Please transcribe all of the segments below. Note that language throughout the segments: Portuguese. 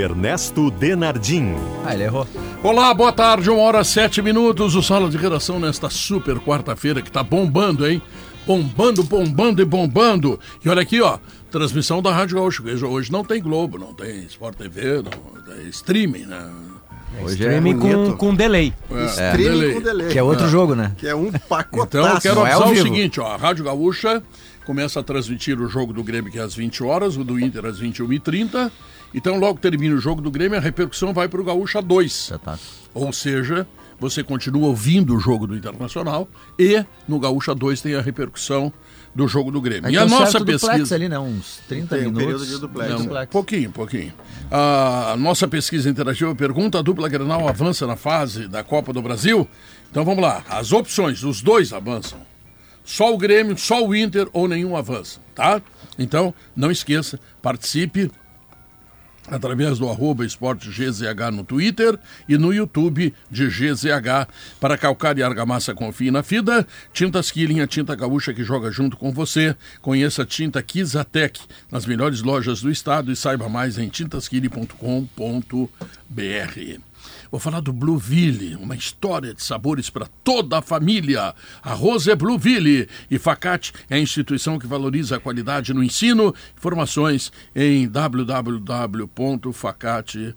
Ernesto Denardim. Ah, ele errou. Olá, boa tarde, uma hora sete minutos. O Sala de Redação nesta super quarta-feira que tá bombando, hein? Bombando, bombando e bombando. E olha aqui, ó, transmissão da Rádio Gaúcho. Veja, hoje não tem Globo, não tem Sport TV, não, é streaming, né? Hoje Streaming é com, com delay. É, Streaming delay. com delay. Que é outro jogo, né? Que é um pacotaço. Então eu quero é avisar ao o vivo. seguinte, ó, a Rádio Gaúcha começa a transmitir o jogo do Grêmio que é às 20 horas, o do Inter às 21h30. Então logo termina o jogo do Grêmio, a repercussão vai para o Gaúcha 2. tá. Ou seja, você continua ouvindo o jogo do Internacional e no Gaúcha 2 tem a repercussão do jogo do Grêmio. Aí e tem a um nossa pesquisa ali, né? Uns 30 Tem um minutos. período de duplex. Não, Duplex. pouquinho, pouquinho. A nossa pesquisa interativa pergunta: a dupla Grenal avança na fase da Copa do Brasil? Então vamos lá. As opções, os dois avançam. Só o Grêmio, só o Inter ou nenhum avança, tá? Então, não esqueça, participe através do arroba esporte GZH no Twitter e no YouTube de GZH. Para calcar e argamassa confie na FIDA, Tintas Killing, a tinta gaúcha que joga junto com você. Conheça a tinta Kizatec nas melhores lojas do estado e saiba mais em tintaskilling.com.br. Vou falar do Blueville, uma história de sabores para toda a família. Arroz é Blueville e Facate é a instituição que valoriza a qualidade no ensino. Informações em www.facate.br.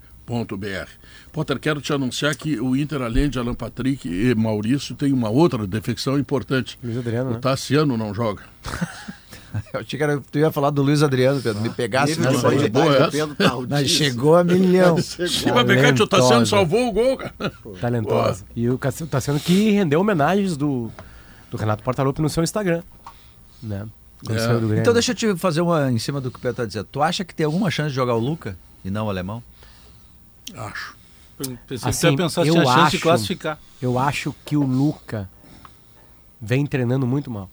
Potter, quero te anunciar que o Inter, além de Alan Patrick e Maurício, tem uma outra defecção importante. Luiz Adriano, O né? Tassiano não joga. Eu achei que era, tu ia falar do Luiz Adriano, Pedro. Me pegasse de nessa aí. boa qualidade essa. do Pedro tá Mas chegou a milhão. Sim, mas Becate, o Tassiano salvou o gol, cara. Talentosa. E o Cassi- tá sendo que rendeu homenagens do, do Renato Portaluppi no seu Instagram. Né? É. Então deixa eu te fazer uma em cima do que o Pedro tá dizendo. Tu acha que tem alguma chance de jogar o Luca e não o alemão? Acho. Pensei Assim, que você ia pensar se eu tinha chance acho- de classificar. Eu acho que o Luca vem treinando muito mal.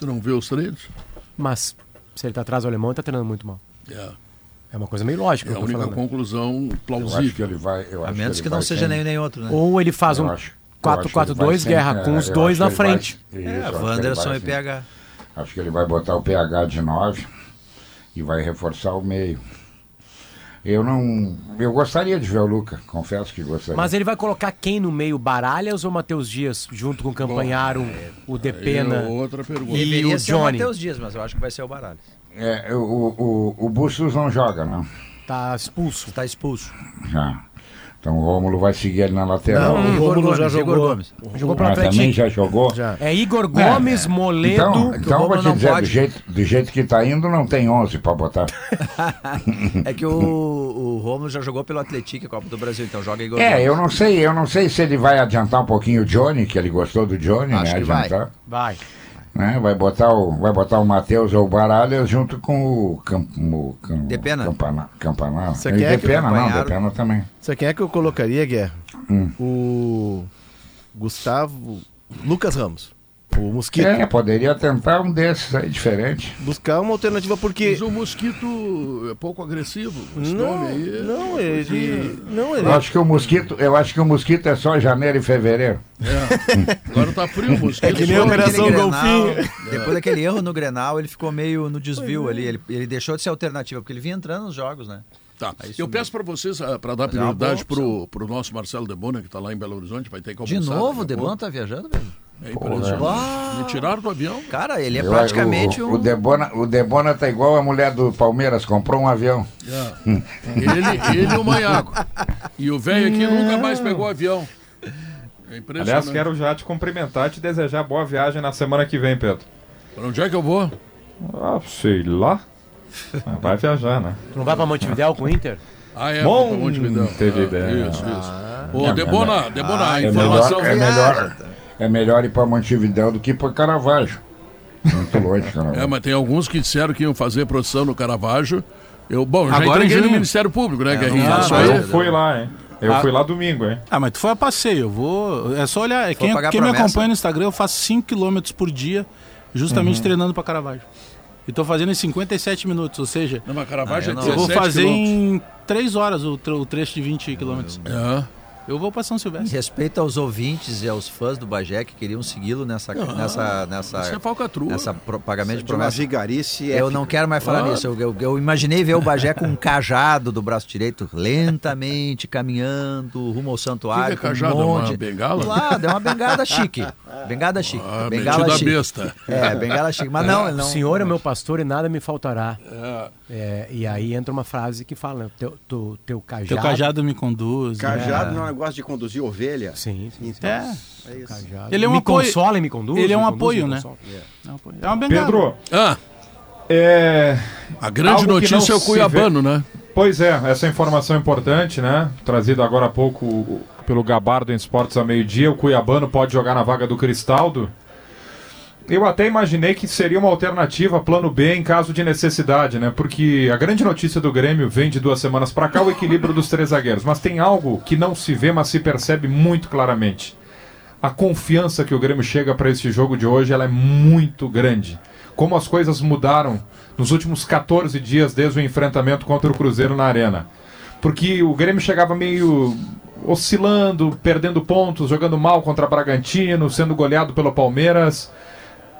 Tu não vê os treinos? Mas se ele tá atrás do alemão, ele tá treinando muito mal. É, É uma coisa meio lógica. é que a única falando. conclusão Eu acho que plausível. ele vai. Eu A menos ele que não seja nenhum nem outro, né? Ou ele faz eu um acho- eu acho que ele vai 4-4-2, sem- guerra com é, os dois na que ele vai- frente. isso, É, que Wanderson vai e PH. Acho que ele vai botar o PH de 9 e vai reforçar o meio. Eu não. Eu gostaria de ver o Luca, confesso que gostaria. Mas ele vai colocar quem no meio? Baralhas ou Matheus Dias? Junto com o Campanharo, o Aí Depena. é outra pergunta. E Deveria o o Johnny? Matheus Dias, mas eu acho que vai ser o Baralhas. É, o, o, o Bustos não joga, não. Tá expulso. Está expulso. Já. Então o Rômulo vai seguir ele na lateral. Não, Igor Rômulo já Igor jogou. Gomes. Jogou Ah, Atlético. também já jogou? Já. É Igor Gomes, Moledo. Então, o então eu vou Rômulo te dizer, do jeito, do jeito que tá indo, não tem 11 para botar. É que o, o Romulo já jogou pelo Atlético, Copa do Brasil, então joga Igor É, Gomes. eu não sei, eu não sei se ele vai adiantar um pouquinho o Johnny, que ele gostou do Johnny, Acho né? que vai. Adiantar. Vai. Né? Vai botar o, vai botar o Matheus ou o Baralhas junto com o, Cam, o Cam, Depena. Campana, Campanaro. Você quer que Depena, não, acompanharam? Depena também. Sabe quem é que eu colocaria, Guerra? Hum. O Gustavo Lucas Ramos. O Mosquito. É, poderia tentar um desses aí, diferente. Buscar uma alternativa porque... Mas o mosquito é pouco agressivo. Esse Não, nome aí. não, ele... Não, ele... Eu acho que o mosquito, eu acho que o mosquito é só janeiro e fevereiro. É. Agora tá frio o mosquito. É que nem a Operação Golfinho. Depois daquele erro no Grenal, ele ficou meio no desvio ali. Ele, ele deixou de ser alternativa, porque ele vinha entrando nos jogos, né? Tá. É Eu peço para vocês, para dar é prioridade boa pro, pro nosso Marcelo Debona, que tá lá em Belo Horizonte, vai ter que De almoçar. novo, o daqui a Debon pouco. tá viajando, velho? É impressionante. Me tiraram do avião. Cara, ele é Eu- praticamente o, um. o, Debona, o Debona tá igual a mulher do Palmeiras, comprou um avião. Ele, ele e o Maiago. E o velho aqui nunca mais pegou avião. É impressionante. Aliás, quero já te cumprimentar e te desejar boa viagem na semana que vem, Pedro. Pra onde é que eu vou? Ah, sei lá. Ah, Vai viajar, né? Tu não vai pra Montevidéu com o Inter? Ah, é, Bom, pra Montevidéu. teve Ah, ideia. Isso, isso. Ô, Debona, Debona, a É informação... melhor, é, melhor, é melhor ir para Montevidéu do que para Caravaggio. Muito longe, cara. É, mas tem alguns que disseram que iam fazer procissão no Caravaggio. Eu, bom, já Agora entreguei em no. Ministério Público, né, Guerrinha? não mas Eu fui lá, hein? Eu Ah. fui lá domingo, hein? Ah, mas tu foi a passeio, eu vou. É só olhar. Quem, quem me acompanha no Instagram, eu faço 5 km por dia, justamente Uhum. treinando pra Caravaggio. E tô fazendo em 57 minutos, ou seja, Não, mas Caravaggio Ah, eu é não- eu vou 17 fazer quilômetros. em 3 horas o, tre- o trecho de 20 quilômetros. É. Eu vou pra São Em Silvestre. respeito aos ouvintes e aos fãs do Bagé que queriam segui-lo nessa, nessa, nessa, Isso é falcatrua. nessa pro- pagamento de De uma promessa. vigarice Eu não quero mais falar Claro. nisso. Eu, eu- eu imaginei ver o Bagé com um cajado do braço direito, lentamente caminhando rumo ao santuário. Que que é com cajado? um Uma monte... bengala? Do lado, é uma bengada chique. Bengada chique. Ah, bengala chique. besta. É, bengala chique. Mas não, ele não. O Senhor é meu pastor e nada me faltará. É, e aí entra uma frase que fala: né, teu, teu, teu cajado. Teu cajado me conduz. né? Cajado não é negócio de conduzir ovelha. Sim, sim. Então, É. é isso. Cajado. Ele é um me apoio- consola e me conduz. ele é um apoio, né? É uma- É uma bengala. Pedro, Ah, é. a grande Algo notícia é o Cuiabano, né? Pois é, essa informação é importante, né? Trazida agora há pouco pelo Gabardo em Esportes a meio-dia. O Cuiabano pode jogar na vaga do Cristaldo. Eu até imaginei que seria uma alternativa, plano B, em caso de necessidade, né? Porque a grande notícia do Grêmio vem de duas semanas para cá, o equilíbrio dos três zagueiros. Mas tem algo que não se vê, mas se percebe muito claramente. A confiança que o Grêmio chega para esse jogo de hoje, ela é muito grande. Como as coisas mudaram nos últimos 14 dias desde o enfrentamento contra o Cruzeiro na Arena. Porque o Grêmio chegava meio oscilando, perdendo pontos, jogando mal contra Bragantino, sendo goleado pelo Palmeiras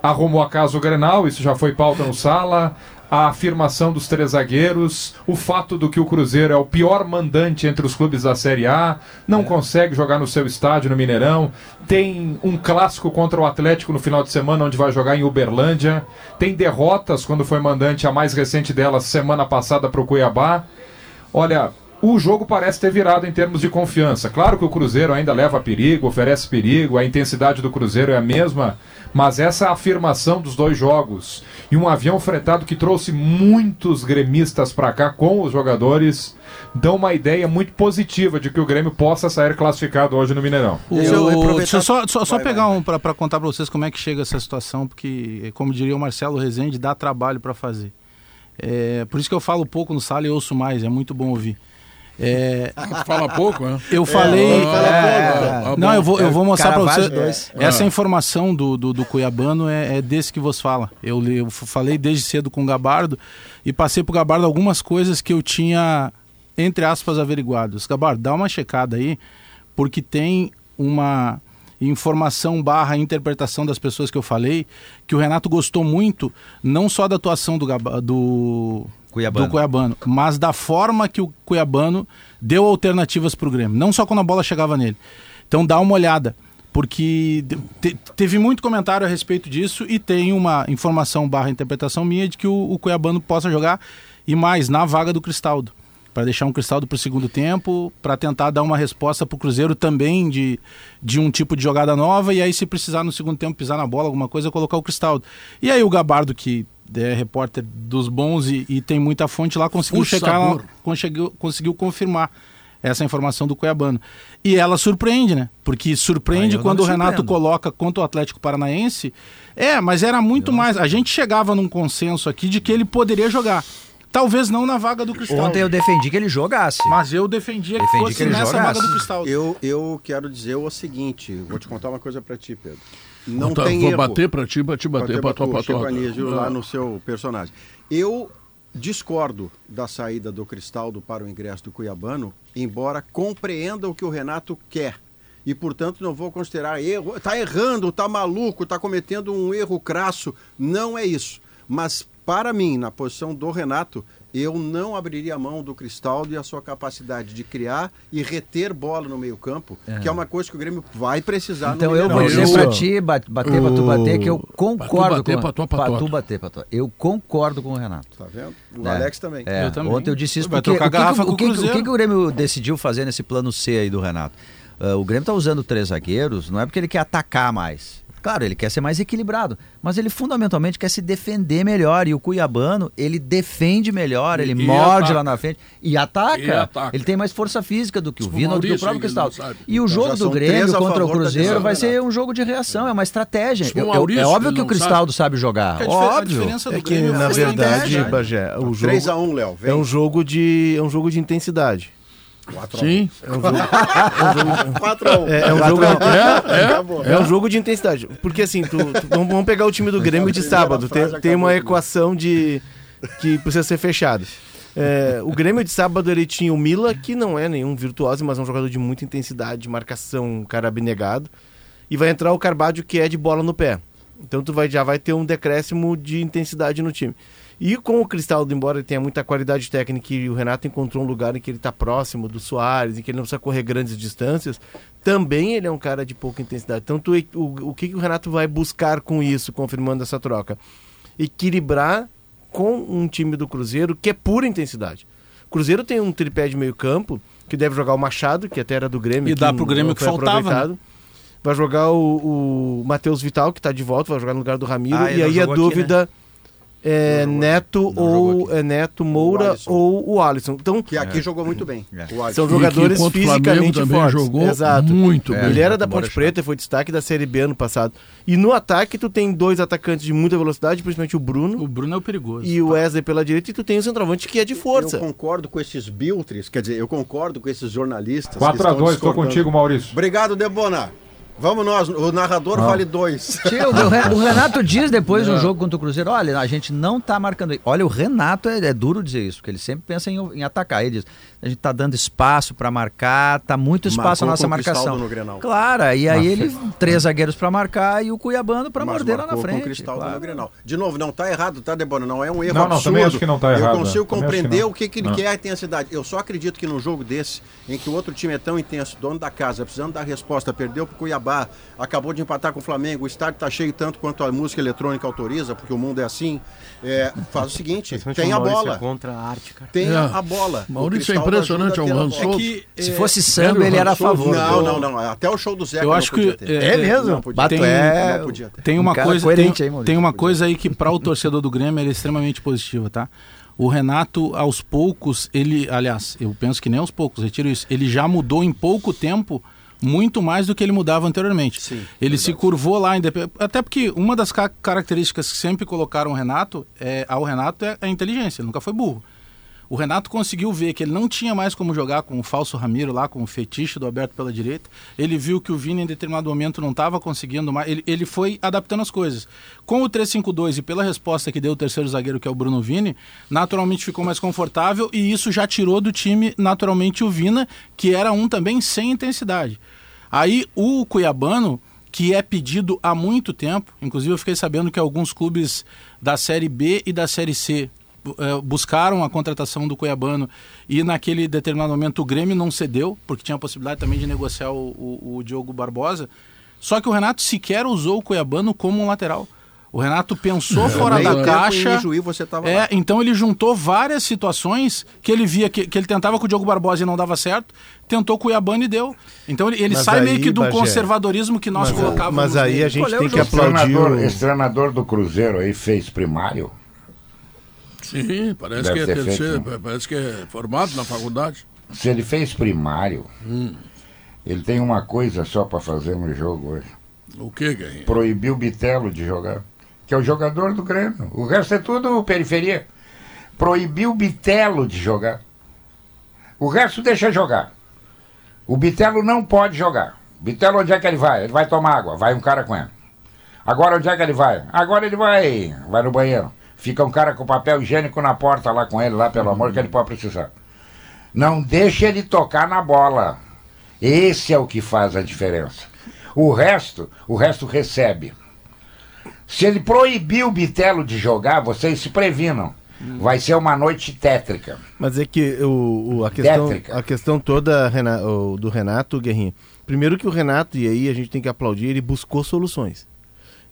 arrumou a casa o Grenal, isso já foi pauta no Sala, a afirmação dos três zagueiros, o fato do que o Cruzeiro é o pior mandante entre os clubes da Série A, não consegue jogar no seu estádio no Mineirão, tem um clássico contra o Atlético no final de semana, onde vai jogar em Uberlândia, tem derrotas quando foi mandante, a mais recente delas, semana passada para o Cuiabá. Olha, o jogo parece ter virado em termos de confiança. Claro que o Cruzeiro ainda leva perigo, oferece perigo, a intensidade do Cruzeiro é a mesma, mas essa afirmação dos dois jogos e um avião fretado que trouxe muitos gremistas para cá com os jogadores dão uma ideia muito positiva de que o Grêmio possa sair classificado hoje no Mineirão. Deixa eu aproveitar- Deixa eu só, só, só Vai, pegar vai, um pra, pra contar pra vocês como é que chega essa situação, porque, como diria o Marcelo Rezende, dá trabalho pra fazer. É, por isso que eu falo pouco no sala e ouço mais, é muito bom ouvir. É, Fala pouco, né? eu falei. Ah, não, eu vou, eu vou mostrar pra Caravaggio vocês. Essa informação do, do, do Cuiabano é, é desse que vos fala. Eu, eu falei desde cedo com o Gabardo e passei pro Gabardo algumas coisas que eu tinha, entre aspas, averiguados. Gabardo, dá uma checada aí, porque tem uma informação barra interpretação das pessoas que eu falei, que o Renato gostou muito, não só da atuação do, do, Cuiabano. do Cuiabano, mas da forma que o Cuiabano deu alternativas para o Grêmio, não só quando a bola chegava nele. Então dá uma olhada, porque te- teve muito comentário a respeito disso e tem uma informação barra interpretação minha de que o, o Cuiabano possa jogar e mais na vaga do Cristaldo. Para deixar um Cristaldo para o segundo tempo, para tentar dar uma resposta para o Cruzeiro também de, de um tipo de jogada nova, e aí, se precisar no segundo tempo pisar na bola, alguma coisa, colocar o Cristaldo. E aí, o Gabardo, que é repórter dos bons e, e tem muita fonte lá, conseguiu checar, Fuçador. conseguiu, conseguiu confirmar essa informação do Cuiabano. E ela surpreende, né? Porque surpreende quando o Renato surpreendo. coloca contra o Atlético Paranaense. É, mas era muito mais. A gente chegava num consenso aqui de que ele poderia jogar. Talvez não na vaga do Cristal. Ontem eu defendi que ele jogasse. Mas eu defendia que Defendi fosse que ele nessa jogasse. vaga do Cristal. Eu, eu quero dizer o seguinte, vou te contar uma coisa pra ti, Pedro. Não Vou tá- tem vou erro. bater pra ti, pra te bater, pra tua. Anísio, Ah. lá no seu personagem. Eu discordo da saída do Cristaldo para o ingresso do Cuiabano, embora compreenda o que o Renato quer. E, portanto, não vou considerar erro. Está errando, está maluco, está cometendo um erro crasso. Não é isso. Mas, para mim, na posição do Renato, eu não abriria a mão do Cristaldo e a sua capacidade de criar e reter bola no meio-campo, que é uma coisa que o Grêmio vai precisar Então no eu vou dizer pra ti, ba- bater pra tu bater, que eu concordo bater, com pra tua pra tu bater pra tua. Eu concordo com o Renato. Tá vendo? O É. Alex também. É, Eu também. Ontem eu disse isso Vai porque o trocar que, o, com o que, o que o Grêmio decidiu fazer nesse plano C aí do Renato? Ah, o Grêmio tá usando três zagueiros, não é porque ele quer atacar mais. Claro, ele quer ser mais equilibrado, mas ele fundamentalmente quer se defender melhor. E o Cuiabano, ele defende melhor, ele E- morde ataca. lá na frente e ataca. E ataca. Ele tem mais força física do que o Tipo, Vina, do que o próprio Cristal. sabe. E o Então jogo do Grêmio contra o Cruzeiro vai ser um jogo de reação, é uma estratégia. Tipo, Eu- eu- Maurício, é óbvio que o Cristaldo sabe jogar. A difer- a Óbvio. É que, Grêmio na verdade. Bagé, o jogo 3x1, Léo. É um jogo de é um jogo de intensidade. Sim. É um jogo, 4x1. é, é um jogo, É, é. é um jogo de intensidade. Porque assim, tu, tu- vamos pegar o time do Grêmio de sábado. Tem, tem uma equação de que precisa ser fechada. É, o Grêmio de sábado ele tinha o Mila, que não é nenhum virtuoso, mas é um jogador de muita intensidade, de marcação, um cara abnegado. E vai entrar o Carbadio, que é de bola no pé. Então tu vai, já vai ter um decréscimo de intensidade no time. E com o Cristaldo, embora ele tenha muita qualidade técnica e o Renato encontrou um lugar em que ele está próximo do Soares, em que ele não precisa correr grandes distâncias, também ele é um cara de pouca intensidade. Então tu, o, o que, que o Renato vai buscar com isso, confirmando essa troca? Equilibrar com um time do Cruzeiro que é pura intensidade. O Cruzeiro tem um tripé de meio campo, que deve jogar o Machado, que até era do Grêmio. E dá que pro Grêmio que faltava, né? Vai jogar o, o Matheus Vital, que está de volta, vai jogar no lugar do Ramiro. Ah, e aí a jogou aqui, dúvida é Neto Não jogou ou é Neto Moura O ou o Alisson. Então, Que aqui jogou muito bem. Alisson. são E que jogadores Flamengo fisicamente também fortes. jogou Exato. muito É, bem. Ele era da Ponte. Preta, foi destaque da Série B ano passado. E no ataque, tu tem dois atacantes de muita velocidade, principalmente o Bruno O Bruno é o perigoso. e o Wesley pela direita, e tu tem o centroavante que é de força. Eu concordo com esses biltres, quer dizer, eu concordo com esses jornalistas. que 4 a estão 2 estou contigo, Maurício. Obrigado, Debona. Vamos nós, o narrador vale dois. Tio, o Re- o Renato diz depois do jogo contra o Cruzeiro: olha, a gente não tá marcando. Olha, o Renato é, é duro dizer isso, porque ele sempre pensa em, em atacar. Ele diz: a gente tá dando espaço para marcar, tá muito espaço Marcou na nossa com o Cristaldo marcação. no Grenal. Claro, e aí ele, três zagueiros para marcar e o Cuiabano para morder lá na marcou com o frente. Cristaldo claro. no Grenal. De novo, não tá errado, tá, Debona? Não é um erro Não, não, absurdo. também acho que não tá errado, Eu consigo também acho que compreender o que, que ele Não. quer a intensidade. Eu só acredito que num jogo desse, em que o outro time é tão intenso, dono da casa, precisando dar resposta, perdeu pro Cuiabá, acabou de empatar com o Flamengo, o estádio tá cheio tanto quanto a música eletrônica autoriza, porque o mundo é assim. É, faz o seguinte, tem a bola. é contra a arte, cara. Tem É. a bola. Maurício é impressionante, é um bola. É que, Se fosse samba, ele era a favor. Não, não, não. Até o show do Zeca Eu não acho que, é, É mesmo? Não podia Bato ter. é. Não podia ter. Tem Um uma coisa, tem, hein, Maurício? tem uma coisa aí que para o torcedor do Grêmio é extremamente positiva, tá? O Renato, aos poucos, ele, aliás, eu penso que nem aos poucos, retiro isso, ele já mudou em pouco tempo muito mais do que ele mudava anteriormente. Sim, ele se curvou lá, até porque uma das ca- características que sempre colocaram o Renato, é, ao Renato é a inteligência, ele nunca foi burro. O Renato conseguiu ver que ele não tinha mais como jogar com o falso Ramiro lá, com o fetiche do aberto pela direita. Ele viu que o Vini em determinado momento não estava conseguindo mais. Ele, ele foi adaptando as coisas. Com o 3-5-2 e pela resposta que deu o terceiro zagueiro, que é o Bruno Vini, naturalmente ficou mais confortável e isso já tirou do time naturalmente o Vina, que era um também sem intensidade. Aí o Cuiabano, que é pedido há muito tempo, inclusive eu fiquei sabendo que alguns clubes da Série B e da Série C buscaram a contratação do Cuiabano e naquele determinado momento o Grêmio não cedeu, porque tinha a possibilidade também de negociar o, o, o Diogo Barbosa. Só que o Renato sequer usou o Cuiabano como um lateral. O Renato pensou fora Meio da caixa. Tava É, então ele juntou várias situações que ele via que, que ele tentava com o Diogo Barbosa e não dava certo, tentou com o Cuiabano e deu. Então ele, ele sai aí, meio que do Bagé, conservadorismo que nós Mas, colocávamos. mas aí a gente tem que Esse aplaudir. treinador, o- esse treinador do Cruzeiro aí fez primário. Sim, parece Deve que, é terceiro, feito, parece que é formado na faculdade. Se ele fez primário, ele tem uma coisa só para fazer no jogo hoje. O que, Guerrinha? Proibiu o Bitelo de jogar, que é o jogador do Grêmio. O resto é tudo periferia. Proibiu o Bitelo de jogar. O resto deixa jogar. O Bitelo não pode jogar. Bitelo, onde é que ele vai? Ele vai tomar água, vai um cara com ele. Agora onde é que ele vai? Agora ele vai, vai no banheiro. Fica um cara com papel higiênico na porta lá com ele, lá pelo amor que ele pode precisar. Não deixe ele tocar na bola. Esse é o que faz a diferença. O resto, o resto recebe. Se ele proibir o Bitelo de jogar, vocês se previnam. Vai ser uma noite tétrica. Mas é que o, o- a, questão, Tétrica. a questão toda Rena- o- do Renato Guerrinho. Primeiro que o Renato, e aí a gente tem que aplaudir, ele buscou soluções.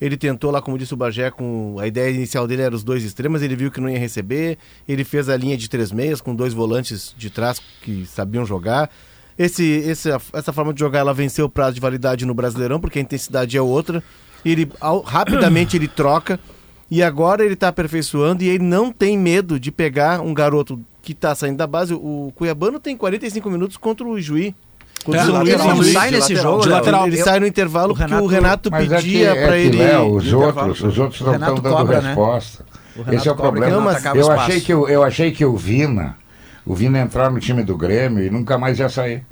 Ele tentou lá, como disse o Bagé, com a ideia inicial dele era os dois extremos, ele viu que não ia receber, ele fez a linha de três meias com dois volantes de trás que sabiam jogar. Esse, esse, essa forma de jogar ela venceu o prazo de validade no Brasileirão, porque a intensidade é outra. Ele ao- rapidamente ele troca e agora ele tá aperfeiçoando e ele não tem medo de pegar um garoto que tá saindo da base. O Cuiabano tem 45 minutos contra o Juí. É, Luís, lateral, ele Luís, sai nesse lateral. jogo, De lateral. Ele Eu- sai no intervalo o porque Renato- o Renato é que, pedia é pra que, ele. Léo, os outros, os outros não Renato estão dando cobra, né? resposta. Renato Esse é o cobra que problema. não eu, espaço. achei que eu, eu achei que o Vina, o Vina entrar no time do Grêmio e nunca mais ia sair.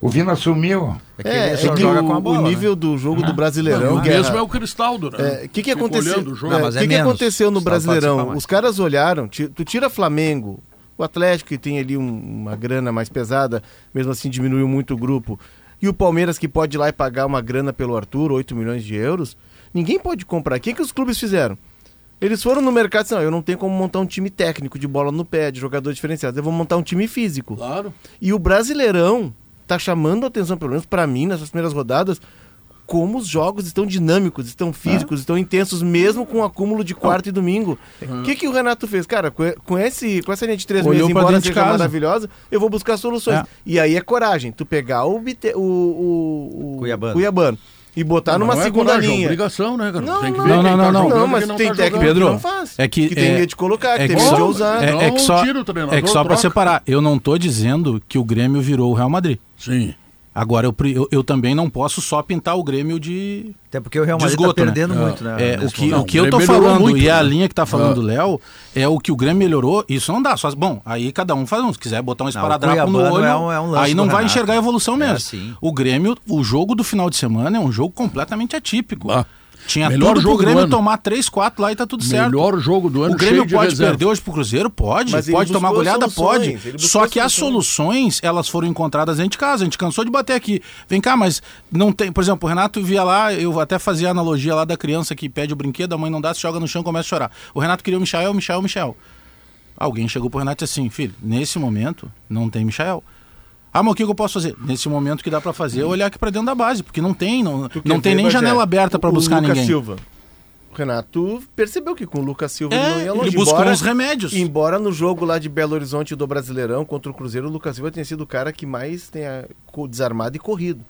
O Vina sumiu. É que É, ele é só que joga o, com a bola, o né? nível do jogo do Não, Brasileirão. o Guerra, mesmo é o Cristaldo, né? É, O que, que Fica aconteceu? olhando o jogo. é, Não, o é que, que aconteceu no participa Brasileirão? mais. Os caras olharam, tu tira Flamengo, o Atlético que tem ali um- uma grana mais pesada, mesmo assim diminuiu muito o grupo, e o Palmeiras que pode ir lá e pagar uma grana pelo Arthur, 8 milhões de euros, ninguém pode comprar. O que, que os clubes fizeram? Eles foram no mercado e disseram, "Não, eu não tenho como montar um time técnico de bola no pé, de jogador diferenciado, eu vou montar um time físico. Claro. E o Brasileirão tá chamando a atenção, pelo menos pra mim, nessas primeiras rodadas, como os jogos estão dinâmicos, estão físicos, estão intensos, mesmo com o acúmulo de quarto e domingo. O que, que o Renato fez? Cara, com, esse, com essa linha de três Olhou meses, embora seja casa. maravilhosa, eu vou buscar soluções. É. E aí é coragem, tu pegar o, Bite- o, o, o Cuiabano. e botar Mas numa não é segunda coragem, É linha. obrigação, né, cara? Não, tem que não, ver não, quem não, tá não. jogando Não, e mas não tem tá jogando. Pedro, que não faz. é que- tem é- medo de colocar, que é tem que medo de ousar. é- é que só- É que só pra troca. separar, eu não tô dizendo que o Grêmio virou o Real Madrid. Sim. Agora, eu, eu, eu também não posso só pintar o Grêmio de. Até porque o Real Madrid esgoto, tá né? perdendo muito, né? É, o que, o que eu tô melhorou falando muito, e a né? linha que tá falando Ah. o Léo é o que o Grêmio melhorou. Isso não dá. Só, bom, aí cada um faz um. Se quiser botar um esparadrapo no olho, é um- é um aí não vai Renato. enxergar a evolução mesmo. É, sim. o Grêmio, o jogo do final de semana é um jogo completamente atípico. Bah. Tinha Melhor tudo pro jogo do Grêmio tomar 3, 4 lá e tá tudo certo. Melhor jogo do ano O Grêmio pode perder hoje pro Cruzeiro? Pode. Mas pode tomar goleada? soluções, Pode. Só que as soluções. soluções, elas foram encontradas dentro de casa. A gente cansou de bater aqui. Vem cá, mas não tem. Por exemplo, o Renato via lá, eu até fazia a analogia lá da criança que pede o brinquedo, a mãe não dá, se joga no chão e começa a chorar. O Renato queria o Michael, Michael, Michael. Alguém chegou pro Renato e disse assim: filho, nesse momento não tem Michael. Ah, mas o que eu posso fazer? Nesse momento que dá pra fazer é olhar aqui pra dentro da base, porque não tem, não, não tem ver, nem janela aberta pra O buscar Lucas ninguém. Silva. O Renato percebeu que com o Lucas Silva ele não É, ia longe. ele buscou embora- uns remédios. Embora no jogo lá de Belo Horizonte do Brasileirão contra o Cruzeiro, o Lucas Silva tenha sido o cara que mais tenha desarmado e corrido.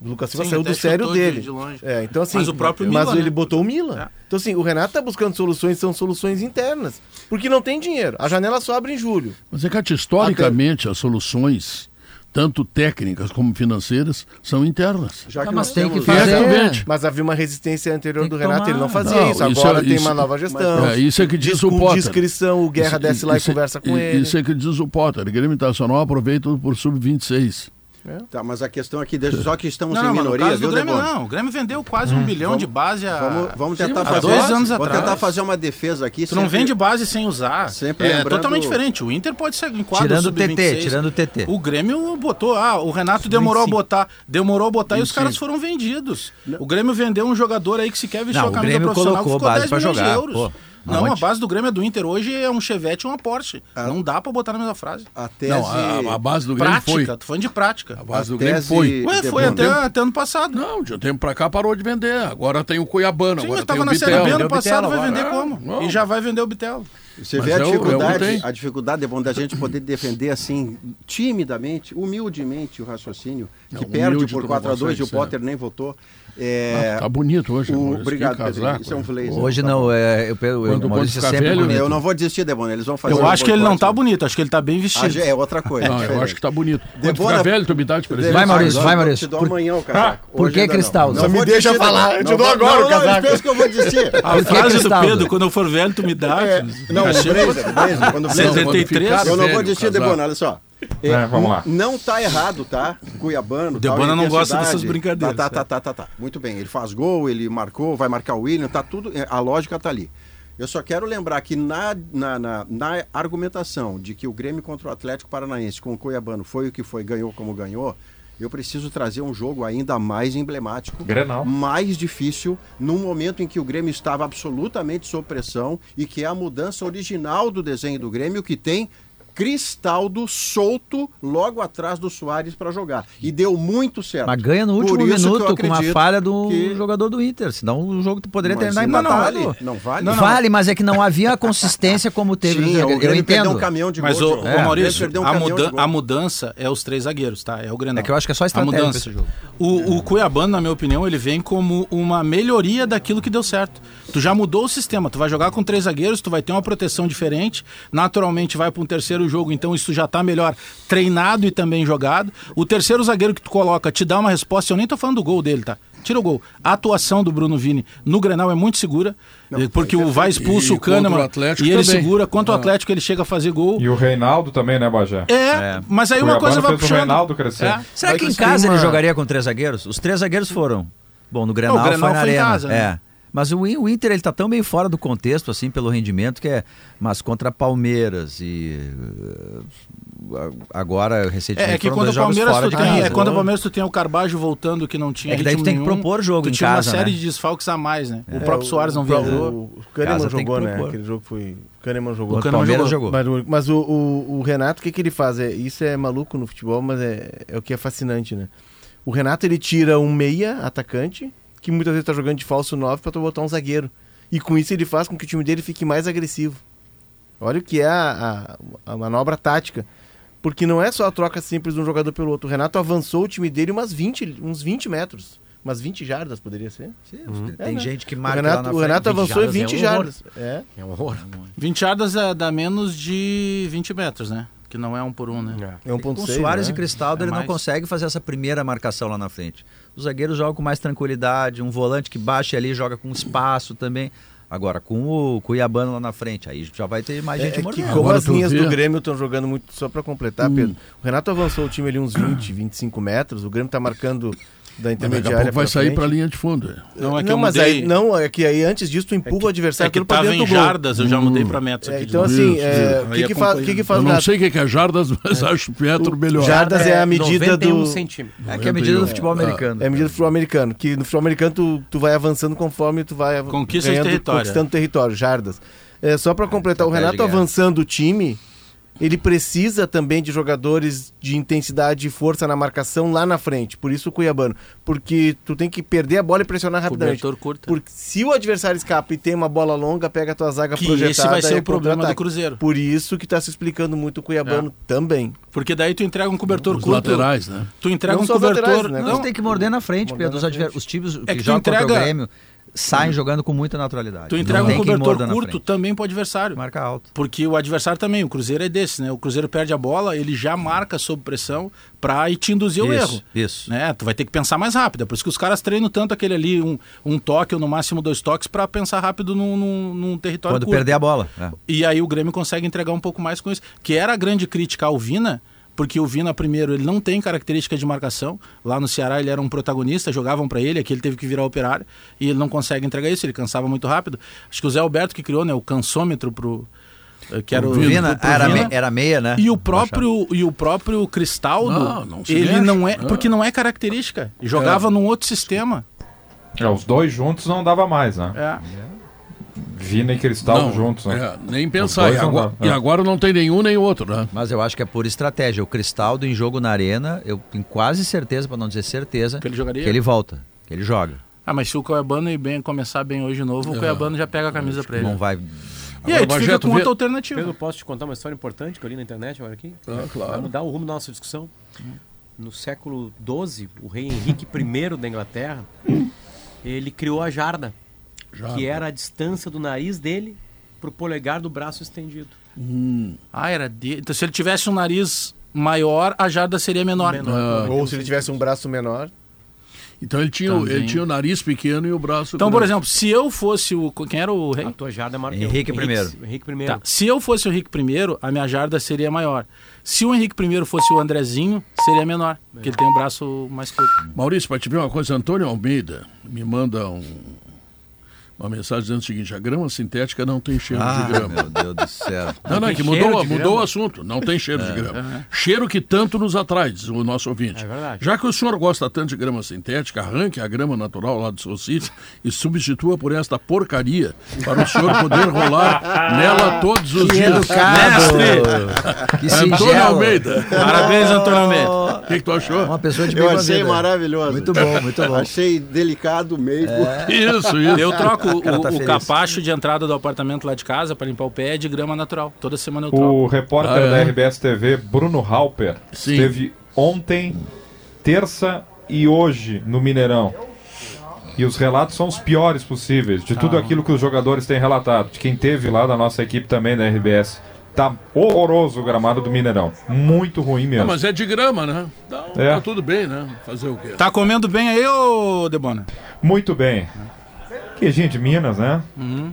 O Lucas Silva Sim, saiu até do sério dele. de longe. É, então assim, Mas o próprio mas Mila, ele né? botou o Mila. É. Então assim, o Renato tá buscando soluções, são soluções internas, porque não tem dinheiro. A janela só abre em julho. Mas é que, historicamente, as soluções, tanto técnicas como financeiras, são internas. Já que Ah, mas nós tem que fazer. Mas havia uma resistência anterior do Renato, tomar. ele não fazia Não, isso. isso Agora é- tem isso- uma nova gestão. É, isso é que diz o com Potter. discrição, o Guerra Isso- desce lá e isso- conversa com ele. Isso é que diz o Potter. O Grêmio Internacional aproveita por sub-26. Tá, mas a questão aqui, deixa só que estamos Não, em não, minoria, viu, do Grêmio não. O Grêmio vendeu quase um bilhão de base a... Vamos, vamos tentar há fazer, dois anos vamos atrás. tentar fazer uma defesa aqui. Tu não sempre- vende base sem usar. Sempre é lembrando- totalmente diferente. O Inter pode ser em quadro Tirando o sub-26. TT, tirando o TT. O Grêmio botou, ah, o Renato demorou a 25. botar, demorou a botar e os 25. caras foram vendidos. O Grêmio vendeu um jogador aí que sequer vestiu Não, a o camisa profissional que colocou ficou base 10 pra milhões de jogar, euros. pô. Não, Aonde? a base do Grêmio é do Inter hoje é um Chevette e uma Porsche. Não dá pra botar na mesma frase. A tese... Não, a, a base do Grêmio Prática, foi. tô falando de prática. A base a do Grêmio foi. Ué, foi até, tempo- até ano passado. Não, de um tempo pra cá parou de vender. Agora tem o Cuiabano, Sim, agora tava na Série B ano passado, vai vender agora. como? Não. E já vai vender o Bitelo. Você Mas vê a é é dificuldade, tem. a dificuldade é bom da gente poder defender assim, timidamente, humildemente o raciocínio, que Não, perde por tu não 4 a 2 e o Potter nem votou. É, Ah, tá bonito hoje. o- obrigado, Pedro. Isso é um blazer. Hoje Tá não, bom. é, eu, eu, Quando- quando é sempre velho, bonito. Eu não vou desistir, Debona. Eles vão fazer Eu um acho que ele não tá boicote. bonito, acho que ele tá bem Ah, vestido. já é outra coisa. Não, eu acho que tá bonito. Quando Debona- ficar velho, tu me dá de presente. Vai, Maurício, vai, eu Maurício. Te dou amanhã o casaco. por Hoje que ainda não. Cristaldo? Não Só me deixa falar, eu te dou agora o casaco. pensa que eu vou desistir. A frase do? Pedro, quando eu for velho, tu me dá. É, não, o blazer, o blazer, quando o blazer- Não, quando 73? ficar Eu não vou desistir. Debona, olha só. É, vamos lá. Não tá errado, tá? Cuiabano. O Debona tal, não gosta dessas brincadeiras, Tá, tá, tá, tá, tá, tá. Muito bem. Ele faz gol, ele marcou, vai marcar o William, tá tudo. é, A lógica tá ali. Eu só quero lembrar que na, na, na, na argumentação de que o Grêmio contra o Atlético Paranaense com o Cuiabano foi o que foi, ganhou como ganhou, eu preciso trazer um jogo ainda mais emblemático, Grenal. mais difícil, num momento em que o Grêmio estava absolutamente sob pressão e que é a mudança original do desenho do Grêmio que tem Cristaldo solto logo atrás do Soares para jogar. E deu muito certo. Mas ganha no último eu minuto com uma falha do que- jogador do Inter. Senão o jogo poderia Mas terminar não empatado. vale, não vale. Não, vale, mas é que não havia a consistência como teve. Sim, no o eu perdeu entendo. um caminhão de Mas, gol. ô, É, o Maurício, um a, muda- a mudança é os três zagueiros, tá? É o Grenal. É que eu acho que é só estratégia A mudança. esse jogo. O, o Cuiabano, na minha opinião, ele vem como uma melhoria daquilo que deu certo. Tu já mudou o sistema, tu vai jogar com três zagueiros, tu vai ter uma proteção diferente, naturalmente vai para um terceiro jogo, então isso já tá melhor treinado e também jogado. O terceiro zagueiro que tu coloca te dá uma resposta, eu nem tô falando do gol dele, tá? Tira o gol. A atuação do Bruno Vini no Grenal é muito segura, eh, porque o vai expulso o Kahneman o Atlético e ele também. segura. Quanto o Ah. Atlético ele chega a fazer gol. E o Reinaldo também, né, Bagé? É, mas aí uma coisa vai fez o puxando. Reinaldo crescer. É. Será que em casa tem ele uma- jogaria com três zagueiros? Os três zagueiros foram. Bom, no Grenal, Não, o Grenal foi na foi em arena. casa, né? É. Mas o, o Inter ele tá tão bem fora do contexto assim pelo rendimento que é, mas contra Palmeiras e uh, agora recentemente É, é que quando dois o Palmeiras fora tu de tem, casa. é quando o Palmeiras tu tem o Carbajo voltando que não tinha É que daí tu tem que propor jogo tu em tinha casa, uma série né? de desfalques a mais, né? O É, próprio Soares não o- viajou. O, o Kahneman jogou, né? Aquele jogo foi. O Kahneman jogou. O Palmeiras jogou. Mas, o- mas o, o- o Renato, o que, que ele faz? É, isso é maluco no futebol, mas é, é o que é fascinante, né? O Renato ele tira um meia atacante, que muitas vezes tá jogando de falso 9 para tu botar um zagueiro. E com isso ele faz com que o time dele fique mais agressivo. Olha o que é a, a, a manobra tática. Porque não é só a troca simples de um jogador pelo outro. O Renato avançou o time dele umas 20, uns 20 metros. Umas 20 jardas, poderia ser. Sim, É, Tem né? gente que O marca Renato, lá na o Renato avançou em 20 20 jardas jardas. É. É um horror. 20 jardas é, dá menos de 20 metros, né? Que não é um por um, né? É 1.6. Com o Soares né? e Cristaldo, É ele não mais. consegue fazer essa primeira marcação lá na frente. Os zagueiros jogam com mais tranquilidade, um volante que baixa ali, joga com espaço também. Agora, com o Cuiabano lá na frente, aí já vai ter mais É, gente é mordendo. como Agora as linhas do Grêmio estão jogando muito, só para completar, Pedro, o Renato avançou o time ali uns 20, 25 metros, o Grêmio tá marcando da Mas daqui a intermediária pouco vai sair para a linha de fundo. Não, é que não, eu mas mudei. aí, não, é que aí antes disso tu empurra o é adversário que tudo pra tava dentro em do gol. jardas, eu já mudei pra metros É, então assim, é, isso. o Aí que, que, faz, o que, que faz Eu o não sei o que que é jardas, mas acho metro melhor. Jardas é a medida 91 do centímetros. É que é a medida do futebol Ah, americano. É a medida do futebol americano, que no futebol americano tu, tu vai avançando conforme tu vai Conquista de ganhando, território, conquistando território, jardas. É, só para completar, o Renato avançando o time, ele precisa também de jogadores de intensidade e força na marcação lá na frente. Por isso o Cuiabano. Porque tu tem que perder a bola e pressionar rapidamente. Cobertor curto. Porque se o adversário escapa e tem uma bola longa, pega a tua zaga Que projetada. esse vai ser o problema do. Cruzeiro. Por isso que tá se explicando muito o Cuiabano também. Porque daí tu entrega um cobertor Os curto. laterais, né? Tu entrega Não um cobertor. laterais, né? Mas Não, tem que morder na frente, Pedro. Os, adver- os times É que, que jogam contra o entrega- Grêmio saem jogando com muita naturalidade. tu entrega um cobertor curto também pro adversário. Marca alto. Porque o adversário também, o Cruzeiro é desse, né? O Cruzeiro perde a bola, ele já marca sob pressão ir te induzir o Isso, erro. isso. Né? Tu vai ter que pensar mais rápido. É por isso que os caras treinam tanto aquele ali, um, um toque ou no máximo dois toques, pra pensar rápido num, num, num território Quando curto. perder a bola. é. E aí o Grêmio consegue entregar um pouco mais com isso. Que era a grande crítica ao Vina, porque o Vina, primeiro, ele não tem característica de marcação. Lá no Ceará ele era um protagonista, jogavam para ele, aqui ele teve que virar operário, e ele não consegue entregar isso, ele cansava muito rápido. Acho que o Zé Alberto que criou né, o cansômetro pro. eh, Que era o, O Vina, pro- pro era, Vina. me- era meia, né? E o próprio e o próprio Cristaldo, Não, não ele mexe. não é, porque não é característica. Jogava num outro sistema. É, os dois juntos não dava mais, né? É. Vina e Cristaldo juntos, né? é, nem pensar. E não agora, dá, e é. agora não tem nenhum nem outro, né? Mas eu acho que é por estratégia. O Cristaldo em jogo na arena, eu tenho quase certeza, para não dizer certeza, Que ele jogaria? que ele volta, que ele joga. Ah, mas se o Cuiabano ir bem, começar bem hoje de novo, o Cuiabano já pega a camisa pra ele. Não vai. E aí, tu Agora, fica com vê- outra alternativa. Pedro, posso te contar uma história importante que eu li na internet agora aqui? Ah, claro. Vai mudar o rumo da nossa discussão. No século XII, o rei Henrique I da Inglaterra, ele criou a jarda, que era a distância do nariz dele pro polegar do braço estendido. Ah, era de... Então, se ele tivesse um nariz maior, a jarda seria menor. Ah, Ou se ele tivesse um braço menor. então ele tinha, Também. ele tinha o nariz pequeno e o braço. Então, por exemplo, se eu fosse o. Quem era o A rei? tua jarda é maior que Henrique eu. I. Henrique I. Tá. Se eu fosse o Henrique I, a minha jarda seria maior. Se o Henrique I fosse o Andrezinho, seria menor. Porque ele tem um braço mais curto. Maurício, para te ver uma coisa, Antônio Almeida me manda um, Uma mensagem dizendo o seguinte: a grama sintética não tem cheiro Ah, de grama. meu Deus do céu. Não, não, é que mudou, mudou o assunto. Não tem cheiro de grama. Cheiro que tanto nos atrai, diz o nosso ouvinte. É verdade. Já que o senhor gosta tanto de grama sintética, arranque a grama natural lá do seu sítio e substitua por esta porcaria para o senhor poder rolar nela todos os Que dias. educado. Que Antônio. Almeida. Parabéns, Antônio Almeida. O que, que tu achou? Uma pessoa de bem Eu achei vida. maravilhoso. Muito bom, muito bom. Achei delicado mesmo. Isso, isso. Eu troco o, cara tá o capacho de entrada do apartamento lá de casa para limpar o pé de grama natural. Toda semana eu troco. O repórter Ah, é? da RBS TV, Bruno Halper, Sim. esteve ontem, terça e hoje no Mineirão. E os relatos são os piores possíveis, de tudo aquilo que os jogadores têm relatado. De quem teve lá da nossa equipe também da RBS. Tá horroroso o gramado do Mineirão. Muito ruim Não, mesmo. mas é de grama, né? Então, É. tá tudo bem, né? Fazer o quê? Tá comendo bem aí, ô Debona? Muito bem. Queijinho de Minas, né? Uhum.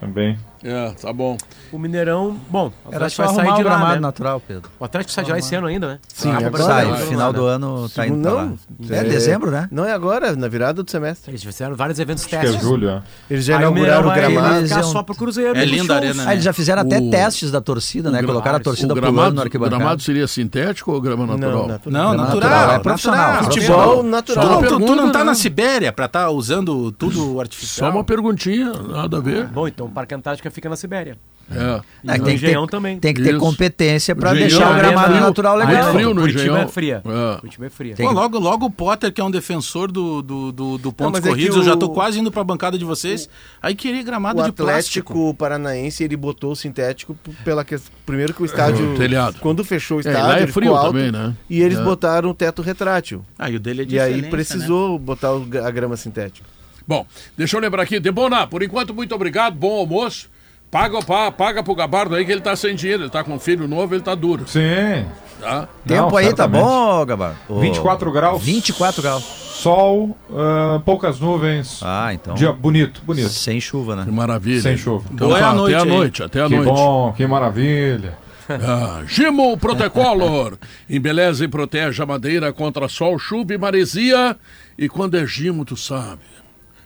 Também. É, tá bom. O Mineirão, bom, o Atlético só vai sair arrumar de o lá, gramado né? natural, Pedro. O Atlético sai de lá esse ano ainda, né? Sim, Ah, agora Sai, vai, final do ano tá indo pra lá. Não, É dezembro, né? Não é agora, na virada do semestre. Eles fizeram vários eventos Acho que é testes. julho, é. Eles já Aí o inauguraram o gramado. Eles só pro Cruzeiro. É linda a arena, Ah, eles já fizeram até O- testes da torcida, né? gra- Colocaram a O torcida pulando gramado, no o arquibancada. gramado seria sintético ou grama natural? Não, natural. Não, É natural. natural, é profissional. Futebol Tu natural. tu- não tá né? na Sibéria pra estar usando tudo Só artificial. uma perguntinha, nada a ver. Bom, então o Parque Antártica fica na Sibéria. É. E É, no tem que ter- Engenhão também. Tem que ter Isso. competência pra Engenhão, deixar o arena gramado frio. natural legal. frio no Curitiba Engenhão. é fria. É. Curitiba é fria. Pô, logo, logo o Potter, que é um defensor do, do, do, do pontos mas é eu já tô o- quase indo pra bancada de vocês. Aí queria gramado O de Atlético plástico. Paranaense, ele botou o sintético pela que... primeiro que o estádio, O telhado. quando fechou o É, estádio, lá é ficou frio alto, também, né? E eles É. botaram o teto retrátil. Ah, e o dele é de E aí excelência, precisou botar o gra- a grama sintética. Bom, deixa eu lembrar aqui. Debona, por enquanto, muito obrigado. Bom almoço. Paga, pa, paga pro Gabardo aí que ele tá sem dinheiro. Ele tá com um filho novo, ele tá duro. Sim. Tá? Tempo Não, aí tá certamente. bom, Gabar? Ô, 24 graus. 24 graus. Sol, ah, poucas nuvens. Ah, então. Dia bonito, bonito. Sem chuva, né? Que maravilha. Sem chuva. Então, Boa tá, a noite até a noite, até a que noite. bom, que maravilha. Ah, Gimo Protecolor. Embeleza e protege a madeira contra sol, chuva e maresia. E quando é Gimo, tu sabe.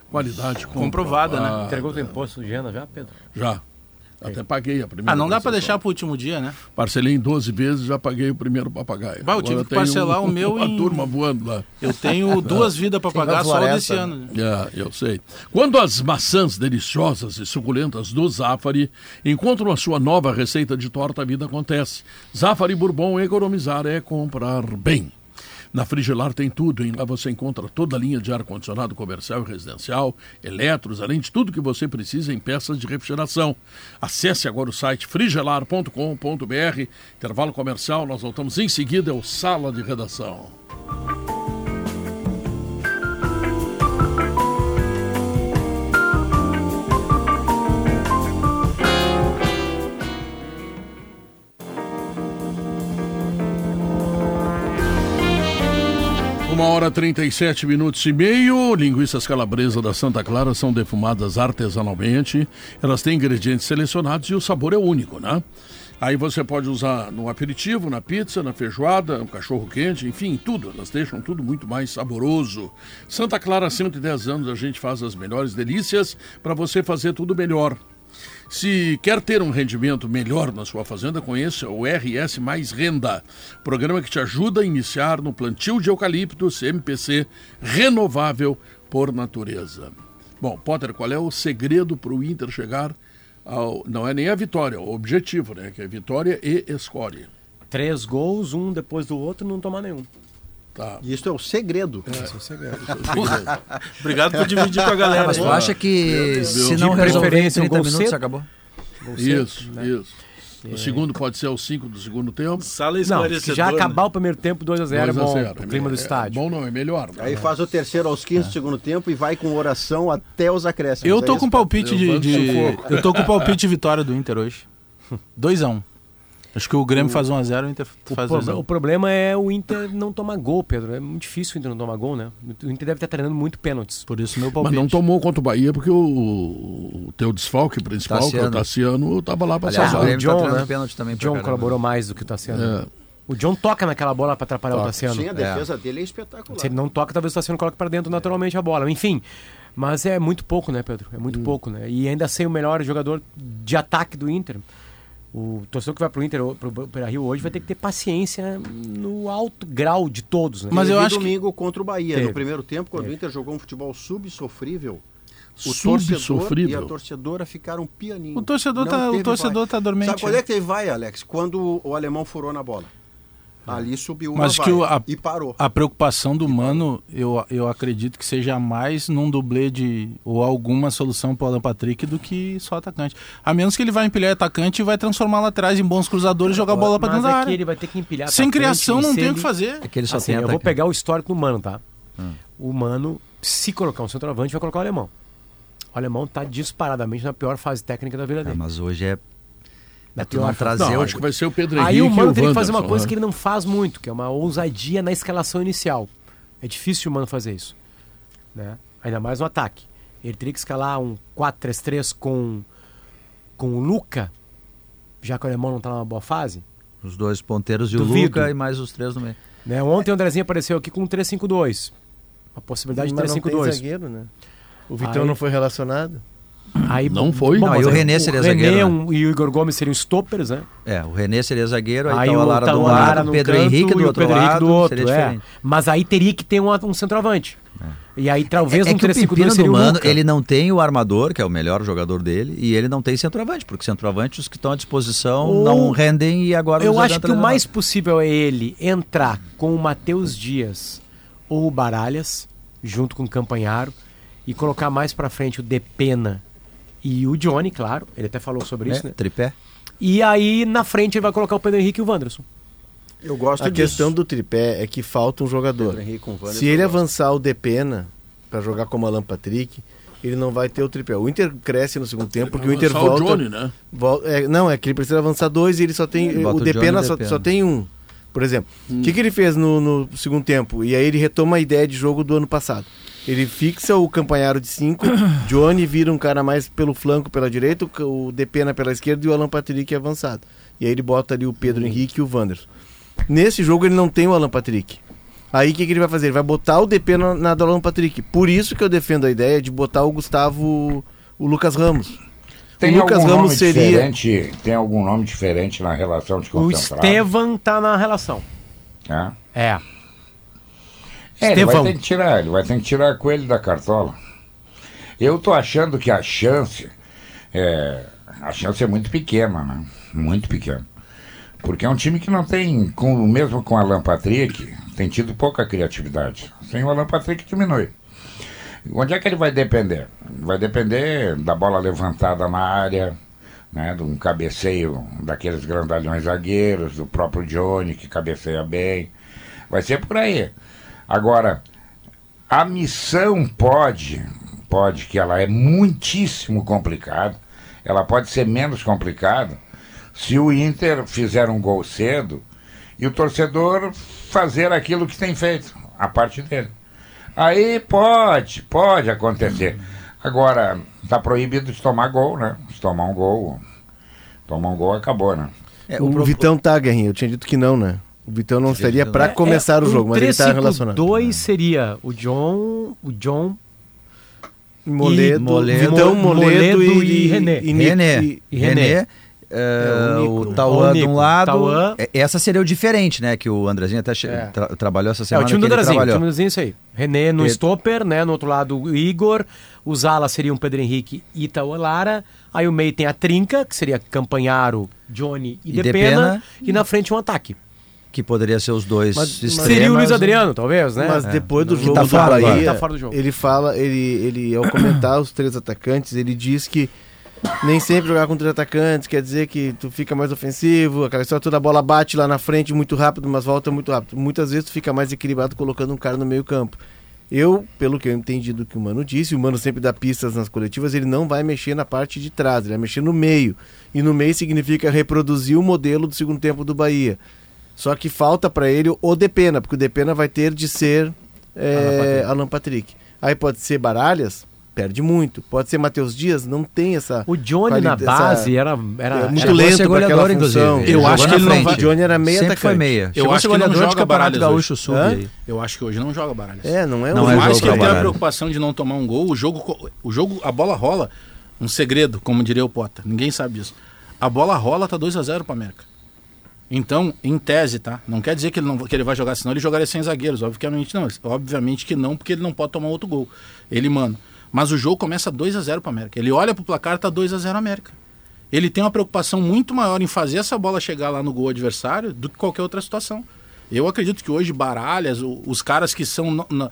Qualidade Comprovada, né? Entregou o imposto Gena já, Pedro? Já. Até paguei a primeira. Ah, não dá pra prestação. deixar pro último dia, né? Parcelei em 12 vezes já paguei o primeiro papagaio. Bah, eu tive Agora que parcelar um- o meu Uma em- turma voando lá. Eu tenho duas vidas Tem pagar só o desse né? ano. É, eu sei. Quando as maçãs deliciosas e suculentas do Zafari encontram a sua nova receita de torta, a vida acontece. Zafari Bourbon, economizar é comprar bem. Na Frigelar tem tudo, hein? Lá você encontra toda a linha de ar-condicionado comercial e residencial, eletros, além de tudo que você precisa em peças de refrigeração. Acesse agora o site frigelar.com.br. Intervalo comercial, nós voltamos em seguida, é o Sala de Redação. Hora 37 minutos e meio. Linguiças calabresa da Santa Clara são defumadas artesanalmente. Elas têm ingredientes selecionados e o sabor é único, né? Aí você pode usar no aperitivo, na pizza, na feijoada, no cachorro quente, enfim, tudo. Elas deixam tudo muito mais saboroso. Santa Clara, há 110 anos, a gente faz as melhores delícias para você fazer tudo melhor. Se quer ter um rendimento melhor na sua fazenda, conheça o RS Mais Renda, programa que te ajuda a iniciar no plantio de eucaliptos MPC renovável por natureza. Bom, Potter, qual é o segredo para o Inter chegar ao. Não é nem a vitória, o objetivo, né? Que é vitória e escória. Três gols, um depois do outro, não tomar nenhum. Tá. Isso é o segredo. Obrigado por dividir com a galera. Mas tu acha que se De não resolver em preferência, um 30 gol minutos cedo. acabou? Gol cedo, Isso, né? isso. O segundo pode ser aos 5 do segundo tempo. Sala Não, esclarecedora. se já acabar o primeiro tempo, 2x0 é 2 a bom. 0. O clima do É estádio. bom não, é melhor. né? Aí faz o terceiro aos 15 do segundo tempo e vai com oração até os acréscimos. Eu É tô isso, com palpite de, de-. Eu tô com palpite de vitória do Inter hoje. 2x1. Acho que o Grêmio faz 1x0 o Inter O, faz pro- 2x1. o problema é o Inter não tomar gol, Pedro. É muito difícil o Inter não tomar gol, né? O Inter deve estar treinando muito pênaltis. Por isso meu Mas palpite. não tomou contra o Bahia porque o, o teu desfalque principal, que é o Tassiano, estava lá para Aliás, o. Grêmio John, tá né? pênalti também O John caramba. colaborou mais do que o Tassiano. É. O John toca naquela bola para atrapalhar o Tassiano. Sim, a defesa dele é espetacular. Se ele não toca, talvez o Tassiano coloque para dentro naturalmente a bola. Enfim, Mas é muito pouco, né, Pedro? É muito pouco, né? E ainda sem o melhor jogador de ataque do Inter. O torcedor que vai pro Inter, pro Beira Rio hoje, vai ter que ter paciência no alto grau de todos, né? Mas eu Teve acho que- domingo contra o Bahia, Teve. no primeiro tempo, quando Teve. o Inter jogou um futebol subsofrível. O Subsofrível. torcedor e a torcedora ficaram pianinho. O torcedor Não tá- o torcedor vai. tá dormente, Sabe quando né? é que teve vai, Alex? Quando o alemão furou na bola. Ali subiu Mas uma que vai o- a- e parou. A preocupação do Mano, eu, eu acredito que seja mais num dublê de ou alguma solução para o Alan Patrick do que só atacante. A menos que ele vai empilhar atacante e vai transformar laterais em bons cruzadores e jogar a bola para Mas dentro da é que área. ele vai ter que empilhar Sem atacante, criação não tem o que fazer. É que ele só Assim, tem eu vou pegar o histórico do Mano, tá? Hum. O Mano, se colocar um centroavante, vai colocar o alemão. O alemão tá disparadamente na pior fase técnica da vida É, dele. mas hoje é. Na É tu não trazer Não, o. acho que vai ser o Pedro Aí Henrique o e Mano tem que fazer uma coisa né? que ele não faz muito, que é uma ousadia na escalação inicial. É difícil o Mano fazer isso. Né? Ainda mais no ataque. Ele teria que escalar um 4-3-3 com, com o Luca, já que o alemão não tá numa boa fase. Os dois ponteiros e o Duvido. Luca e mais os três no meio. Né? Ontem o Andrezinho apareceu aqui com um 3-5-2. A possibilidade de Mas tem 3-5-2. zagueiro, né? O Vitão Aí- não foi relacionado. Aí, Não foi? Bom, Não, e o aí René seria René zagueiro, né? um- e o Igor Gomes seriam stoppers, né? É, o René seria zagueiro, aí, Aí tá o o Lara do lado, no o Pedro canto Henrique do o outro Pedro lado, do outro, seria é. Mas aí teria que ter um, um centroavante. E aí talvez é um que o 3-5-2 pepino seria do o Mano, ele não tem o armador, que é o melhor jogador dele, e ele não tem centroavante, porque centroavante os que estão à disposição Ou- não rendem e agora Eu acho que o mais possível é ele entrar com o Matheus Dias ou o Baralhas, junto com o Campanharo, e colocar mais pra frente o Depena e o Johnny, claro. Ele até falou sobre É, isso, né? tripé. E aí na frente ele vai colocar o Pedro Henrique e o Wanderson. Eu gosto A disso. questão do tripé é que falta um jogador. Pedro Henrique Se ele avançar o Depena para jogar como Alan Patrick, ele não vai ter o tripé. O Inter cresce no segundo tempo porque o Inter volta. o Johnny, né? vol- é, não, é que ele precisa avançar dois e ele só tem. Bota o Depena só, Depena. só tem um. Por exemplo, o que, que ele fez no, no segundo tempo? E aí ele retoma a ideia de jogo do ano passado. Ele fixa o campanharo de 5, Johnny vira um cara mais pelo flanco, pela direita, o o Depena pela esquerda e o Alan Patrick avançado. E aí ele bota ali o Pedro Henrique e o Wanderson. Nesse jogo ele não tem o Alan Patrick. Aí o que, que ele vai fazer? Ele vai botar o DP na, na do Alan Patrick. Por isso que eu defendo a ideia de botar o Gustavo, o Lucas Ramos. Tem o Lucas algum Ramos nome seria. diferente? Tem algum nome diferente na relação de O concentrado? Estevan tá na relação. né? É. É, ele vai ter que tirar, ele vai ter que tirar coelho da cartola. Eu tô achando que a chance é, a chance é muito pequena, né? Muito pequena. Porque é um time que não tem, com, mesmo com o Alan Patrick, tem tido pouca criatividade. Sem o Alan Patrick diminui. Onde é que ele vai depender? Vai depender da bola levantada na área, né, de um cabeceio daqueles grandalhões zagueiros, do próprio Johnny, que cabeceia bem. Vai ser por aí. Agora, a missão pode, pode, que ela é muitíssimo complicada, ela pode ser menos complicada se o Inter fizer um gol cedo e o torcedor fazer aquilo que tem feito, a parte dele. Aí pode, pode acontecer. Agora, tá proibido de tomar gol, né? Se tomar um gol, tomar um gol acabou, né? É, o pro- Vitão tá, Guerrinho. Eu tinha dito que não, né? O Vitão não estaria para começar É, o jogo, mas ele tá relacionado. 2 seria o John, o John Moledo, Moledo, Vitão, Moledo Moledo, e René. E, René. e- e René. René. Eh, É, o o Nico. Tauan de um lado. Tauan. É, Essa seria o diferente, né? Que o Andrezinho até É. tra- trabalhou essa É, semana. o time do Andrezinho, o time do Andrezinho é isso aí. René no Pedro- stopper, né? No outro lado o Igor. Os alas seriam Pedro Henrique e Itaú Lara. Aí o meio tem a trinca, que seria Campanharo, Johnny e, E Depena. Depena. E na frente um ataque. Que poderia ser os dois Mas-. Seria o Luiz Adriano, talvez, né? Mas depois do Que jogo tá do. Bahia, Tá fora do jogo. ele fala, ele, ele ao comentar os três atacantes, ele diz que nem sempre jogar com três atacantes quer dizer que tu fica mais ofensivo, aquela história toda a bola bate lá na frente muito rápido, mas volta muito rápido. Muitas vezes tu fica mais equilibrado colocando um cara no meio campo. Eu, pelo que eu entendi do que o Mano disse, o Mano sempre dá pistas nas coletivas, ele não vai mexer na parte de trás, ele vai mexer no meio. E no meio significa reproduzir o modelo do segundo tempo do Bahia. Só que falta para ele o Depena, porque o Depena vai ter de ser é, Alan Patrick. Aí pode ser Baralhas, Perde muito. Pode ser Matheus Dias, não tem essa. O Johnny na base essa- era, era, é muito era- lento para aquela inclusive. função. Ele Eu acho que ele não vai- O Johnny era meio Sempre foi atacante. meia. Eu Chegou acho que ele não joga baralhas Gaúcho. Sul. Eu acho que hoje não joga baralhas. É, não é Não um é Por mais que ele tenha a baralho. preocupação de não tomar um gol, o jogo, o jogo, a bola rola. Um segredo, como diria o Pota. Ninguém sabe disso. A bola rola, tá 2 a 0 para América. Então, em tese, tá? Não quer dizer que ele, não, que ele vai jogar, senão ele jogaria sem zagueiros. Obviamente não. Obviamente que não, porque ele não pode tomar outro gol. Ele, mano. Mas o jogo começa 2 a 0 para América. Ele olha pro placar, tá 2 a 0 América. Ele tem uma preocupação muito maior em fazer essa bola chegar lá no gol adversário do que qualquer outra situação. Eu acredito que hoje Baralhas, o- os caras que são, no- no-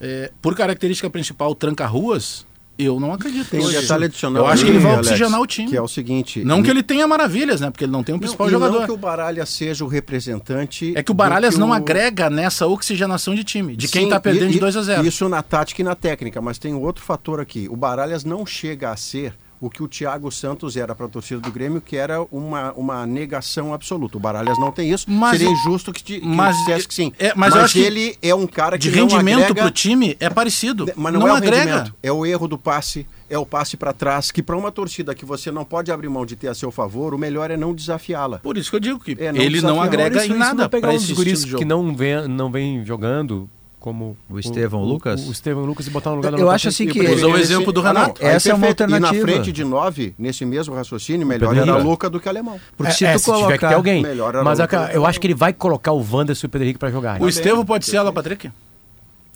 é, por característica principal, tranca-ruas, eu não acredito. Tem um hoje. detalhe adicional. Eu acho que ele vai Alex, oxigenar o time. Que é o seguinte. Não que ele tenha maravilhas, né? Porque ele não tem o principal não, jogador. Não que o Baralhas seja o representante. É que o Baralhas que não o- agrega nessa oxigenação de time, de quem Sim, tá perdendo e- de 2 a 0 Isso na tática e na técnica, mas tem outro fator aqui. O Baralhas não chega a ser o que o Thiago Santos era para a torcida do Grêmio, que era uma, uma negação absoluta. O Baralhas não tem isso. Mas Seria injusto que, te, que mas- dissesse que sim. é, mas que ele é um cara que De rendimento agrega, pro time é parecido. Mas não, não é o agrega. rendimento, é o erro do passe, é o passe para trás, que para uma torcida que você não pode abrir mão de ter a seu favor, o melhor é não desafiá-la. Por isso que eu digo que É, não ele não agrega Isso- em isso nada para esse dos guris que não vem, não vem jogando como O Estevão Lucas? O, o Estevão Lucas e botar no lugar do Eu acho assim que- Usou o exemplo do Ah, não, Renato. Essa é uma alternativa. E na frente de nove, nesse mesmo raciocínio, melhor Pedro era. Luca do que alemão. Porque É, se é, tu se tiver que ter colocar... alguém. Melhor era Mas a eu acho que ele vai colocar o Wanderson e o Pedro Henrique pra jogar. O Estevão pode ser Alan Patrick?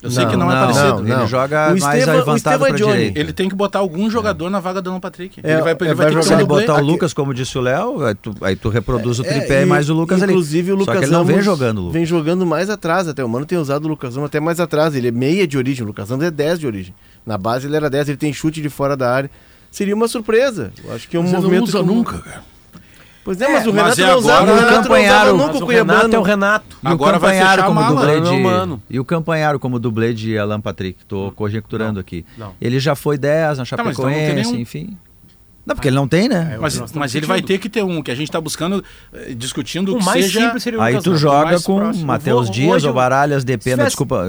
Eu sei Não, que não, é não, parecido. ele não. joga O mais avantado Estevão é direita. Ele tem que botar algum jogador na vaga do Alan Patrick. É, ele vai, é, ele vai vai ter que ser ele botar o Lucas como disse o Léo, aí tu, aí tu reproduz o tripé É, e mais o Lucas ali. Inclusive o Lucas Só que ele não vem jogando, Lucas. Vem jogando mais atrás até. O Mano tem usado o Lucas Ramos até mais atrás. Ele é meia de origem. O Lucas Ramos é 10 de origem. Na base ele era 10, ele tem chute de fora da área. Seria uma surpresa. Eu acho que é um Você não movimento. usa que- nunca, cara. Pois é, mas o mas Renato é não usava, agora o o Renato não Campanharo- usava nunca Mas o o Renato é o. Renato. E o Agora vai Campanharo como mala. dublê Não, de... mano. E o Campanharo como dublê de Alan Patrick. Tô conjecturando aqui. não. Ele já foi 10 na mas então não Chapecoense, nenhum. enfim. Não, porque ele não tem, né? É, o Mas, mas ele vai ter que ter um, que a gente está buscando, eh, discutindo O que mais seja... simples seria o Aí tu joga mais com. Matheus Dias ou Baralhas, dependa, desculpa,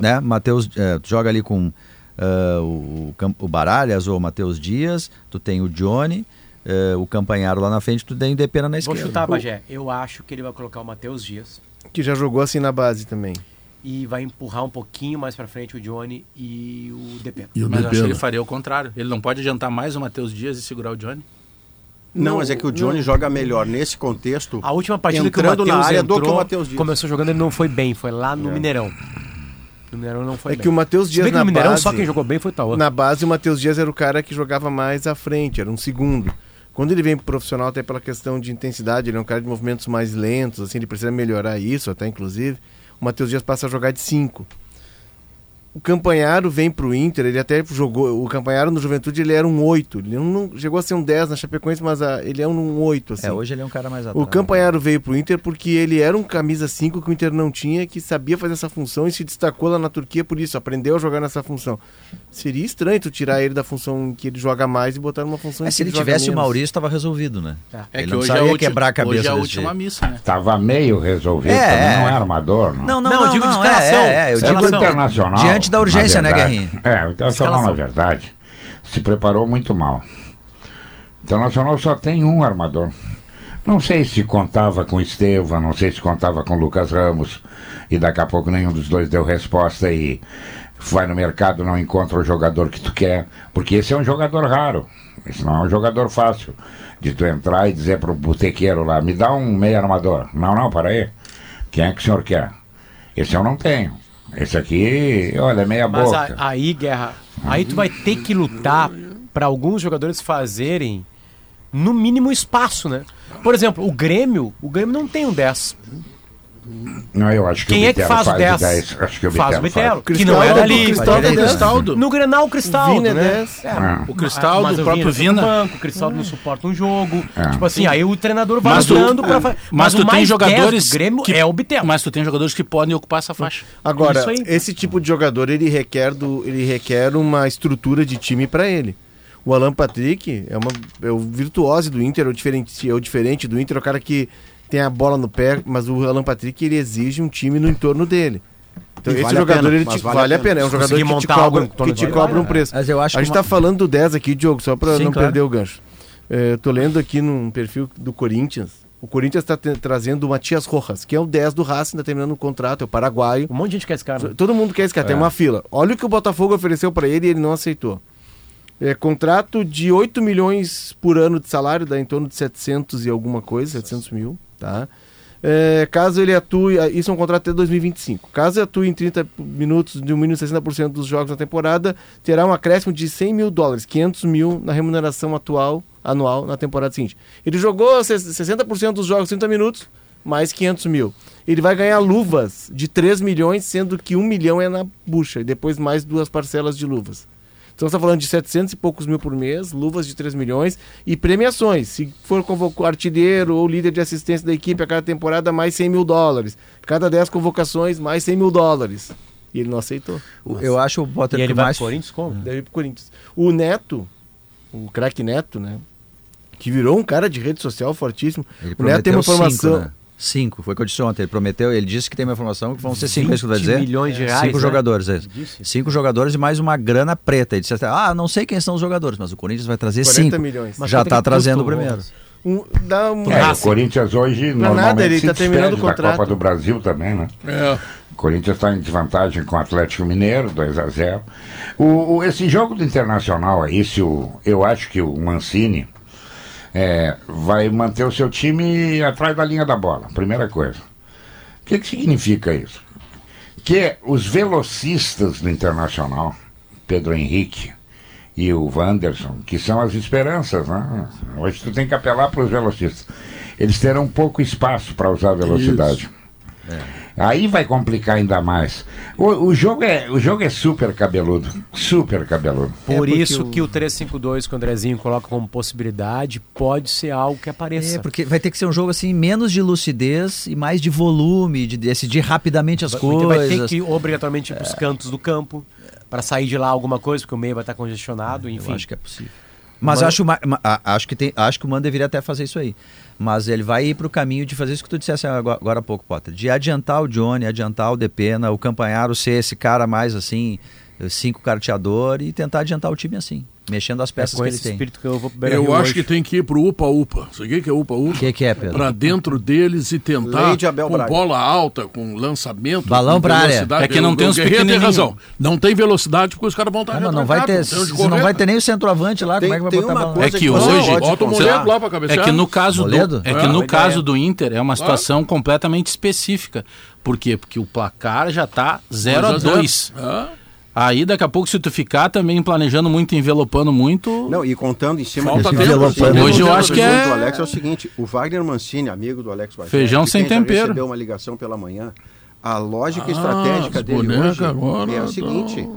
né? Matheus, é, tu joga ali com ah, o, o Baralhas ou o Matheus Dias, tu tem o Johnny, eh, o Campanharo lá na frente, tu tem o Depena na Vou esquerda. chutar, Bagé. Eu acho que ele vai colocar o Matheus Dias Que já jogou assim na base também. e vai empurrar um pouquinho mais pra frente o Johnny e o Depena. E o Mas eu acho que ele faria o contrário. Ele não pode adiantar mais o Matheus Dias e segurar o Johnny? Não, mas é que o Johnny joga melhor nesse contexto. A última partida que o entrando Matheus na área do entrou, que o Matheus Dias. começou jogando, ele não foi bem. Foi lá no Mineirão. No Mineirão não foi É bem. que o Matheus Se Dias bem que na no Mineirão base, só quem jogou bem foi o Tauan. na base o Matheus Dias era o cara que jogava mais à frente, era um segundo. Quando ele vem pro profissional, até pela questão de intensidade, ele é um cara de movimentos mais lentos, assim, ele precisa melhorar isso, até inclusive. O Matheus Dias passa a jogar de 5. O Campanharo vem pro Inter, ele até jogou. O Campanharo no Juventude ele era um 8. Ele não chegou a ser um 10 na Chapecoense, mas ah, ele é um 8. Assim. É, hoje ele é um cara mais atrás. O Campanharo veio pro Inter porque ele era um camisa 5 que o Inter não tinha, que sabia fazer essa função e se destacou lá na Turquia por isso, aprendeu a jogar nessa função. Seria estranho tu tirar ele da função em que ele joga mais e botar numa função É, em se ele joga tivesse o. Maurício, estava resolvido, né? É ele que não hoje é, a quebrar a cabeça hoje é a última jeito. missa, né? Tava meio resolvido, É, também é. não é armador. Não. Não, não, Não, não, eu digo não, escalação. é, é, é, eu digo o internacional. diante da urgência, né, verdade. Guerrinho? É, o internacional, na verdade, se preparou muito mal. O internacional só tem um armador. Não sei se contava com Estevam, não sei se contava com Lucas Ramos, e daqui a pouco nenhum dos dois deu resposta e vai no mercado não encontra o jogador que tu quer, porque esse é um jogador raro. Esse não é um jogador fácil de tu entrar e dizer pro botequeiro lá, me dá um meio armador. Não, não, para aí. Quem é que o senhor quer? Esse eu não tenho. Esse aqui, olha, é meia Mas boca. a- aí, Guerra, aí tu vai ter que lutar pra alguns jogadores fazerem no mínimo espaço, né? Por exemplo, o Grêmio, o Grêmio não tem um 10. Não, eu acho que Quem o é que Bitelo faz o 10? 10. Acho que o Faz o Bitelo que não é Cristaldo, dali. Cristaldo é direito. 10. Cristaldo. No Grenal, o Cristaldo, Vina é né? 10. Ah. O Cristaldo, Mas o o próprio Vina Vina. no banco, o Cristaldo não suporta um jogo. É. Tipo assim, aí o treinador vai Mas tu- usando pra mas o tu tem mais jogadores 10 do Grêmio que- é o Bitelo. Mas tu tem jogadores que podem ocupar essa faixa. Agora, esse tipo de jogador, ele requer, do, ele requer uma estrutura de time para ele. O Alan Patrick é, uma, é o virtuose do Inter, é o, diferente, é o diferente do Inter, é o cara que tem a bola no pé, mas o Alan Patrick ele exige um time no entorno dele. Então, E esse vale a jogador pena, ele te, vale vale, a pena. É um jogador que te cobra, torno que te cobra vale, um preço. Mas eu acho a gente uma- tá falando do 10 aqui, Diogo, só pra Sim, não claro. perder o gancho. É, tô lendo aqui num perfil do Corinthians. O Corinthians está trazendo o Matias Rojas, que é o 10 do Racing, tá terminando um contrato, é o paraguaio. Um monte de gente quer esse cara. né? Todo mundo quer esse cara, tem uma fila. Olha o que o Botafogo ofereceu para ele e ele não aceitou. É, contrato de 8 milhões por ano de salário, dá em torno de 700 e alguma coisa, 700 mil, tá? É, caso ele atue, isso é um contrato até 2025. Caso ele atue em 30 minutos, de um mínimo 60% dos jogos na temporada, terá um acréscimo de 100 mil dólares, 500 mil na remuneração atual, anual, na temporada seguinte. Ele jogou 60% dos jogos 30 minutos, mais 500 mil. Ele vai ganhar luvas de 3 milhões, sendo que 1 milhão é na bucha, e depois mais duas parcelas de luvas. Então você está falando de 700 e poucos mil por mês, luvas de 3 milhões e premiações. Se for convocar artilheiro ou líder de assistência da equipe a cada temporada, mais 100 mil dólares. Cada 10 convocações, mais 100 mil dólares. E ele não aceitou. Eu acho o Potter E ele que vai mais. pro Corinthians como? Deve ir pro Corinthians. O Neto, o craque Neto, né? Que virou um cara de rede social fortíssimo. Ele o Neto tem uma formação. Cinco, né? Cinco, foi o que eu disse ontem. Ele prometeu, ele disse que tem uma informação que vão ser cinco, é isso que 20 dizer? milhões de reais, Cinco né? jogadores, é. Cinco jogadores e mais uma grana preta. Ele disse até, ah, não sei quem são os jogadores, mas o Corinthians vai trazer 40 cinco. milhões. Mas Já está trazendo o primeiro. Um, dá um... É, o Corinthians hoje Não é normalmente nada, ele se tá terminando o da contrato. Copa do Brasil também, né? É. O Corinthians está em desvantagem com o Atlético Mineiro, 2 a 0 o, o- Esse jogo do Internacional aí, se o, eu acho que o Mancini é, vai manter o seu time atrás da linha da bola, primeira coisa. O que, que significa isso? Que os velocistas do Internacional, Pedro Henrique e o Wanderson, que são as esperanças, né? Hoje tu tem que apelar para os velocistas. Eles terão pouco espaço para usar a velocidade. Aí vai complicar ainda mais. O, o jogo é, o jogo é super cabeludo. Super cabeludo. Por porque isso o- que o 352 que o Andrezinho coloca como possibilidade pode ser algo que apareça. É, porque vai ter que ser um jogo assim, menos de lucidez e mais de volume, de decidir rapidamente as O Inter vai ter coisas. que obrigatoriamente ir para os cantos do campo para sair de lá alguma coisa, porque o meio vai estar congestionado, enfim. Eu acho que é possível. Mas acho, acho, que tem, acho que o Mano deveria até fazer isso aí. Mas ele vai ir para o caminho de fazer isso que tu dissesse agora, agora há pouco, Potter. De adiantar o Johnny, adiantar o Depena, o Campanharo ser esse cara mais assim, cinco carteador e tentar adiantar o time assim, mexendo as É peças com que ele tem. que eu Eu acho hoje. que tem que ir pro UPA-UPA. Sabe o que é UPA-UPA? O que, que é, Pedro? Pra dentro deles e tentar Abel com Braga. bola alta, com lançamento, Balão com pra área. velocidade. É que não O- tem os tem pequenininhos. razão. Não tem velocidade porque os caras vão estar Ah, mas não vai ter, não não vai ter nem o centroavante lá, Tem- como é que vai botar uma coisa É que você hoje- Bota o. Moledo lá pra É cabecear. que no caso do, é É, que no boa caso do Inter é uma situação completamente específica. Por quê? Porque o placar já tá 0 a 2. É. Aí daqui a pouco se tu ficar também planejando muito, envelopando muito, Não, e contando em cima Falta tempo, envelopando. Hoje eu O acho que é- do Alex é o seguinte, o Wagner Mancini, amigo do Alex Bagé, Feijão de sem tempero. recebeu uma ligação pela manhã. A lógica Ah, estratégica dele hoje agora é a tão- seguinte: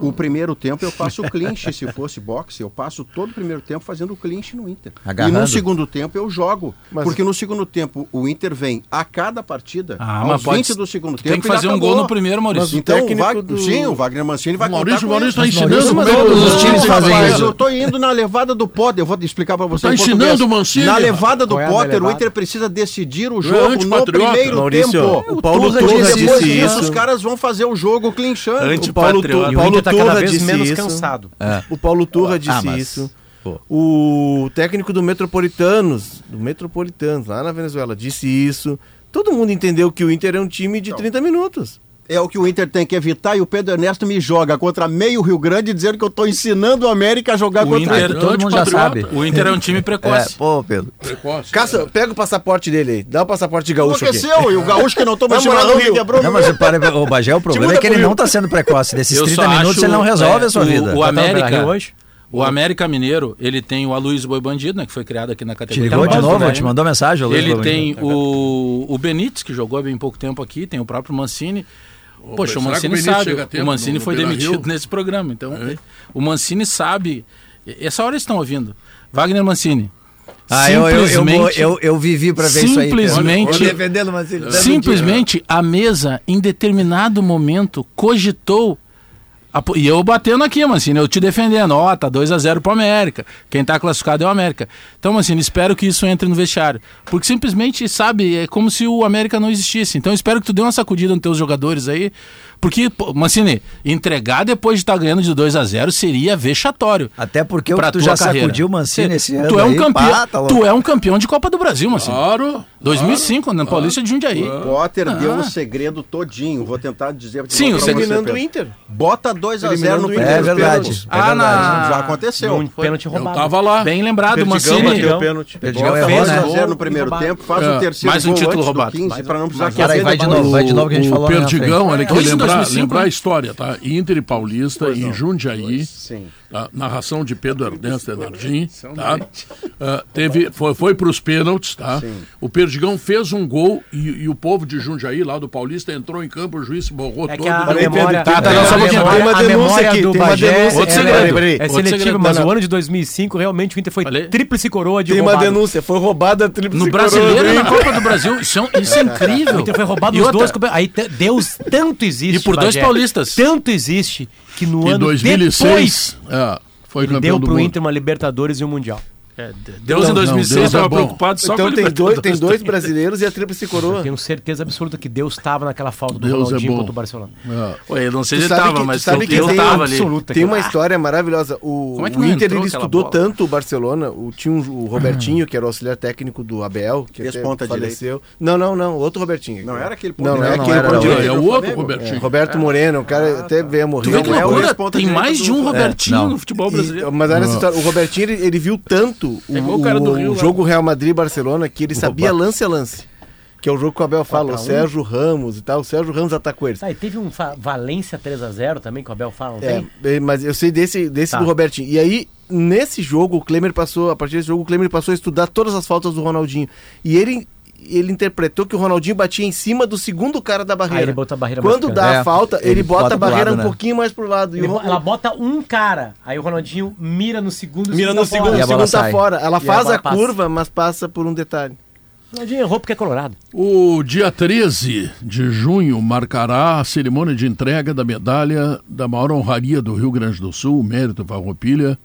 o primeiro tempo eu faço clinch se fosse boxe, eu passo todo o primeiro tempo fazendo clinch no Inter. Agarrando. E no segundo tempo eu jogo, Mas- porque no segundo tempo o Inter vem a cada partida, Ah, aos mas pode- 20 do segundo tu tempo tem que fazer um gol no primeiro, Maurício. Mas o Então, o Wagner, do- sim, o Wagner Mancini vai O Maurício, contar o com Maurício isso. tá ensinando é que todos os times fazem Mas isso. eu tô indo na levada do Potter, eu vou explicar pra você. Tá em ensinando português. o Mancini? Na levada do Qual é Potter, o? Inter precisa decidir o é jogo no primeiro Maurício, tempo. o Paulo Turra Turra disse depois disso, isso. os caras vão fazer o jogo clinchando. O Paulo, o Paulo Inter tá cada Turra vez disse menos isso. cansado. O Paulo Turra disse Ah, mas- isso. pô. O técnico do Metropolitanos, do Metropolitanos, lá na Venezuela, disse isso. Todo mundo entendeu que o Inter é um time de 30 minutos. É o que o Inter tem que evitar e o Pedro Ernesto me joga contra meio Rio Grande dizendo que eu tô ensinando o América a jogar O contra Inter- Todo mundo já sabe. O Inter é um time É, precoce. pô, Pedro. Precoce. Caça, pega o passaporte dele aí. Dá o passaporte de gaúcho aqui. E o gaúcho que não toma morar chimarrão no Rio. quebrou Não, mas o, para- o Bagé, o problema é que ele não tá sendo precoce. Desses Eu 30 só minutos ele não resolve é, a sua o- vida. O Tá América, hoje? o América Mineiro, ele tem o Aloysio Boi Bandido, né, que foi criado aqui na Te categoria. ligou de novo? Te mandou mensagem? o Luiz Ele tem o, o Benítez, que jogou há bem pouco tempo aqui, tem o próprio Mancini. Poxa, o o Mancini Benítez sabe. O Mancini no- no foi demitido nesse programa. Então, o Mancini sabe. Essa hora eles estão ouvindo. Wagner Mancini. Ah, eu, eu, eu, eu, eu vivi pra ver isso aí. Simplesmente- defendendo, mas tá Simplesmente a mesa, em determinado momento, cogitou e eu batendo aqui, Mancini, eu te defendendo. Ó, oh, tá 2x0 pro América. Quem tá classificado é o América. Então, Mancini, espero que isso entre no vestiário. Porque simplesmente, sabe, é como se o América não existisse. Então, espero que tu dê uma sacudida nos teus jogadores aí. Porque, Mancini, entregar depois de estar tá ganhando de 2 a 0 seria vexatório. Até porque pra tu já carreira. sacudiu Mancini esse ano. Tu é, um aí, campeão, tá tu é um campeão de Copa do Brasil, Mancini. Claro. 2005, claro, na Paulista claro. de Jundiaí. Potter ah. deu o ah. segredo todinho. Vou tentar dizer. Sim, o segredo. do Inter. Bota dois 2 0 no é, é verdade. Ah, na... já aconteceu. Um pênalti roubado. Eu tava lá. Bem lembrado, Mancini. Perdigão pênalti. Perdigão errou, né? 2 0 no primeiro tempo, faz o ah, terceiro Mais um título roubado. 15 para não precisar Cara, vai de novo, vai de novo que a gente falou. Perdigão, olha aqui, lembrar a história, tá? Inter e Paulista e Jundiaí. Sim. Tá? Narração de Pedro Ernesto Enardim. Tá? Uh, teve, foi foi para os pênaltis. Tá? O Perdigão fez um gol e, e, o povo de Jundiaí, lá do Paulista, entrou em campo, o juiz borrou é todo. Que a, a memória, tá, tá, só. A, uma denúncia aqui, do tem uma denúncia. Outro é- segredo. é, Peraí, é seletivo, mas o ano de 2005 realmente o Inter foi Falei? tríplice coroa de Tem uma denúncia, foi roubada a tríplice No coroa brasileiro, do na. Copa do Brasil. Isso é, isso é incrível. O Inter foi roubado E os outra, dois. Aí Deus tanto existe. E por dois paulistas. Tanto existe que no ano 2006, é, foi depois ele campeão deu do pro mundo. Inter uma Libertadores e um Mundial. Deus em Não, 2006 Deus é estava bom. preocupado só Então com a tem dois, tem dois brasileiros e a tríplice coroa. Eu tenho certeza absoluta que Deus estava naquela falta do Deus é Ronaldinho bom. contra o Barcelona. É. Ué, eu não sei Tu se ele sabe tava, que- mas sabe eu, que eu tem tava um ali. absoluta. Tem uma história maravilhosa. O, Como é que o Inter ele estudou bola? tanto o Barcelona. O, tinha um- o Robertinho, que era o auxiliar técnico do Abel, que faleceu. Não, não, não. Outro Robertinho. Não era aquele Não, não é aquele era o-. É o outro. Robertinho. Roberto Moreno, o cara até veio a morrer. É o- Tem mais de um É, Robertinho no futebol brasileiro. mas olha essa história, o Robertinho ele viu tanto o, É o cara do o Rio lá. jogo Real Madrid e Barcelona que ele sabia lance a lance. Que é o jogo que o Abel fala, o Sérgio Ramos e tal. O Sérgio Ramos atacou eles. Ah, e teve um Valência 3x0 também, que o Abel fala, não É, tem? é, mas eu sei desse, desse Tá. do Robertinho. E aí, nesse jogo, o Klemer passou, a partir desse jogo, o Klemer passou a estudar todas as faltas do Ronaldinho. E ele, ele interpretou que o Ronaldinho batia em cima do segundo cara da barreira. Aí ele botou a barreira mais Quando dá É, a falta, ele, ele bota, bota a barreira lado, um né? pouquinho mais pro lado. E Ele o ela bota um cara, aí o Ronaldinho mira no segundo. mira no segundo. E o a segundo tá fora. Ela E a faz a passa. curva, mas passa por um detalhe. O Ronaldinho errou porque é colorado. O dia 13 de junho marcará a cerimônia de entrega da medalha da maior honraria do Rio Grande do Sul, Mérito Farroupilha,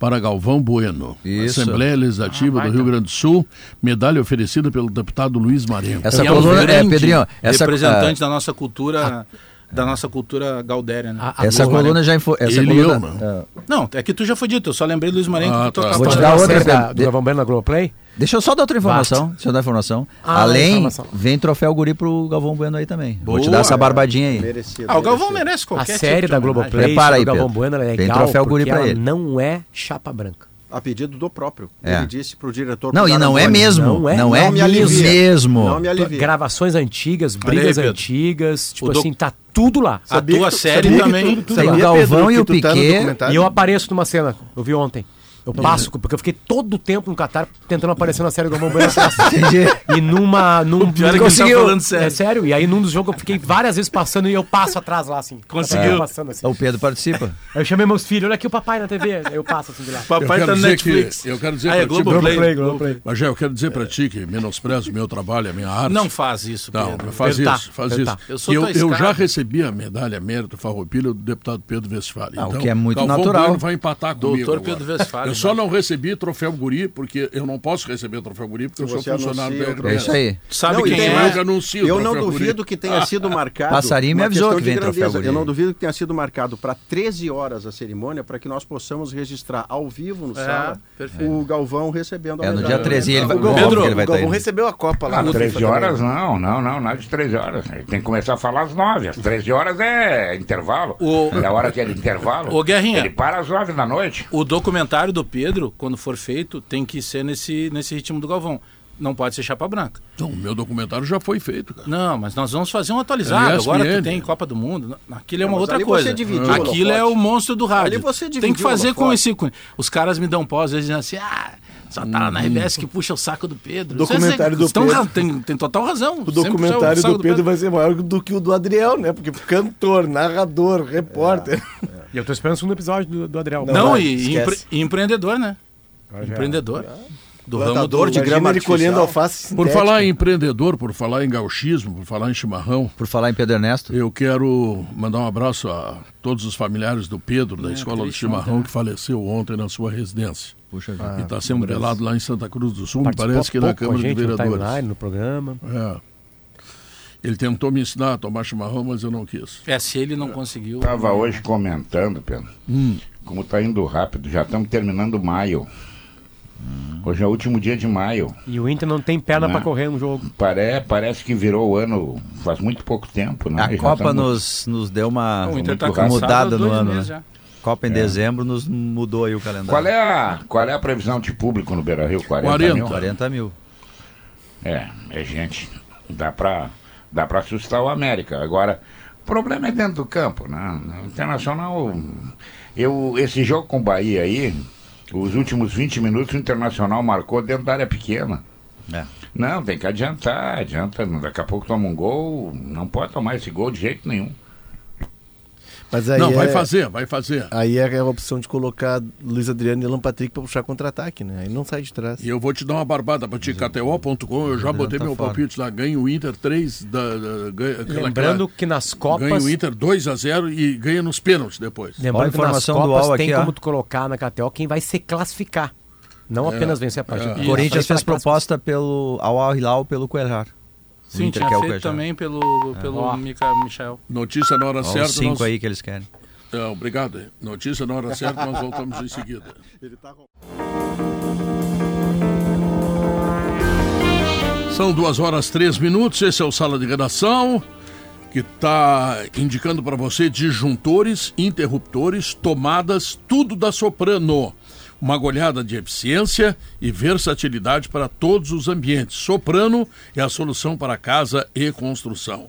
para Galvão Bueno. Isso. Assembleia Legislativa do Rio Grande do Sul, medalha oferecida pelo deputado Luiz Marenco. Essa E é um coluna, é, Pedrinho, essa, representante da nossa cultura, da nossa cultura gaudéria, né? A- a- essa coluna já info, essa Ele coluna, eu, né? é, Não, é que tu já foi dito, eu só lembrei do Luiz Marenco Ah, que tu tá. tocava Vou te dar Pode outra, da- do Galvão Bueno na Globoplay? Deixa eu só dar outra informação. Deixa eu dar informação. Ah, Além, informação. vem troféu guri pro Galvão Bueno aí também. Vou te Boa. dar essa barbadinha aí. Merecido. Ah, o Galvão merecido. merece A qualquer série tipo da. Globoplay Prepara aí, o Galvão Pedro. Bueno ela é legal troféu porque guri pra ela ele. não é chapa branca. A pedido do próprio. É. Ele disse pro diretor. Não, e não é mesmo. Não é? Não é Não me alivia. mesmo. Não me alivia. Gravações antigas, aí, brigas Pedro. antigas, tipo O assim, tá tudo lá. A tua série também. Tem o Galvão Pedro, e o tá Piquet. E eu apareço numa cena, eu vi ontem. Eu passo, porque eu fiquei todo o tempo no Catar tentando aparecer na série do Galvão Bueno. Entendi. E numa. Num, pior é que num- ele tá falando sério. É sério. E aí num dos jogos eu fiquei várias vezes passando e eu passo atrás lá, assim. Conseguiu. Eu Passando, assim. O Pedro participa. Aí eu chamei meus filhos, olha aqui o papai na TV. Aí eu passo assim de lá. Papai tá no Netflix. que- eu quero dizer Ah, é pra ti, Globoplay. Globoplay. Mas, eu quero dizer pra ti que menosprezo o meu trabalho, a minha arte. Não faz isso, Não, Pedro. faz Pedro, tá. isso, faz Pedro, isso. tá. Eu sou eu, eu já recebi a medalha mérito Farroupilha do deputado Pedro Westphal. Ah, o que é muito Galvão natural. Bueno vai empatar comigo Doutor. Pedro Westphal, Eu só não recebi troféu guri, porque eu não posso receber troféu guri, porque eu sou funcionário da É isso aí. Tu sabe Não, quem é? Eu anuncio Eu não duvido guri. que tenha sido marcado. Passarinho me avisou que de vem troféu grandeza. guri. Eu não duvido que tenha sido marcado para 13 horas a cerimônia para que nós possamos registrar ao vivo no sala perfeito. o Galvão recebendo a É, no medalha. dia 13 ele vai, O Galvão, Pedro, ele vai o Galvão recebeu a Copa lá Ah, no 13 FIFA também. horas não, não, não, nada de 13 horas. Ele tem que começar a falar às 9. Às 13 horas é intervalo. O- É a hora que é de intervalo. Ô, Guerrinha. Ele para às 9 da noite. O documentário do Pedro, quando for feito, tem que ser nesse, nesse ritmo do Galvão. Não pode ser chapa branca. Então, o meu documentário já foi feito, cara. Não, mas nós vamos fazer um atualizado. É Agora tu tem Copa do Mundo. Aquilo é Não, uma mas outra ali coisa. você dividiu o Aquilo é o monstro do rádio. Ali você tem que fazer com esse. Os caras me dão pau, às vezes dizem assim, ah, só tá na RBS que puxa o saco do Pedro. Documentário do Vocês estão Pedro. Tem, tem total razão. O documentário saco do Pedro vai ser maior do que o do Adriel, né? Porque cantor, narrador, repórter. E eu tô esperando o segundo episódio do, do Adriel. Não, vai, e, e empre- e empreendedor, né? Empreendedor. Do ramo de do... grama Imagina ele colhendo alface Por sintética. falar em empreendedor, por falar em gauchismo, por falar em chimarrão, Por falar em Pedro Ernesto, eu quero mandar um abraço a todos os familiares do Pedro, da Escola do Chimarrão, ontem, né? que faleceu ontem na sua residência. puxa vida. e está sendo velado lá em Santa Cruz do Sul, Participou parece que na pouco com a Câmara de gente no Vereadores. timeline, no programa. É. Ele tentou me ensinar a tomar chimarrão, mas eu não quis. É, se ele não conseguiu... Estava hoje comentando, Pedro, como está indo rápido, já estamos terminando maio. Hoje é o último dia de maio. E o Inter não tem perna Não. pra correr no jogo. Pare, parece que virou o ano faz muito pouco tempo, né? A Já Copa estamos- nos, nos deu uma O Inter tá mudada no ano, né? já. Copa em dezembro nos mudou aí o calendário. Qual é, a, qual é a previsão de público no Beira Rio? 40, 40. mil? 40 mil. É, é gente. Dá pra, dá pra assustar o América. Agora, o problema é dentro do campo, né? O Internacional. Eu, esse jogo com o Bahia aí, os últimos 20 minutos o Internacional marcou dentro da área pequena. É. Não, tem que adiantar, adianta. Daqui a pouco toma um gol. Não pode tomar esse gol de jeito nenhum. Mas aí não, vai é- fazer, vai fazer. Aí é a opção de colocar Luiz Adriano e Alan Patrick pra puxar contra-ataque, né? Aí não sai de trás. E eu vou te dar uma barbada pra ti, KTO.com, eu já botei tá meu fora. palpite lá, ganha o Inter 3, da, da, ganha, aquela- Lembrando aquela- que nas ganha Copas. o Inter 2 a 0 e ganha nos pênaltis depois. Lembrando que nas informação do Copas tem aqui, ó. como tu colocar na KTO quem vai se classificar. Não apenas vencer a partida. é. O Corinthians fez proposta pelo, ao Al Hilal pelo Coelhar. Sim, Inter tinha feito também pelo, pelo Ó. Mica, Michel. Notícia na hora Ó, certa. Os cinco nós- aí que eles querem. É, obrigado. Notícia na hora certa, nós voltamos em seguida. São duas horas três minutos. Esse é o Sala de Redação, que está indicando para você disjuntores, interruptores, tomadas, tudo da Soprano. Uma goleada de eficiência e versatilidade para todos os ambientes. Soprano é a solução para casa e construção.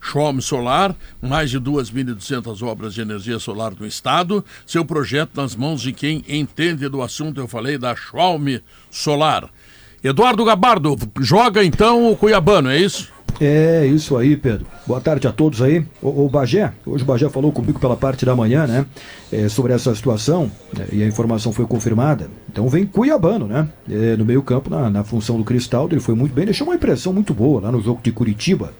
Schwalm Solar, mais de 2.200 obras de energia solar no estado. Seu projeto nas mãos de quem entende do assunto. Eu falei da Schwalm Solar. Eduardo Gabardo, joga então o Cuiabano, é isso? É isso aí, Pedro. Boa tarde a todos aí. O, o Bagé, hoje o Bagé falou comigo pela parte da manhã, né? é, sobre essa situação, né, e a informação foi confirmada. Então vem Cuiabano, né? é, no meio-campo, na, na função do Cristaldo, ele foi muito bem, deixou uma impressão muito boa lá no jogo de Curitiba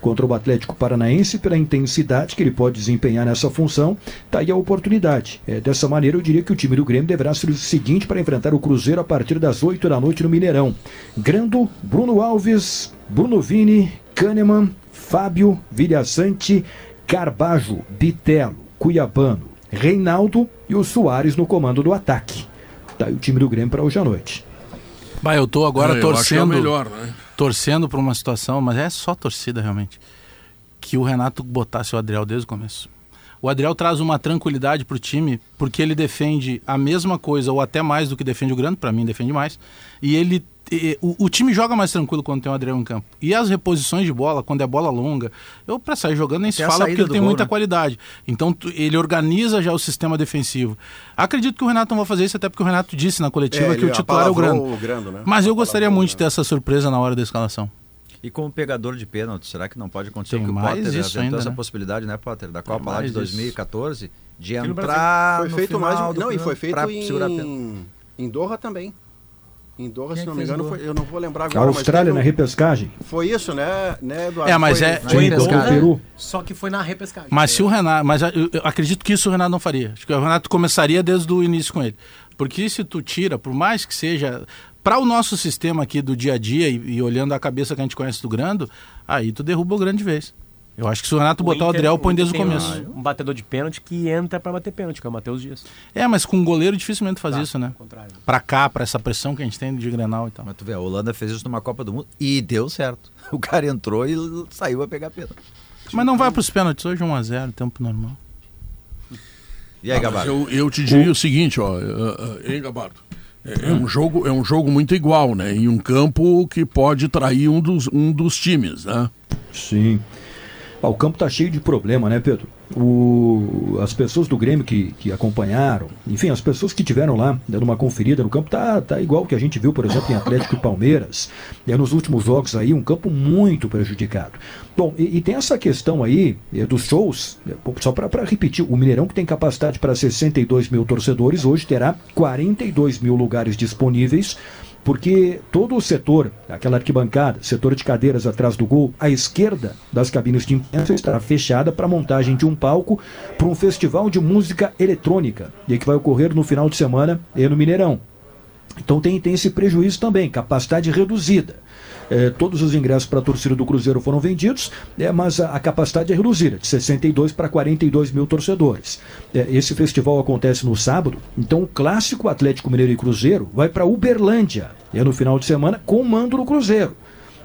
contra o Atlético Paranaense pela intensidade que ele pode desempenhar nessa função. Tá aí a oportunidade. É, dessa maneira, eu diria que o time do Grêmio deverá ser o seguinte para enfrentar o Cruzeiro a partir das 8 da noite no Mineirão. Grando, Bruno Alves, Bruno Vini, Kahneman, Fábio, Vilhaçante, Carbajo, Bitelo, Cuiabano, Reinaldo e o Soares no comando do ataque. Tá aí o time do Grêmio para hoje à noite. Bah, eu tô agora É, eu acho que é o torcendo. melhor, né? Torcendo para uma situação, mas é só torcida realmente, que o Renato botasse o Adriel desde o começo. O Adriel traz uma tranquilidade para o time, porque ele defende a mesma coisa, ou até mais do que defende o Grande, para mim defende mais, e ele o, o time joga mais tranquilo quando tem o Adriel em campo. E as reposições de bola, quando é bola longa, eu para sair jogando nem se Tem fala porque ele tem gol, muita né? qualidade. Então tu- ele organiza já o sistema defensivo. Acredito que o Renato não vai fazer isso, até porque o Renato disse na coletiva É, que o ele titular é o Grande. o Grando, né? Mas eu gostaria muito de ter Grando. essa surpresa na hora da escalação. E como pegador de pênalti, será que não pode acontecer Tem o que o mais Potter isso ainda, essa né? possibilidade, né, Potter? Da Copa lá de isso. 2014, de no entrar Foi no feito final mais. do Não, e foi feito em, em Doha também. Em Doha, Quem se é não me engano, foi, eu não vou lembrar A agora. mas Austrália na repescagem. Foi isso, né, né Eduardo? É, mas Foi- é- foi em Doha. Peru. Só que foi na repescagem. Mas se o Renato. Mas eu, eu acredito que isso o Renato não faria. Acho que o Renato começaria desde o início com ele. Porque se tu tira, por mais que seja. Para o nosso sistema aqui do dia a dia e, e olhando a cabeça que a gente conhece do Grando, aí tu derruba o Grande de vez. Eu acho que se o Renato botar o Inter- Adriel, põe desde o começo. Um, um batedor de pênalti que entra pra bater pênalti, que é o Matheus Dias. É, mas com um goleiro dificilmente faz Tá, isso, né? Pra cá, pra essa pressão que a gente tem de Grenal e tal. Mas tu vê, a Holanda fez isso numa Copa do Mundo e deu certo. O cara entrou e saiu a pegar pênalti. Mas não vai pros pênaltis hoje 1x0, tempo normal. E aí, Gabardo? eu, eu te diria o seguinte, ó, eh, eh, hein, Gabardo? É, é um jogo, é um jogo muito igual, né? Em um campo que pode trair um dos, um dos times, né? Sim. Ah, o campo tá cheio de problema, né, Pedro? O, as pessoas do Grêmio que, que acompanharam, enfim, as pessoas que tiveram lá dando uma conferida no campo, tá, tá igual que a gente viu, por exemplo, em Atlético e Palmeiras. É, nos últimos jogos aí, um campo muito prejudicado. Bom, e, e tem essa questão aí é, dos shows, é, só para repetir, o Mineirão que tem capacidade para 62 mil torcedores, hoje terá 42 mil lugares disponíveis porque todo o setor, aquela arquibancada, setor de cadeiras atrás do gol, à esquerda das cabines de imprensa estará fechada para montagem de um palco para um festival de música eletrônica, e que vai ocorrer no final de semana no Mineirão. Então tem, tem esse prejuízo também, capacidade reduzida. É, todos os ingressos para a torcida do Cruzeiro foram vendidos, é, mas a, a, capacidade é reduzida, de 62 para 42 mil torcedores. É, esse festival acontece no sábado, então o clássico Atlético Mineiro e Cruzeiro vai para Uberlândia, é no final de semana, com mando no Cruzeiro.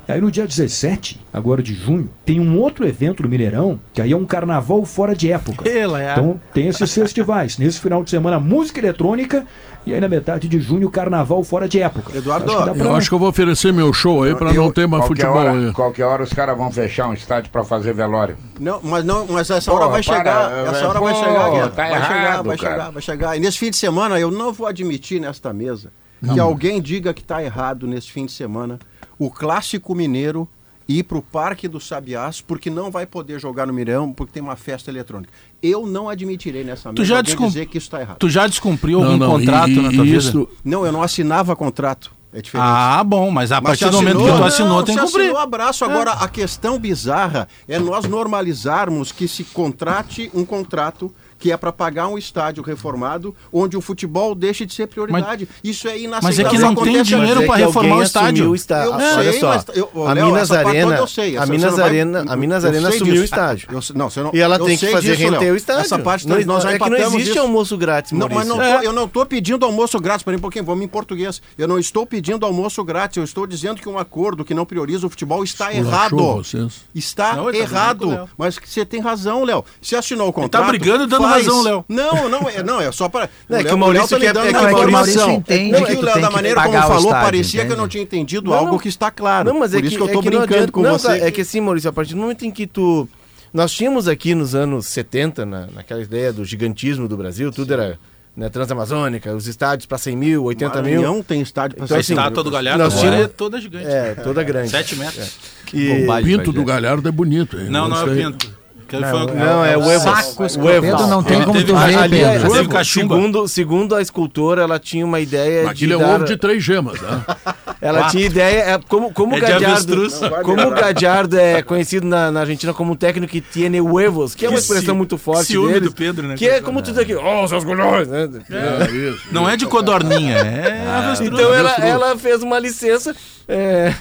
Aí no dia 17, agora de junho, tem um outro evento no Mineirão, que aí é um carnaval fora de época. Então tem esses festivais. Nesse final de semana, música eletrônica e aí na metade de junho, carnaval fora de época. Eduardo, acho pra... eu acho que eu vou oferecer meu show aí para não ter mais qualquer futebol. Hora, aí. Qualquer hora os caras vão fechar um estádio para fazer velório. Não, mas não, mas essa hora vai para, chegar. Essa hora pô, vai chegar, Guilherme. tá vai errado, chegar, vai cara. chegar, vai chegar. E nesse fim de semana eu não vou admitir nesta mesa que alguém diga que está errado nesse fim de semana o clássico mineiro ir para o Parque dos Sabiás porque não vai poder jogar no Mirão porque tem uma festa eletrônica. Eu não admitirei nessa mesa Tu já, descum... dizer que isso está errado. tu já descumpriu Não, algum não, contrato e- na e tua isso- vida? Não, eu não assinava contrato. É diferente. Ah, bom, mas a Mas partir do momento que tu assinou, não, tem que cumprir. assinou, abraço. Agora, a questão bizarra é nós normalizarmos que se contrate um contrato que é para pagar um estádio reformado, onde o futebol deixe de ser prioridade. Isso é inaceitável. Mas é que não tem dinheiro pra que reformar o estádio. o estádio. Eu Olha sei, só, mas eu- a Léo, Minas Arena, eu sei, a Minas vai- Arena, a Minas Arena assumiu o estádio. Não, você não- E ela tem que fazer disso, render Léo. o estádio. Essa parte não, nós, nós é que não existe isso. almoço grátis, Não, mas Maurício. não tô- eu não estou pedindo almoço grátis, um pouquinho, vamos em português. Eu não estou pedindo almoço grátis, eu estou dizendo que um acordo que não prioriza o futebol está Esculachou errado. vocês. Está Não, tá errado. Mas você tem razão, Léo. Você assinou o contrato. tá brigando e dando. Razão, Léo. Não, não é, não, é só para. Não, é que o Maurício quer- é que o Maurício informação. entende É que que o Léo, da que maneira como falou, estádio, parecia que eu entende? não tinha entendido Não, algo não. que está claro. Não, mas é Por que, isso que eu é estou que não brincando adianta- com não, você. tá, É que assim, Maurício, a partir do momento em que tu. Nós tínhamos aqui nos anos 70, na, naquela ideia do gigantismo do Brasil, tudo era né, transamazônica, os estádios para 100 mil, 80 mil. Maranhão tem estádio para Então, A assim, estátua do Galhardo nós tínhamos- é toda gigante. É, toda grande. 7 metros. E- O pinto do Galhardo é bonito. hein? Não, não é o. Pinto. Que Não, foi- não, é o Evo. Saco, O Evo. Pedro, não tem Ele como teve- tu ver, Ali, é- Pedro. Teve cachumba. segundo, segundo a escultora, ela tinha uma ideia Aquilo de é um dar- ovo de três gemas, né? Ela Quatro. tinha ideia, é, como, como É Gadiardo, como o Gadiardo é conhecido na, na Argentina como um técnico que tiene huevos, que é uma expressão muito forte ciúme deles, do Pedro, né? que é como tu diz aqui, oh, seus gulhões, né? É isso. Não é de codorninha, é avestruz. Então ela, ela fez uma licença é,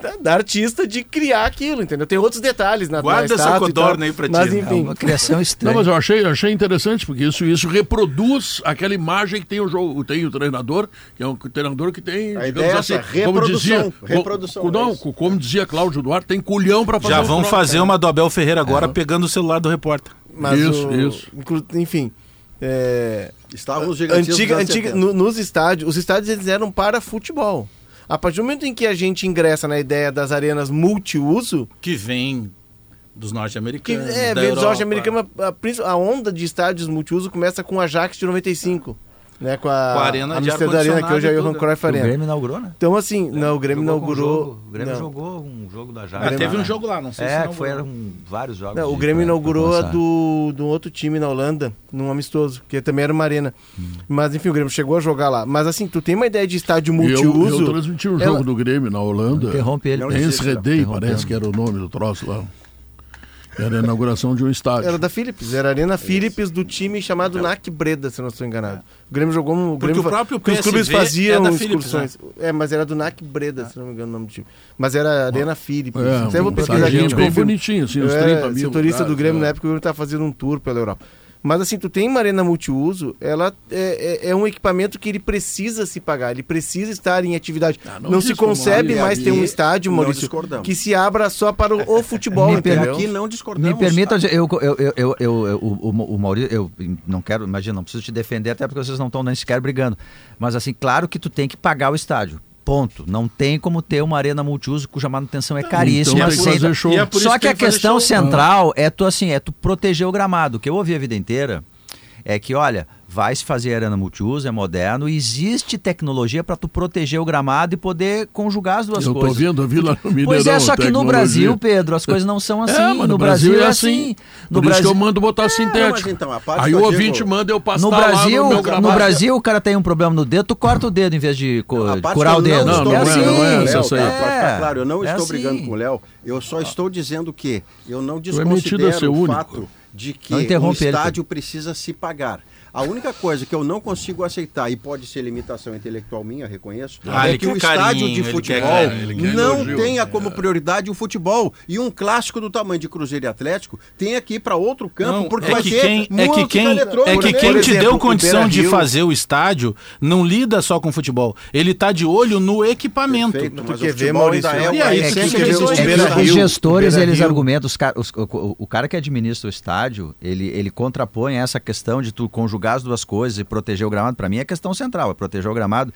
da, da artista de criar aquilo, entendeu? Tem outros detalhes na Guarda na essa codorna aí pra ti, Mas né? É enfim, uma criação Não, estranha. mas eu achei, achei interessante, porque isso, isso reproduz aquela imagem que tem o jogo, tem o treinador, que é um treinador que tem, A ideia é assim, essa, como reprodução, dizia, reprodução, co- é não, co- como dizia Cláudio Duarte, tem culhão para fazer Já vão trocos. fazer uma do Abel Ferreira agora pegando o celular do repórter. mas Isso, o- isso. inclu- enfim, é, Estavam os antiga, antiga, 70. no- nos estádios, os estádios eles eram para futebol. A partir do momento em que a gente ingressa na ideia das arenas multiuso, Que vem dos norte-americanos. é, vem dos norte-americanos, a, princi- a onda de estádios multiuso começa com a Ajax de 95, né, com a, Com a arena de Amsterdã Arena, que hoje é e Johan. Cruyff O Arena. Grêmio inaugurou, né? Então assim, não, o Grêmio Jogou inaugurou... jogo. O Grêmio não. jogou um jogo da Ah, Jara. teve um jogo lá, não sei se É, não que foi, eram vários jogos. Não, o de- Grêmio pra- pra inaugurou a do, do outro time na Holanda, num amistoso, que também era uma arena. Hum. Mas enfim, o Grêmio chegou a jogar lá. Mas assim, tu tem uma ideia de estádio E eu, multiuso. eu transmiti um ela- jogo do Grêmio na Holanda. Interrompe ele. Enredei, parece que era o nome do troço lá. Era a inauguração de um estádio. Era da Philips, era a Arena Philips do time chamado NAC Breda, se não estou enganado. O Grêmio jogou um. O Porque Grêmio o próprio que os clubes PSV faziam é Philips, excursões. É, mas era do NAC Breda, se não me engano o nome do time. Mas era Arena Philips. É, Até vou um pesquisar aqui, confirma. bonitinho, assim, uns Eu 30 era mil setorista do lugares, Grêmio é. na época o Grêmio estava fazendo um tour pela Europa. Mas assim, tu tem uma arena multiuso, ela é, é- é um equipamento que ele precisa se pagar, ele precisa estar em atividade. Ah, não não se concebe ali, mais ter um ali estádio, Maurício, que se abra só para o, o futebol, Me entendeu? Aqui não discordamos. Me permita, eu, eu, eu, eu, eu- o- o Maurício, eu não quero, imagina, não preciso te defender, até porque vocês não estão nem sequer brigando. Mas assim, claro que tu tem que pagar o estádio. Ponto. Não tem como ter uma arena multiuso cuja manutenção é caríssima. Então tem que aceita- é Só que que a questão central é tu assim, é tu proteger o gramado. O que eu ouvi a vida inteira é que, olha, vai se fazer arena multiuso, é moderno, e existe tecnologia para tu proteger o gramado e poder conjugar as duas Eu tô coisas. vendo, eu vi lá no Mineirão. Pois é, só que no. Brasil, Pedro, as coisas não são assim. É, mas no, Brasil, é assim. No Por isso que Brasil, eu mando botar Não, mas sintético. então, a Aí o eu ouvinte digo- manda eu passar no lá Brasil, no meu no gramado. Brasil, o cara tem um problema no dedo, tu corta o dedo em vez de co- A curar o eu dedo. Não, não é, brigando não é o essa, Léo, essa aí. tá? É, claro, eu não é estou assim. brigando com o Léo, eu só estou dizendo que eu não é a desconsidero o único. fato de que o estádio precisa se pagar. A única coisa que eu não consigo aceitar, e pode ser limitação intelectual minha, reconheço, Ah, é que o quer estádio carinho, de ele futebol quer carinho, ele quer não elogio. tenha como prioridade o futebol. E um clássico do tamanho de Cruzeiro e Atlético tem aqui para outro campo, Não, porque é vai que ter quem, é que quem, é que quem Por te exemplo, deu condição de fazer o estádio não lida só com futebol. Ele tá de olho no equipamento. Perfeito, mas quer o ver, futebol Maurício? ainda é E aí, É que, que é que os- é que gestores, eles argumentam, os os- o, o cara que administra o estádio, ele, ele contrapõe essa questão de tu conjugar as duas coisas e proteger o gramado. Para mim é questão central, é proteger o gramado.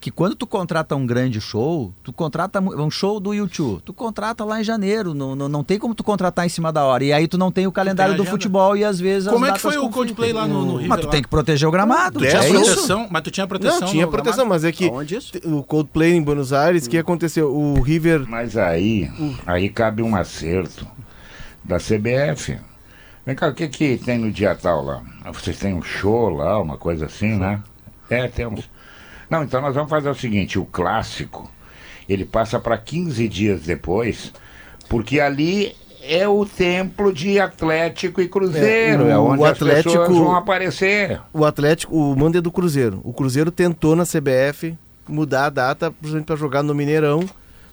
Que quando tu contrata um grande show, tu contrata um show do YouTube, tu contrata lá em janeiro, não, não, não tem como tu contratar em cima da hora. E aí tu não tem o calendário do agenda. futebol e às vezes as Como é que foi o. Coldplay lá no, no River? Mas tu lá? tem que proteger o gramado. Tu É tinha é isso. proteção, mas tu tinha proteção Não, tinha proteção, gramado? mas é que o Coldplay em Buenos Aires, o que aconteceu? O River Mas aí, aí cabe um acerto da CBF. Vem cá, o que, que tem no dia tal lá? Ah, Vocês têm um show lá, uma coisa assim, né? É, temos. Não, então nós vamos fazer o seguinte: o clássico, ele passa para 15 dias depois, porque ali é o templo de Atlético e Cruzeiro, É, é, o onde Atlético- as pessoas vão aparecer. o Atlético, o mando é do Cruzeiro. O Cruzeiro tentou na CBF mudar a data para jogar no Mineirão,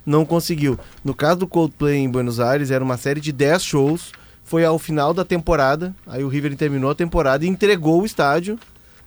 não conseguiu. No caso do Coldplay em Buenos Aires, era uma série de 10 shows. Foi ao final da temporada, aí o River terminou a temporada e entregou o estádio.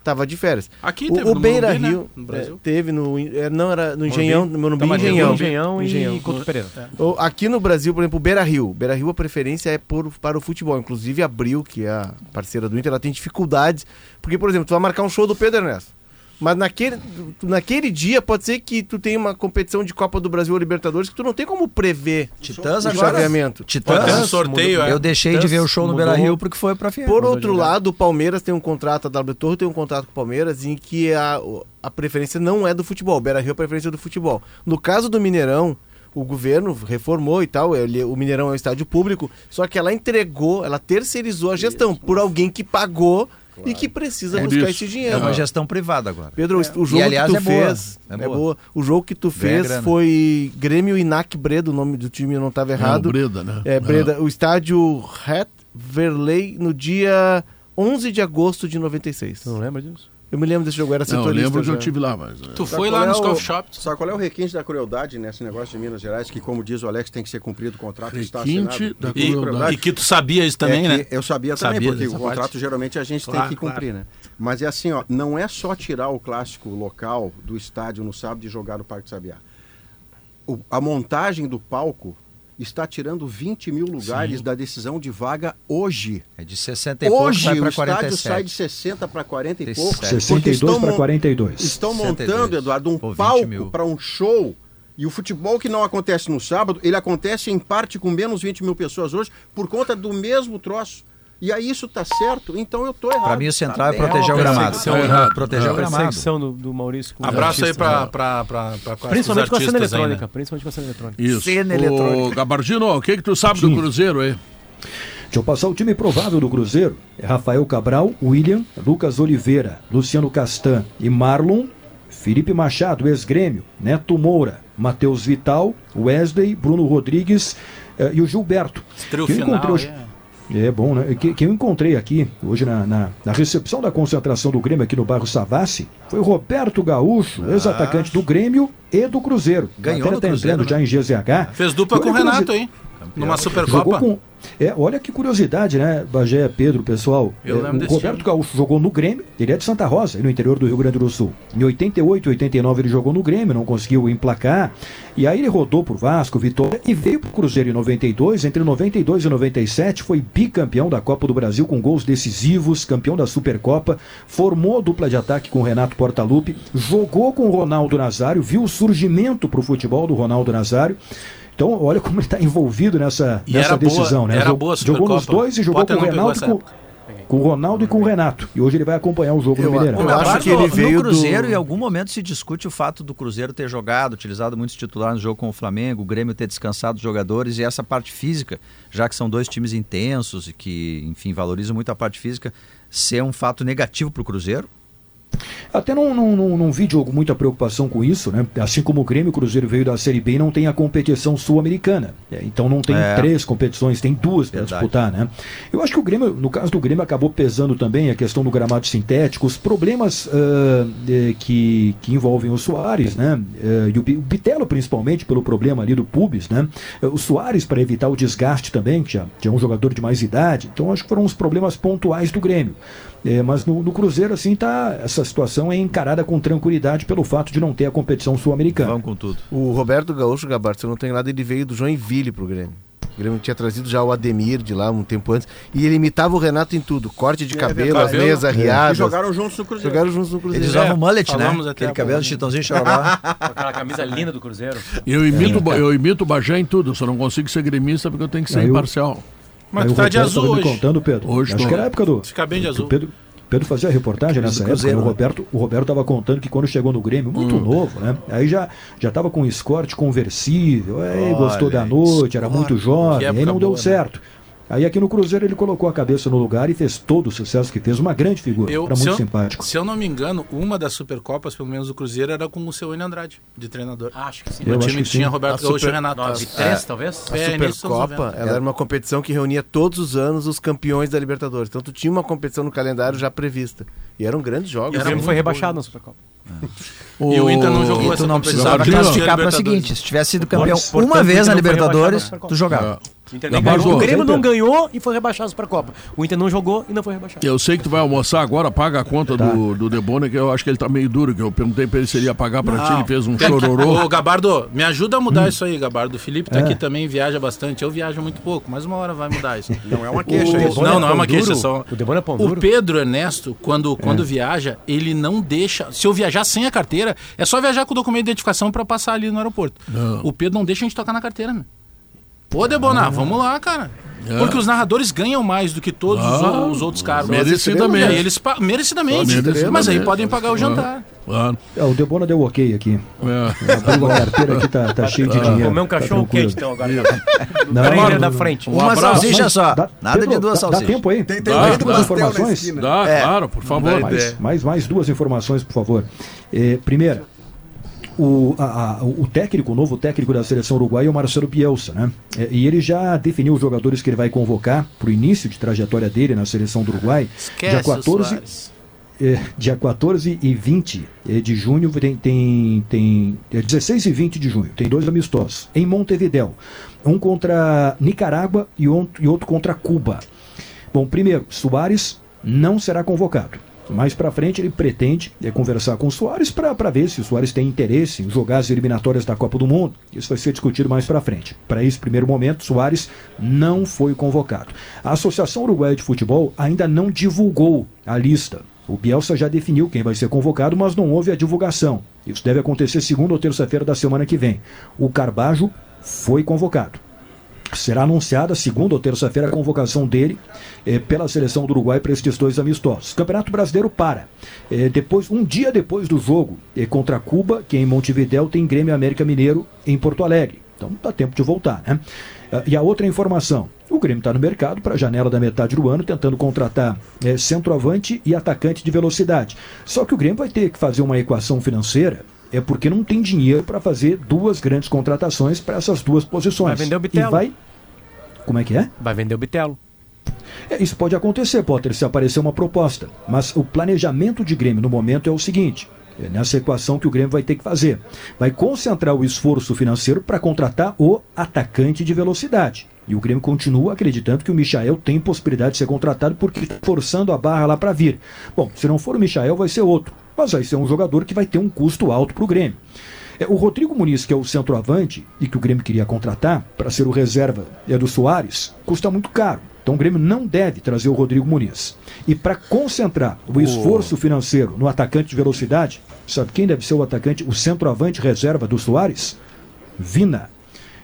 Tava de férias. Aqui o, teve o no Beira Morumbi, né? Rio No Brasil. é, teve no é, não era no Engenhão, no Morumbi Tá, Engenhão. Engenhão, Engenhão. e Couto Pereira. O- Aqui no Brasil, por exemplo, o Beira Rio. Beira Rio, a preferência é por, para o futebol. Inclusive, a Abril, que é a parceira do Inter, ela tem dificuldades. Porque, por exemplo, tu vai marcar um show do Pedro Ernesto. Mas naquele, naquele dia pode ser que tu tenha uma competição de Copa do Brasil ou Libertadores que tu não tem como prever Titãs o agora. chaveamento. Titãs. Um sorteio, é. Eu deixei de ver o show no Mudou. Beira Rio porque foi pra Fiel. Por outro lado, o Palmeiras tem um contrato, a W Torre tem um contrato com o Palmeiras em que a, a preferência não é do futebol. O Beira Rio é a preferência do futebol. No caso do Mineirão, o governo reformou e tal, ele, o Mineirão é um estádio público, só que ela entregou, ela terceirizou a gestão por alguém que pagou e que precisa É buscar isso. esse É dinheiro. uma gestão privada agora. Pedro, o jogo E, aliás, que tu é boa. fez. É É boa. boa. O jogo que tu fez foi Grêmio Inac Breda, o nome do time eu não estava errado. Não, Breda, né? É, Breda, o estádio Het Verley no dia 11 de agosto de 96. Não lembra disso? Eu me lembro desse jogo, era Não, eu setorista. lembro que eu já. tive lá, mas... é. Tu Sabe foi lá é nos o- coffee shops? Sabe qual é o requinte da crueldade nesse negócio de Minas Gerais? Que, como diz o Alex, tem que ser cumprido o contrato está Requinte assinado. da Requinte crueldade. E que tu sabia isso também, É né? Eu sabia também, Sabia porque dessa o contrato parte. geralmente a gente Claro, tem que cumprir, né? Mas é assim, ó, não é só tirar o clássico local do estádio no sábado e jogar no Parque Sabiá. O- a montagem do palco está tirando 20 mil lugares da decisão de vaga hoje. É de 60 e pouco, Hoje vai o estádio 47. sai de 60 para 40 e 67. pouco. porque 62 para mon- 42. Estão 62. montando, Eduardo, um Pô, 20 palco para um show. E o futebol que não acontece no sábado, ele acontece em parte com menos 20 mil pessoas hoje, por conta do mesmo troço. E aí isso tá certo? Então eu tô errado. Pra mim, o central Tá é proteger o gramado. perseguição errada. Proteger É. o gramado. Perseguição do, do Maurício com Abraço aí pra, né? Principalmente com a cena aí, né? eletrônica. Principalmente com a cena eletrônica. Isso. Cena Ô, eletrônica. Gabardino, o que que tu sabe do Cruzeiro aí? Deixa eu passar o time provável do Cruzeiro. É Rafael Cabral, William, Lucas Oliveira, Luciano Castan e Marlon, Felipe Machado, ex-grêmio, Neto Moura, Matheus Vital, Wesley, Bruno Rodrigues eh, e o Gilberto. Esse trio eu final encontrei é- É bom, né? Que, que eu encontrei aqui, hoje na, na, na recepção da concentração do Grêmio aqui no bairro Savassi, foi o Roberto Gaúcho, ex-atacante do Grêmio e do Cruzeiro. Ah. Ganhou Até no tá Cruzeiro, entrando já em GZH. Fez dupla com o Renato Cruzeiro- aí. Numa Jogou Supercopa. com. É, olha que curiosidade, né, Bagé, Pedro, pessoal. Eu É, lembro o desse Roberto time. Gaúcho jogou no Grêmio, ele é de Santa Rosa, no interior do Rio Grande do Sul. Em 88, 89 ele jogou no Grêmio, não conseguiu emplacar. E aí ele rodou por Vasco, Vitória e veio pro Cruzeiro em 92. Entre 92 e 97 foi bicampeão da Copa do Brasil com gols decisivos, campeão da Supercopa, formou dupla de ataque com o Renato Portaluppi, jogou com o Ronaldo Nazário, viu o surgimento pro futebol do Ronaldo Nazário. Então, olha como ele está envolvido nessa, E nessa boa- decisão, né? era Jogou- boa a jogou nos dois e jogou Potter com o Com... com o Ronaldo e com o Renato. E hoje ele vai acompanhar o jogo Eu no a- Mineirão. eu acho que ele no veio Cruzeiro, do- em algum momento se discute o fato do Cruzeiro ter jogado, utilizado muitos titulares no jogo com o Flamengo, o Grêmio ter descansado os jogadores e essa parte física, já que são dois times intensos e que, enfim, valorizam muito a parte física, ser um fato negativo para o Cruzeiro? Até não, não, não, não vi, Diogo, muita preocupação com isso, né? Assim como o Grêmio, o Cruzeiro veio da Série B e não tem a competição sul-americana. É, então não tem É. três competições, tem duas para disputar, né? Eu acho que o Grêmio, no caso do Grêmio, acabou pesando também a questão do gramado sintético, os problemas eh, que, que envolvem o Soares, né? Eh, e o o Bitelo, principalmente, pelo problema ali do Pubis, né? Eh, O Soares, para evitar o desgaste também, que já, já é um jogador de mais idade. Então acho que foram os problemas pontuais do Grêmio. É, mas no, no Cruzeiro, assim, tá, essa situação é encarada com tranquilidade pelo fato de não ter a competição sul-americana. Vamos com tudo. O Roberto Gaúcho, Gabardo, se eu não tenho nada, ele veio do Joinville pro Grêmio. O Grêmio tinha trazido já o Ademir de lá um tempo antes. E ele imitava o Renato em tudo. Corte de É cabelo, verdade. as meias E arriadas. jogaram juntos no Cruzeiro. Jogaram juntos no Cruzeiro. Eles usavam mullet, né? até Aquele cabelo de chitãozinho chororó. Com aquela camisa linda do Cruzeiro. Eu imito, o- eu imito o Bagé em tudo, só não consigo ser gremista porque eu tenho que ser Aí eu- imparcial. Mas Aí tu o tá de Roberto azul hoje. contando, Pedro. Hoje Acho tô. que era a época do. Fica bem de azul. O Pedro, Pedro fazia reportagem nessa época. Cruzeiro, né? o né? Roberto o Roberto estava contando que quando chegou no Grêmio, muito novo, né? Aí já já estava com um escorte conversível, aí Olha, gostou da noite, era muito jovem, aí não deu boa, né? Aí aqui no Cruzeiro ele colocou a cabeça no lugar e fez todo o sucesso que fez, uma grande figura, Eu, era se, muito eu, simpático. se eu não me engano, uma das Supercopas, pelo menos do Cruzeiro, era com o seu N. Andrade, de treinador. Acho que sim. Eu o time que tinha sim. Roberto Gaúcho e Super- Renato. Nove, três, talvez? A É, Supercopa, 90. ela era uma competição que reunia todos os anos os campeões da Libertadores. Então tu tinha uma competição no calendário já prevista. E eram grandes jogos. E o Grêmio foi rebaixado na Supercopa. E o Inter não jogou E tu não precisava classificar para a Libertadores. seguinte, se tivesse sido campeão uma o vez na Libertadores, tu jogava. O, Inter ganhou. o Grêmio não ganhou e foi rebaixado para a Copa. O Inter não jogou e não foi rebaixado. Eu sei que tu vai almoçar agora, paga a conta Tá. do, do Debona, que eu acho que ele tá meio duro, que eu perguntei pra ele se ele ia pagar pra ti, Não. ele fez um chororô. Ô, Gabardo, me ajuda a mudar isso aí, Gabardo. O Felipe tá É. aqui também, viaja bastante. Eu viajo muito pouco, mas uma hora vai mudar isso. Não é uma queixa isso. Não, não é uma Pão queixa, duro? só. O Debona é pão O duro? Pedro Ernesto, quando, quando viaja, ele não deixa. Se eu viajar sem a carteira, é só viajar com o documento de identificação pra passar ali no aeroporto. O Pedro não deixa a gente tocar na carteira, meu. Pô, Debonar, vamos lá, cara. Porque os narradores ganham mais do que todos os Ah, o- os, outros caras. merecidamente. Aí eles merecidamente. Merecidamente. Mas aí podem pagar o jantar. Claro. É, o Debona deu ok aqui. É. A carteira aqui, tá, tá cheio de dinheiro. Comer um tá cachorro tranquilo. quente, então, agora. Não, Na linha não, da frente. Uma salsicha só. Dá- Nada Pedro, de duas dá- Dá salsichas. tempo aí? Tem, tem Dá, duas informações? Dá, É. claro, por favor. Mais, mais, mais duas informações, por favor. Eh, primeira, o, a- a- o técnico, o novo técnico da seleção uruguaia é o Marcelo Bielsa, né? Eh, E ele já definiu os jogadores que ele vai convocar para o início de trajetória dele na seleção do Uruguai. Esquece dia 14, o Soares. eh, dia 14 e 20 eh, de junho tem, tem, tem é 16 e 20 de junho, tem dois amistosos em Montevidéu. Um contra Nicarágua e outro, e outro contra Cuba. Bom, primeiro, Soares não será convocado. Mais pra frente ele pretende é, conversar com o Soares para ver se o Soares tem interesse em jogar as eliminatórias da Copa do Mundo. Isso vai ser discutido mais pra frente. Para esse primeiro momento, Soares não foi convocado. A Associação Uruguaia de Futebol ainda não divulgou a lista. O Bielsa já definiu quem vai ser convocado, mas não houve a divulgação. Isso deve acontecer segunda ou terça-feira da semana que vem. O Carbajo foi convocado será anunciada segunda ou terça-feira a convocação dele eh, pela seleção do Uruguai para estes dois amistosos. Campeonato Brasileiro para. Eh, depois, um dia depois do jogo eh, contra Cuba, que em Montevidéu tem Grêmio América Mineiro em Porto Alegre. Então dá tempo de voltar, né? Ah, e a outra informação. O Grêmio está no mercado para a janela da metade do ano, tentando contratar eh, centroavante e atacante de velocidade. Só que o Grêmio vai ter que fazer uma equação financeira é porque não tem dinheiro para fazer duas grandes contratações para essas duas posições. Vai vender o e Bitelo. vai como é que é? Vai vender o Bitelo. É, Isso pode acontecer, Potter, se aparecer uma proposta. Mas o planejamento de Grêmio no momento é o seguinte: é nessa equação que o Grêmio vai ter que fazer. Vai concentrar o esforço financeiro para contratar o atacante de velocidade. E o Grêmio continua acreditando que o Michael tem possibilidade de ser contratado porque está forçando a barra lá para vir. Bom, se não for o Michael, vai ser outro. Mas vai ser um jogador que vai ter um custo alto para o Grêmio. É, O Rodrigo Muniz, que é o centroavante e que o Grêmio queria contratar para ser o reserva é do Soares, custa muito caro. Então o Grêmio não deve trazer o Rodrigo Muniz. E para concentrar o esforço financeiro no atacante de velocidade, sabe quem deve ser o atacante, o centroavante reserva do Soares? Vina.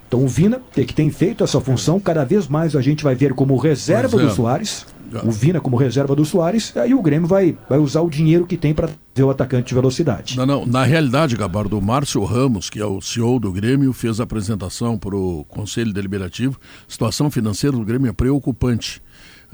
Então o Vina, que tem feito essa função, cada vez mais a gente vai ver como reserva é. do Soares o Vina como reserva do Soares, aí o Grêmio vai, vai usar o dinheiro que tem para ter o atacante de velocidade. Não, não. Na realidade, Gabardo, o Márcio Ramos, que é o CEO do Grêmio, fez a apresentação para o Conselho Deliberativo. Situação financeira do Grêmio é preocupante.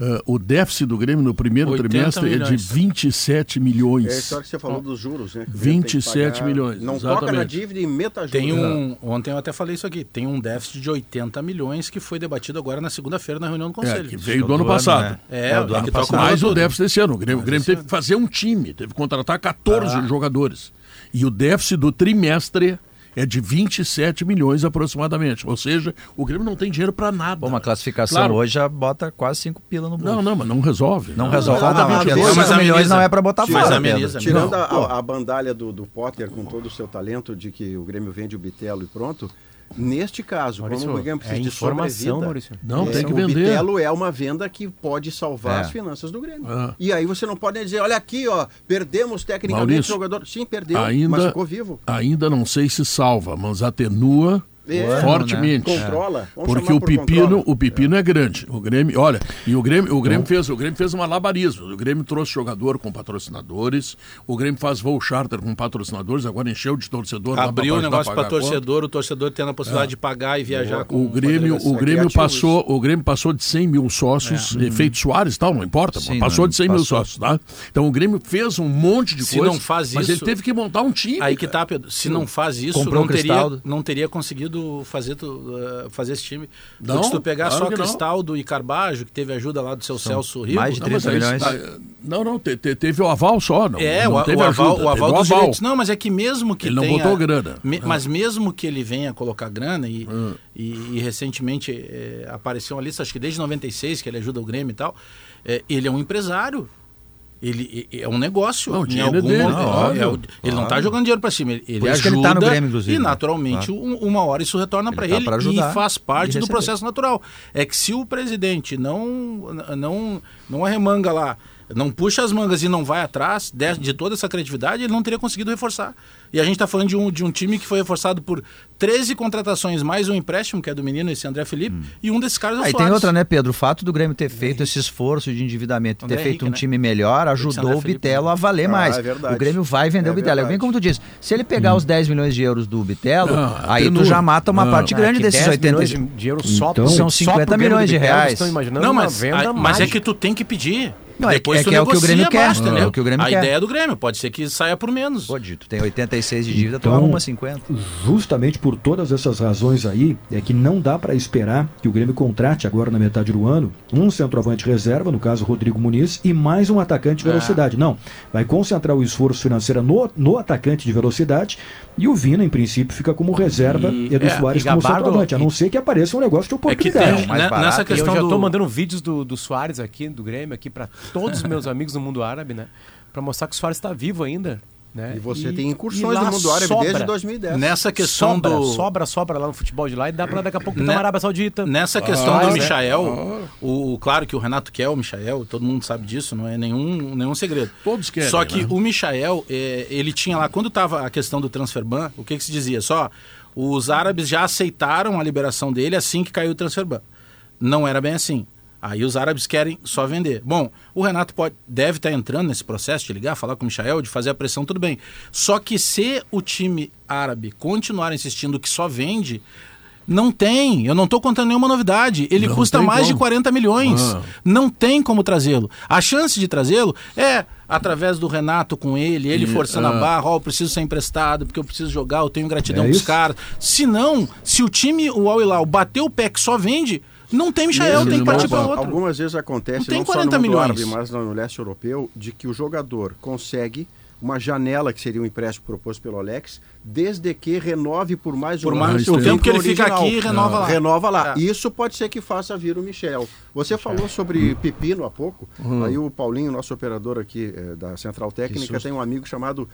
Uh, o déficit do Grêmio no primeiro 80 trimestre é de milhões. 27 milhões. É história que você falou dos juros, né? que o Grêmio tem que 27 pagar. milhões, Não toca na exatamente. dívida e meta juros. Tem um, ontem eu até falei isso aqui, tem um déficit de 80 milhões que foi debatido agora na segunda-feira na reunião do É, Conselho. que veio do ano passado. É, É, o do é ano tá passado. acumulando Mais o déficit desse ano. O Grêmio, o Grêmio teve que fazer um time, teve que contratar 14 Ah. jogadores. E o déficit do trimestre é de 27 milhões aproximadamente. Ou seja, o Grêmio não tem dinheiro para nada. Uma classificação Claro. hoje já bota quase 5 pila no bolso. Não, não, mas não resolve. Não resolve. Mas Ah, a- não, a- porque a- mas milhões não é pra botar Mas fora, ameniza. Tirando Não, a- a bandalha do, do Potter com todo o seu talento de que o Grêmio vende o Bitelo e pronto, neste caso, Maurício, como o Grêmio precisa é de informação, Maurício. Não, é, tem que o vender. Bitelo é uma venda que pode salvar É. as finanças do Grêmio. É. E aí você não pode dizer, olha aqui, ó, perdemos tecnicamente o Maurício, jogador. Sim, perdeu, ainda- mas ficou vivo. Ainda não sei se salva, mas atenua É, fortemente. Controla. Vamos Porque o por pepino, controla. o pepino é. grande. O Grêmio, olha, e o Grêmio, o Grêmio fez, o Grêmio fez um malabarismo. O Grêmio trouxe jogador com patrocinadores. O Grêmio faz voo charter com patrocinadores. Agora encheu de torcedor. Abriu o negócio para torcedor, o torcedor tendo a possibilidade de pagar e viajar com O Grêmio, o. Grêmio passou, o Grêmio passou de 100 mil sócios, efeito Soares e tal, não importa, Sim, passou não, de 100 mil passou. sócios, tá? Então o Grêmio fez um monte de Se coisa, não faz mas isso- ele teve que montar um time. Aí que tá, Pedro. Se não faz isso, não o teria, não teria conseguido fazer, tu, uh, fazer esse time. Não, Porque se tu pegar claro só que não. Cristaldo e Carbajo, que teve ajuda lá do seu Celso Rigo. mais de Não, mas 30 aí- milhões. ah, Não, não, te- te- teve o aval só, não. É, não o, teve o aval, ajuda, o aval teve dos direitos. Não, mas é que mesmo que Ele não tenha- botou grana. me- É. Mas mesmo que ele venha colocar grana e, Hum. e, e recentemente eh, apareceu uma lista, acho que desde 96, que ele ajuda o Grêmio e tal, eh, ele é um empresário. Ele e- é um negócio. Não, Em é algum dele, momento- óbvio, é o- ele não está jogando dinheiro para cima. Ele, ele ajuda ele tá no Grêmio, inclusive, e né? naturalmente um- uma hora isso retorna para tá ele ajudar e faz e parte do receber. processo natural. É que se o presidente não não não arremanga lá, não puxa as mangas e não vai atrás de, de toda essa criatividade, ele não teria conseguido reforçar. E a gente está falando de um, de um time que foi reforçado por 13 contratações, mais um empréstimo, que é do menino, esse André Felipe, e um desses caras é o Aí Soares. tem outra, né, Pedro? O fato do Grêmio ter feito esse esforço de endividamento, ter André feito Henrique, um né? time melhor, ajudou o Bitelo a valer Ah, mais. é verdade. o Grêmio vai vender É o Bitelo. É bem como tu disse, se ele pegar os 10 milhões de euros do Bitelo, Não, aí tu já mata uma Não. parte Ah, grande desses 10 80 milhões de, de euros só, Então, são só 50 pro Grêmio milhões de reais. Estão imaginando Não, uma mas, venda aí- mas é que tu tem que pedir. Não, é Depois que- é tu que é o que o Grêmio quer. abaixo, É entendeu? o que o Grêmio a quer. ideia é do Grêmio, pode ser que saia por menos. Pô, Dito, tem 86 de dívida, tu Então- arruma 50. Justamente por todas essas razões aí, é que não dá para esperar que o Grêmio contrate agora na metade do ano um centroavante reserva, no caso Rodrigo Muniz, e mais um atacante de velocidade. Não, vai concentrar o esforço financeiro no, no atacante de velocidade e o Vina, em princípio, fica como reserva E- Edu é, Soares e como Gabardo- centroavante, a não ser que apareça um negócio de É que oportunidade. tem, mais né, barato. nessa E eu questão já do... tô mandando vídeos do, do Soares aqui, do Grêmio, aqui para todos os meus amigos do mundo árabe, né? Pra mostrar que o Soares está vivo ainda. Né? E você tem incursões e no mundo árabe sobra, desde 2010. Nessa questão sobra, do... Sobra, sobra lá no futebol de lá e dá pra daqui a pouco Né- uma Arábia Saudita. Nessa questão Ah, do né? Michael, o, o- claro que o Renato quer o Michael, todo mundo sabe disso, não é nenhum, nenhum segredo. Todos querem, Só que né? o Michael, é, ele tinha lá, quando estava a questão do transfer ban, o que, que se dizia? Só, os árabes já aceitaram a liberação dele assim que caiu o transfer ban. Não era bem assim. Aí os árabes querem só vender. Bom, o Renato pode, deve estar entrando nesse processo de ligar, falar com o Michael, de fazer a pressão, tudo bem. Só que se o time árabe continuar insistindo que só vende, não tem. Eu não estou contando nenhuma novidade. Ele Não custa mais de como. 40 milhões. Ah. Não tem como trazê-lo. A chance de trazê-lo é através do Renato com ele, ele E, forçando ah. a barra, ó, eu preciso ser emprestado, porque eu preciso jogar, eu tenho gratidão É pros caras. Se não, se o time, o Al Hilal, bateu o pé que só vende, não tem Michael, tem que partir para outro. Algumas vezes acontece, Não tem não, 40 só no mundo milhões. árabe, mas no leste europeu, de que o jogador consegue uma janela, que seria um empréstimo proposto pelo Alex, desde que renove por mais Por um mais ano o o tempo que ele fica aqui, renova lá. Renova lá. É. Isso pode ser que faça vir o Michel. Você falou sobre pepino há pouco. Aí o Paulinho, nosso operador aqui eh, da Central Técnica, tem um amigo chamado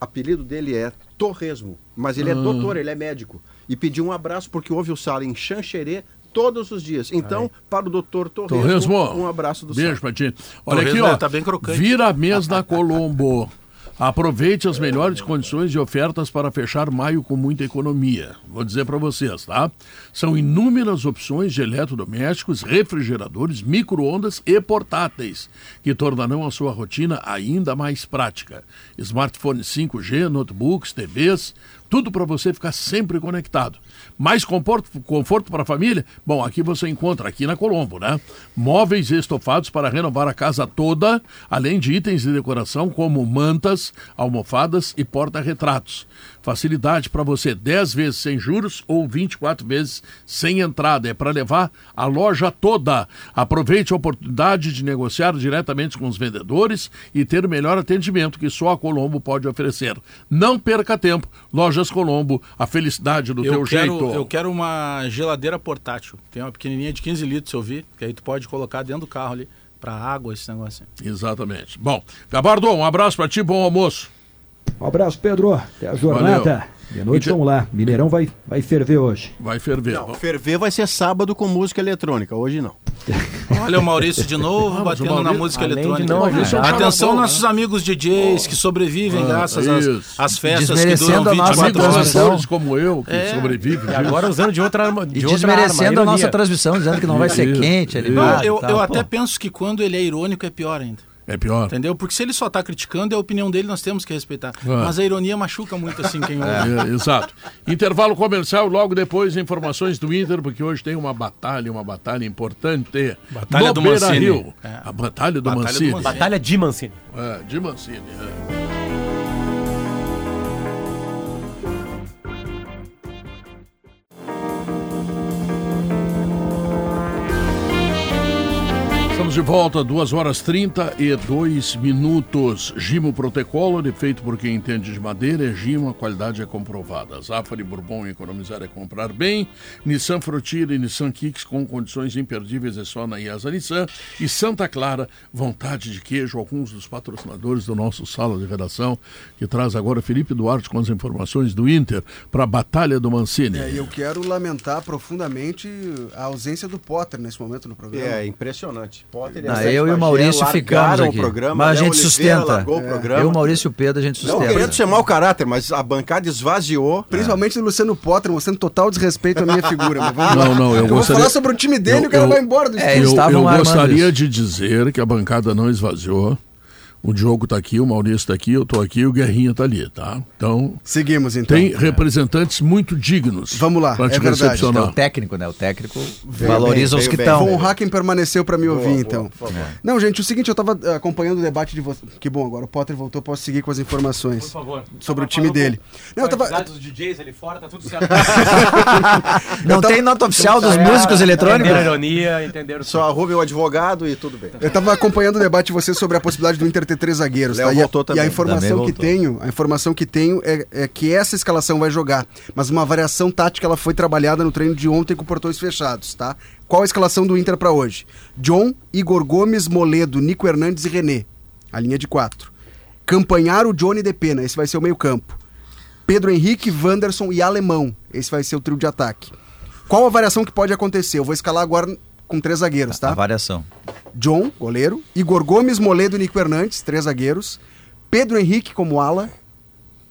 apelido dele é Torresmo, mas ele é doutor, ele é médico. E pediu um abraço porque houve o sala em Xanxerê todos os dias. Então, para o doutor Torresmo, um abraço do Beijo pra ti. Olha Torresmo aqui, ó. tá bem crocante. Vira a mesa na Colombo. Aproveite as melhores condições e ofertas para fechar maio com muita economia. Vou dizer para vocês, tá? São inúmeras opções de eletrodomésticos, refrigeradores, micro-ondas e portáteis, que tornarão a sua rotina ainda mais prática. Smartphones 5G, notebooks, TVs, tudo para você ficar sempre conectado. Mais conforto, conforto para a família? Bom, aqui você encontra, aqui na Colombo, né? Móveis estofados para renovar a casa toda, além de itens de decoração como mantas, almofadas e porta-retratos. Facilidade para você 10 vezes sem juros ou 24 vezes sem entrada. É para levar a loja toda. Aproveite a oportunidade de negociar diretamente com os vendedores e ter o melhor atendimento que só a Colombo pode oferecer. Não perca tempo. Lojas Colombo, a felicidade do eu teu quero. Eu quero uma geladeira portátil. Tem uma pequenininha de 15 litros, eu vi, que aí tu pode colocar dentro do carro ali para água, esse negócio. assim. Exatamente. Bom, Gabardo, um abraço para ti, bom almoço. Um abraço, Pedro. Até a jornada. Valeu. De noite, Então- vamos lá. Mineirão vai, vai ferver hoje. Vai ferver. Não, ferver vai ser sábado com música eletrônica, hoje não. Olha o Maurício de novo Ah, batendo na Maurício- música além de eletrônica. não Maurício é Atenção, né? nossos amigos DJs que sobrevivem Ah, graças às, às festas que duram a nossa 24 Amigos horas. atores como eu, que É. sobrevivem. E agora usando de outra arma. E De outra desmerecendo arma, a nossa transmissão, dizendo que não vai ser quente, isso. animado. Eu, e eu até penso que quando ele é irônico é pior ainda. É pior. Entendeu? Porque se ele só tá criticando, é a opinião dele, nós temos que respeitar. Ah. Mas a ironia machuca muito assim quem ouve. É, exato. Intervalo comercial, logo depois informações do Inter, porque hoje tem uma batalha, uma batalha importante. Batalha no do Mancini. É. A batalha do Batalha do Mancini. Mancini. Batalha de Mancini. É, de Mancini. é. Estamos de volta, 2 horas 32 minutos. Gimo Protocolo, feito por quem entende de madeira, é Gimo, a qualidade é comprovada. Zafari Bourbon, economizar é comprar bem. Nissan Frontier e Nissan Kicks com condições imperdíveis é só na IASA Nissan. E Santa Clara, vontade de queijo, alguns dos patrocinadores do nosso Sala de Redação, que traz agora Felipe Duarte com as informações do Inter para a Batalha do Mancini. É, eu quero lamentar profundamente a ausência do Potter nesse momento no programa. É impressionante. Potter e Não, eu e o Maurício ficamos o aqui. programa, mas a Léo gente Oliveira sustenta. largou o programa. Eu, Maurício e o Pedro, a gente Não sustenta. querendo ser mau caráter, mas a bancada esvaziou. Principalmente do Luciano Potter, mostrando total desrespeito à minha figura. Mas vamos lá. Não, não, eu vou gostaria- falar sobre o time dele Eu- e o cara eu- vai embora do É, eu, eu gostaria isso. de dizer que a bancada não esvaziou. O Diogo está aqui, o Maurício está aqui, eu estou aqui, o Guerrinha está ali, tá? Então, Seguimos então. tem representantes muito dignos. Vamos lá, pra te é verdade. É recepcionar. o técnico, né? O técnico valoriza bem, os que veio bem. estão. Von Hacken permaneceu para me ouvir, Boa, então. boa, por favor. Não, gente, o seguinte, eu tava eh, acompanhando o debate de vocês. Que bom, agora o Potter voltou, posso seguir com as informações Por favor. sobre o time dele. Não, eu tava. dos DJs ali fora, tá tudo certo. Não tem nota oficial dos músicos eletrônicos? Entenderam a ironia, entenderam Só arrume o advogado e tudo bem. Eu tava acompanhando o debate de vocês sobre a possibilidade do Inter ter três zagueiros. Léo tá? E, a, voltou e também. a informação Também que tenho, a informação que tenho é, é que essa escalação vai jogar, mas uma variação tática ela foi trabalhada no treino de ontem com portões fechados, tá? Qual a escalação do Inter para hoje? John, Igor Gomes, Moledo, Nico Hernandes e René. A linha de quatro. Campanharo, Johnny de Pena, esse vai ser o meio-campo. Pedro Henrique, Wanderson e Alemão. Esse vai ser o trio de ataque. Qual a variação que pode acontecer? Eu vou escalar agora com três zagueiros, tá? A variação. John, goleiro. Igor Gomes, Moledo e Nico Hernandes, três zagueiros. Pedro Henrique como ala.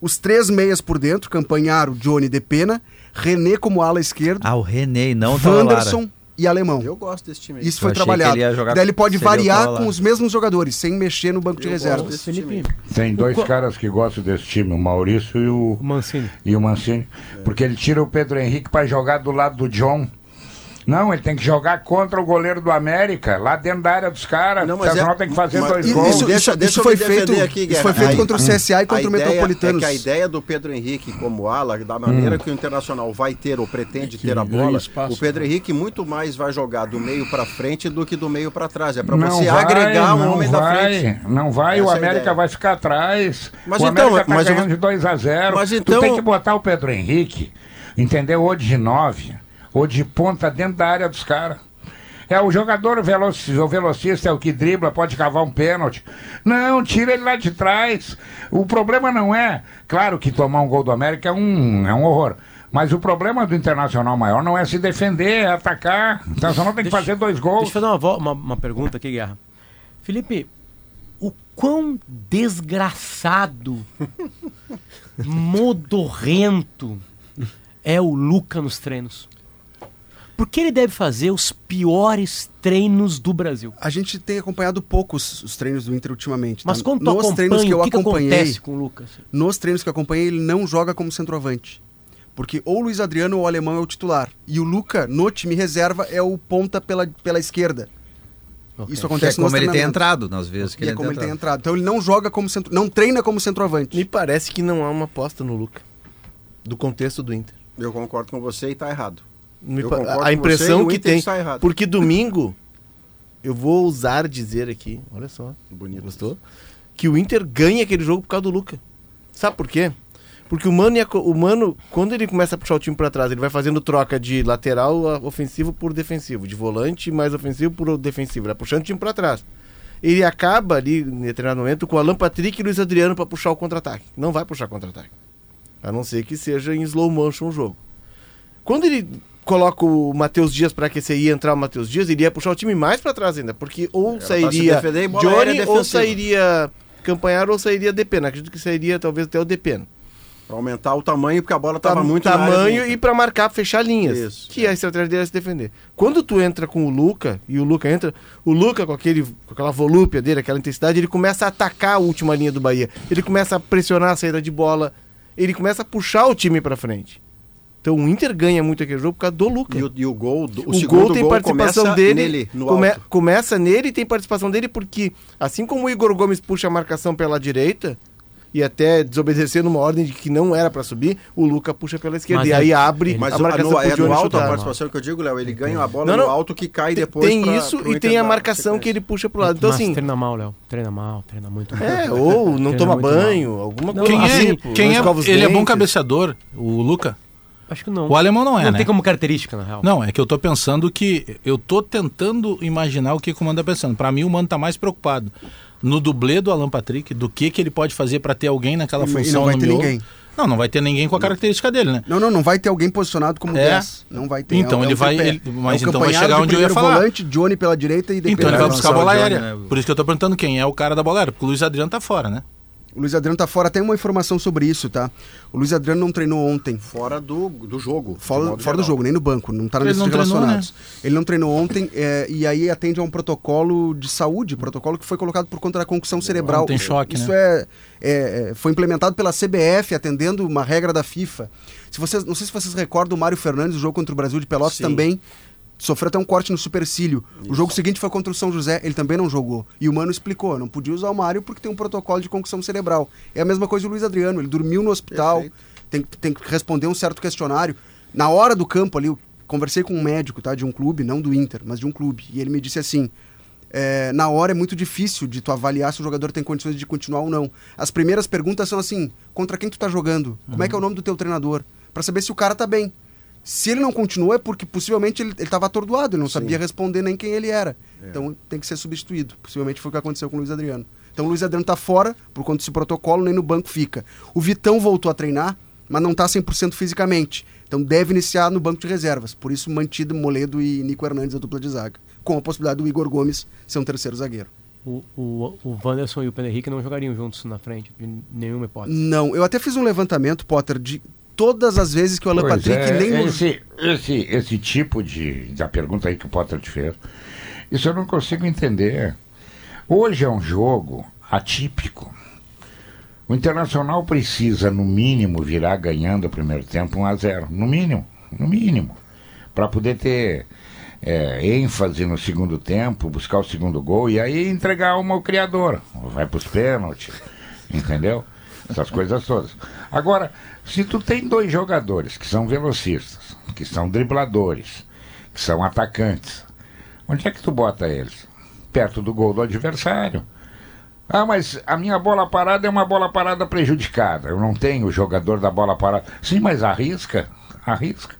Os três meias por dentro, Campanharo, Johnny de Pena. René como ala esquerdo. Ah, o René, não o. Wanderson e Alemão. Eu gosto desse time aí. Isso foi Eu que trabalhado. ele Daí ele pode o variar com os mesmos jogadores, sem mexer no banco de Eu gosto reservas. Tem dois caras que gostam desse time, o Maurício e o, O Mancini. e o Mancini. Porque ele tira o Pedro Henrique para jogar do lado do John. Não, ele tem que jogar contra o goleiro do América, lá dentro da área dos caras. Não, mas é- tem que fazer mas- dois E- gols. isso- deixa, isso deixa eu foi feito- aqui, isso foi feito A- contra o CSA e contra o ideia Metropolitanos. É que a ideia do Pedro Henrique como ala, da maneira que o Internacional vai ter ou pretende ter a bola, espaço, o Pedro Henrique muito mais vai jogar do meio para frente do que do meio para trás. É para Não você vai, agregar um homem vai, da frente. Não vai, o Essa é a América ideia. vai ficar atrás. Mas o então, América tá mas eu ganhando vou- de 2 a 0 Mas Tu então- tem que botar o Pedro Henrique, entendeu? Ou de 9, ou de ponta dentro da área dos caras. É o jogador velocista, o velocista é o que dribla, pode cavar um pênalti. Não, tira ele lá de trás. O problema não é, claro que tomar um gol do América é um, é um horror. Mas o problema do Internacional maior não é se defender, é atacar. O Internacional tem que fazer dois Deixa gols. eu fazer uma, uma, uma pergunta aqui, Guerra. Felipe, o quão desgraçado, modorrento é o Luca nos treinos. Porque ele deve fazer os piores treinos do Brasil. A gente tem acompanhado poucos os treinos do Inter ultimamente. Mas tá? quando tu nos acompanha, treinos que eu que que acompanhei, acontece com o Lucas? Nos treinos que eu acompanhei, ele não joga como centroavante. Porque ou o Luiz Adriano ou o Alemão é o titular. E o Luca, no time reserva, é o ponta pela, pela esquerda. Isso Que acontece é como ele tem entrado nas vezes que E ele, é como ele tem entrado. entrado. Então ele não joga como centro... não treina como centroavante. Me parece que não há uma aposta no Luca. Do contexto do Inter. Eu concordo com você e tá errado. A impressão você que tem. Porque domingo, eu vou ousar dizer aqui, olha só, Bonito. gostou? Que o Inter ganha aquele jogo por causa do Luca. Sabe por quê? Porque o Mano, co- o Mano, quando ele começa a puxar o time pra trás, ele vai fazendo troca de lateral a- ofensivo por defensivo, de volante mais ofensivo por defensivo, ele vai puxando o time pra trás. Ele acaba ali, em determinado momento, com Alan Patrick e Luiz Adriano pra puxar o contra-ataque. Não vai puxar contra-ataque. A não ser que seja em slow motion o jogo. Quando ele coloca o Matheus Dias para aquecer e ia entrar o Matheus Dias, ele ia puxar o time mais para trás ainda, porque ou se sairia defender bola aérea Johnny ou sairia Campanhar ou sairia Depena. Acredito que sairia talvez até o Depena. Pra aumentar o tamanho, porque a bola tava Tam- muito tamanho e para marcar, fechar linhas. Isso, que a estratégia dele é se defender. Quando tu entra com o Luca e o Luca entra, o Luca com aquele com aquela volúpia dele, aquela intensidade, ele começa a atacar a última linha do Bahia. Ele começa a pressionar a saída de bola, ele começa a puxar o time para frente. Então o Inter ganha muito aquele jogo por causa do Luca. E o, e o gol, do- o, O, segundo gol tem gol participação começa dele. nele, no come- alto. Começa nele e tem participação dele porque, assim como o Igor Gomes puxa a marcação pela direita e até desobedecendo uma ordem de que não era pra subir, o Luca puxa pela esquerda. Mas e é- aí abre Mas a o- marcação no, é no alto a chutar. participação que eu digo, Léo. Ele ganha a bola Não, no não. alto que cai Tem- depois. tem pra- isso pro e tem a marcação que ele puxa pro lado. Então, Mas assim, treina mal, Léo. Treina mal, treina muito mal. é, ou não toma muito mal. banho, alguma coisa Quem assim. é, pô, quem não é, escova os ele é bom dentes. cabeceador, o Luca? Acho que não. O alemão não é, Não né? tem como característica, na real. Não, é que eu tô pensando que. Eu tô tentando imaginar o que, que o Mano tá pensando. Pra mim, o Mano tá mais preocupado no dublê do Alan Patrick, do que, que ele pode fazer pra ter alguém naquela E- e função não vai no ter miolo. ninguém. Não, não vai ter ninguém com a característica dele, né? Não, não, não vai ter alguém posicionado como É. 10. Não vai ter. Então É é ele um vai- ele- mas É um então vai chegar de onde eu ia primeiro falar. volante, Johnny pela direita e Então ele vai buscar a bola Johnny, aérea. né? Por isso que eu tô perguntando quem é o cara da bola aérea, porque o Luiz Adriano tá fora, né? O Luiz Adriano tá fora. Tem uma informação sobre isso, tá? O Luiz Adriano não treinou ontem. Fora do, do jogo. Fora, fora do jogo, nem no banco, não tá na lista de não treinou, relacionados. Ele não treinou ontem é, e aí atende a um protocolo de saúde, protocolo que foi colocado por conta da concussão cerebral. tem choque, Isso né? é, é- é- foi implementado pela CBF, atendendo uma regra da FIFA. Se vocês, não sei se vocês recordam o Mário Fernandes, o jogo contra o Brasil de Pelotas Sim. também. Sofreu até um corte no supercílio. O jogo seguinte foi contra o São José, ele também não jogou. E o Mano explicou, não podia usar o Mário porque tem um protocolo de concussão cerebral. É a mesma coisa do Luiz Adriano, ele dormiu no hospital, Perfeito. tem, tem que responder um certo questionário. Na hora do campo ali, eu conversei com um médico, tá? De um clube, não do Inter, mas de um clube. E ele me disse assim: é, na hora é muito difícil de tu avaliar se o jogador tem condições de continuar ou não. As primeiras perguntas são assim: contra quem tu tá jogando? Como é que é o nome do teu treinador? Pra saber se o cara tá bem. Se ele não continua é porque possivelmente ele, ele tava atordoado, ele não sabia responder nem quem ele era. Então tem que ser substituído. Possivelmente foi o que aconteceu com o Luiz Adriano. Então o Luiz Adriano tá fora por conta desse protocolo, nem no banco fica. O Vitão voltou a treinar, mas não tá 100% fisicamente. Então deve iniciar no banco de reservas. Por isso mantido Moledo e Nico Hernandes a dupla de zaga. Com a possibilidade do Igor Gomes ser um terceiro zagueiro. O, o, o Wanderson e o Pedro Henrique não jogariam juntos na frente, de nenhuma hipótese. Não, eu até fiz um levantamento, Potter, de todas as vezes que o Alan Pois Patrick é, nem... esse, esse, esse tipo de da pergunta aí que o Potter te fez, isso eu não consigo entender. Hoje é um jogo atípico. O Internacional precisa, no mínimo, virar ganhando o primeiro tempo 1 a 0 No mínimo, no mínimo. Para poder ter é, ênfase no segundo tempo, buscar o segundo gol e aí entregar uma ao criador. Vai para os pênaltis, entendeu? Essas coisas todas. Agora, se tu tem dois jogadores que são velocistas, que são dribladores, que são atacantes, onde é que tu bota eles? Perto do gol do adversário. Ah, mas a minha bola parada é uma bola parada prejudicada. Eu não tenho o jogador da bola parada. Sim, mas arrisca, arrisca.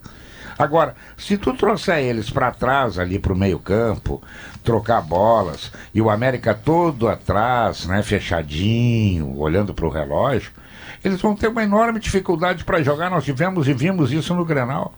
Agora, se tu trouxer eles para trás ali para o meio campo, trocar bolas e o América todo atrás, né, fechadinho, olhando para o relógio, eles vão ter uma enorme dificuldade para jogar. Nós tivemos e vimos isso no Grenal.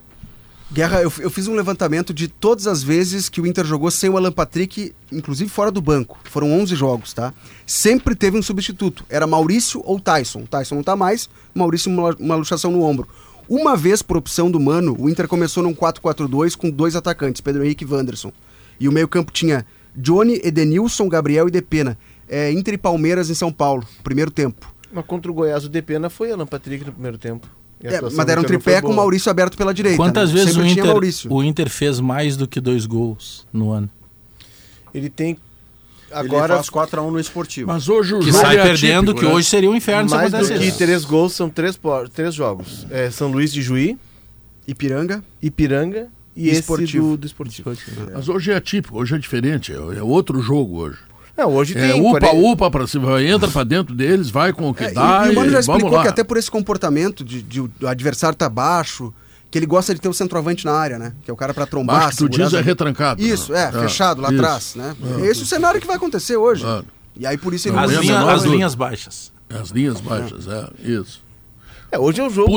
Guerra, eu, eu fiz um levantamento de todas as vezes que o Inter jogou sem o Alan Patrick, inclusive fora do banco. Foram 11 jogos, tá? Sempre teve um substituto. Era Maurício ou Tyson. Tyson não tá mais, Maurício uma, uma luxação no ombro. Uma vez, por opção do Mano, o Inter começou num 4-4-2 com dois atacantes, Pedro Henrique e Wanderson. E o meio-campo tinha Johnny, Edenilson, Gabriel e Depena. É, Inter e Palmeiras em São Paulo, primeiro tempo. Mas contra o Goiás, o Depena foi Alan Patrick no primeiro tempo. É, mas do era um tripé com o Maurício aberto pela direita. Quantas né? vezes o Inter, Maurício. o Inter fez mais do que dois gols no ano? Ele tem. Agora Agora, faz 4x1 no esportivo. Mas hoje o Que jogo sai é perdendo, atípico, que né? hoje seria um inferno se mais do acontecesse que isso. três gols, são três, três jogos. É, São Luís de Juí, Ipiranga. Ipiranga e esse Esportivo. do, do Esportivo. Mas hoje é atípico, hoje é diferente, é, é outro jogo hoje. Não, hoje É tem. upa, 40 upa pra cima, entra pra dentro deles, vai com o que É, e- dá e, o Mano já explicou que até por esse comportamento de, de o adversário tá baixo, que ele gosta de ter o centroavante na área, né? Que é o cara pra trombar. Que tu diz é retrancado. Isso, é, É, fechado lá isso. atrás, né? É. Esse é o cenário que vai acontecer hoje. Claro. E aí por isso ele Não, As, linha- as linhas baixas. As linhas baixas, é, isso. É, hoje é o jogo.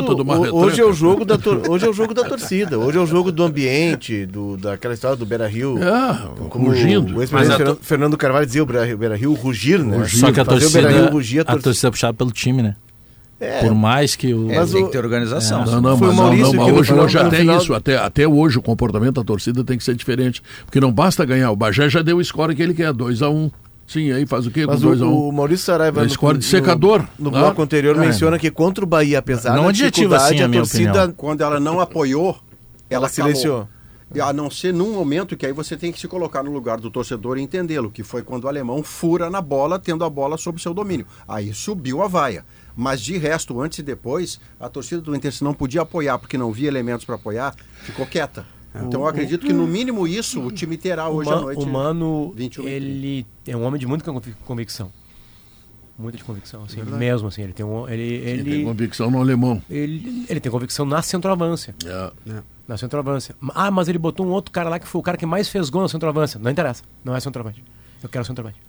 Hoje é o jogo da tor- hoje é o jogo da torcida. Hoje é o jogo do ambiente, do, daquela história do Beira Rio. É, Como rugindo. o Mas ex-presidente Fernando, Carvalho dizia o Beira, Beira Rio rugir, né? Só que a torcida, a a torcida. torcida é puxada pelo time, né? É, Por mais que o... É, Mas tem o- que ter organização. Não, não, Foi o mas, não, Maurício não, mas hoje, hoje até final- isso, até, até hoje o comportamento da torcida tem que ser diferente. Porque não basta ganhar. O Bagé já deu o score que ele quer, 2x1. Sim, aí faz o quê com Mas o, 2x1? o Maurício Saraiva É score de secador, no, no claro. bloco anterior É. menciona que contra o Bahia, apesar Não da dificuldade, assim, a a torcida opinião. Quando ela não apoiou, ela, ela silenciou. calou. A não ser num momento que aí você tem que se colocar no lugar do torcedor e entendê-lo, que foi quando o alemão fura na bola, tendo a bola sob seu domínio. Aí subiu a vaia. Mas de resto, antes e depois, a torcida do Inter, se não podia apoiar porque não via elementos para apoiar, ficou quieta. Então eu acredito que no mínimo isso o time terá hoje à noite. o Mano, 21 e ele é um homem de muita convic- convicção. Muita de convicção, assim, mesmo assim. Ele tem, um, ele, ele, tem convicção no alemão. ele, ele tem convicção na centroavância. É. Na centroavância. Ah, mas ele botou um outro cara lá que foi o cara que mais fez gol na centroavância. Não interessa. Não é centroavante. Eu quero centroavante.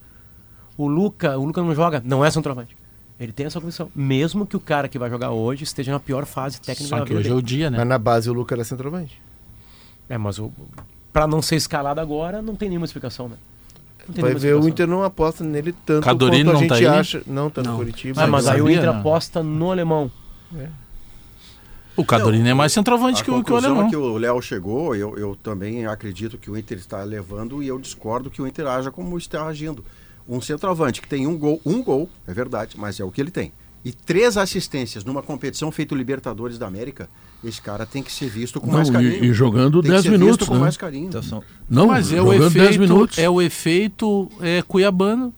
O Luca, o Luca não joga, não é centroavante. Ele tem essa convicção. Mesmo que o cara que vai jogar hoje esteja na pior fase técnica Só da que vida hoje é dele. o dia, né? Mas na base o Luca era centroavante. É, mas o, pra não ser escalado agora, não tem nenhuma explicação, né? Não Vai ver, o. Inter não aposta nele tanto Cadorini quanto a não gente tá aí? acha. Não, tá no Não. Curitiba. Ah, mas aí o Inter né? aposta no alemão. O Cadorino é mais centroavante que o, que o conclusão alemão. é que o Léo chegou, eu, eu também acredito que o Inter está levando e eu discordo que o Inter haja como está agindo. Um centroavante que tem um gol, um gol, é verdade, mas é o que ele tem. E três assistências numa competição feito Libertadores da América, esse cara tem que ser visto com Não, mais carinho. e, e jogando Tem que 10 ser visto minutos, com né? mais carinho. Então são- Não, Mas é o jogando 10 efeito, minutos. é o efeito é, cuiabano.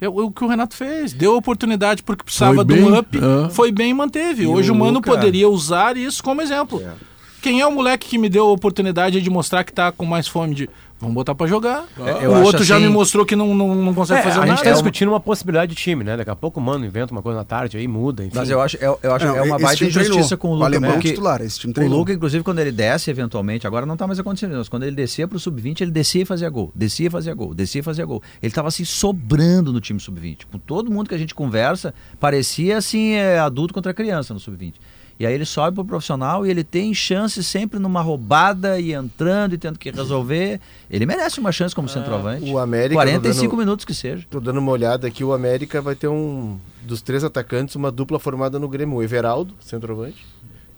É o, o que o Renato fez. Deu oportunidade porque precisava Foi de um up. é. Foi bem e manteve. Hoje o o Mano Luca- poderia usar isso como exemplo. É. Quem é o moleque que me deu a oportunidade de mostrar que tá com mais fome de. Vamos botar pra jogar. eu o outro já assim- me mostrou que não, não, não consegue É, fazer a gente nada. está É uma- discutindo uma possibilidade de time, né? Daqui a pouco o Mano inventa uma coisa na tarde, aí muda, enfim. Mas eu acho, eu, eu acho Não, que é uma baita treinou. injustiça com o O Luca. alemão porque titular, esse time o treinou. Luca, inclusive, quando ele desce eventualmente, agora não tá mais acontecendo, mas quando ele descia pro sub-20, ele descia e fazia gol, descia e fazia gol, descia e fazia gol. Ele tava assim sobrando no time sub-20. Com todo mundo que a gente conversa, parecia assim, é, adulto contra criança no sub-20. E aí ele sobe pro profissional e ele tem chance sempre numa roubada e entrando e tendo que resolver. Ele merece uma chance como centroavante. o América, 45 tô dando- minutos que seja. Tô dando uma olhada aqui, o América vai ter um dos três atacantes, uma dupla formada no Grêmio, o Everaldo, centroavante,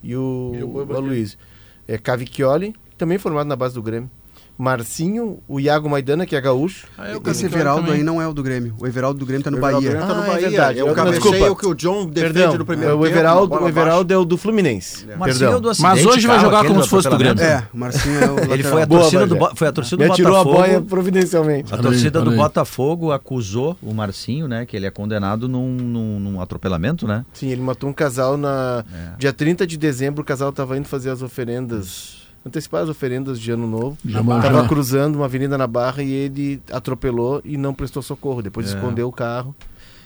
e o, E o Aloysio. É Cavicchioli, também formado na base do Grêmio. Marcinho, o Iago Maidana, que é gaúcho. Ah, eu Esse Everaldo também. aí não é o do Grêmio. O Everaldo do Grêmio tá no O Bahia. Grêmio tá no Ah, é Bahia. verdade. É o Não, cabeceio que o John defende Perdão, no primeiro o tempo. Everaldo, bola o Everaldo é o do Fluminense. O Marcinho Perdão. do acidente, Mas hoje vai jogar como se fosse do. Grêmio. É, o Marcinho é o Ele foi a Boa, torcida do, foi a torcida do atirou a Botafogo. boia providencialmente. A torcida do. Botafogo acusou o Marcinho, né? Que ele é condenado num, num, num atropelamento, né? Sim, ele matou um casal na. É. Dia 30 de dezembro, o casal tava indo fazer as oferendas. Antecipar as oferendas de ano novo. Já Tava manjou. cruzando uma avenida na Barra e ele atropelou e não prestou socorro. Depois É. escondeu o carro.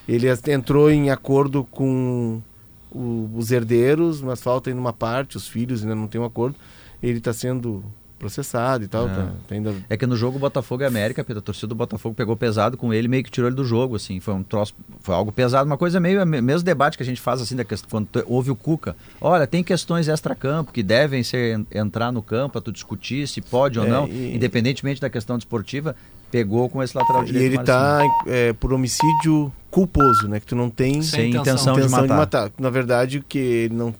Ele entrou em acordo com o- os herdeiros, mas falta ainda uma parte, os filhos ainda não tem um acordo. Ele está sendo processado e tal. É. tá- tá ainda... É que no jogo Botafogo e América, Pedro, a torcida do Botafogo pegou pesado com ele, meio que tirou ele do jogo, assim. Foi um troço, foi algo pesado, uma coisa meio, mesmo debate que a gente faz, assim, da questão, quando tu- houve o Cuca. Olha, tem questões extra-campo que devem ser, entrar no campo para tu discutir se pode ou É, não, e- independentemente da questão desportiva, pegou com esse lateral E direito. ele tá é, por homicídio culposo, né? Que tu não tem Sem intenção de matar. Na verdade, que ele não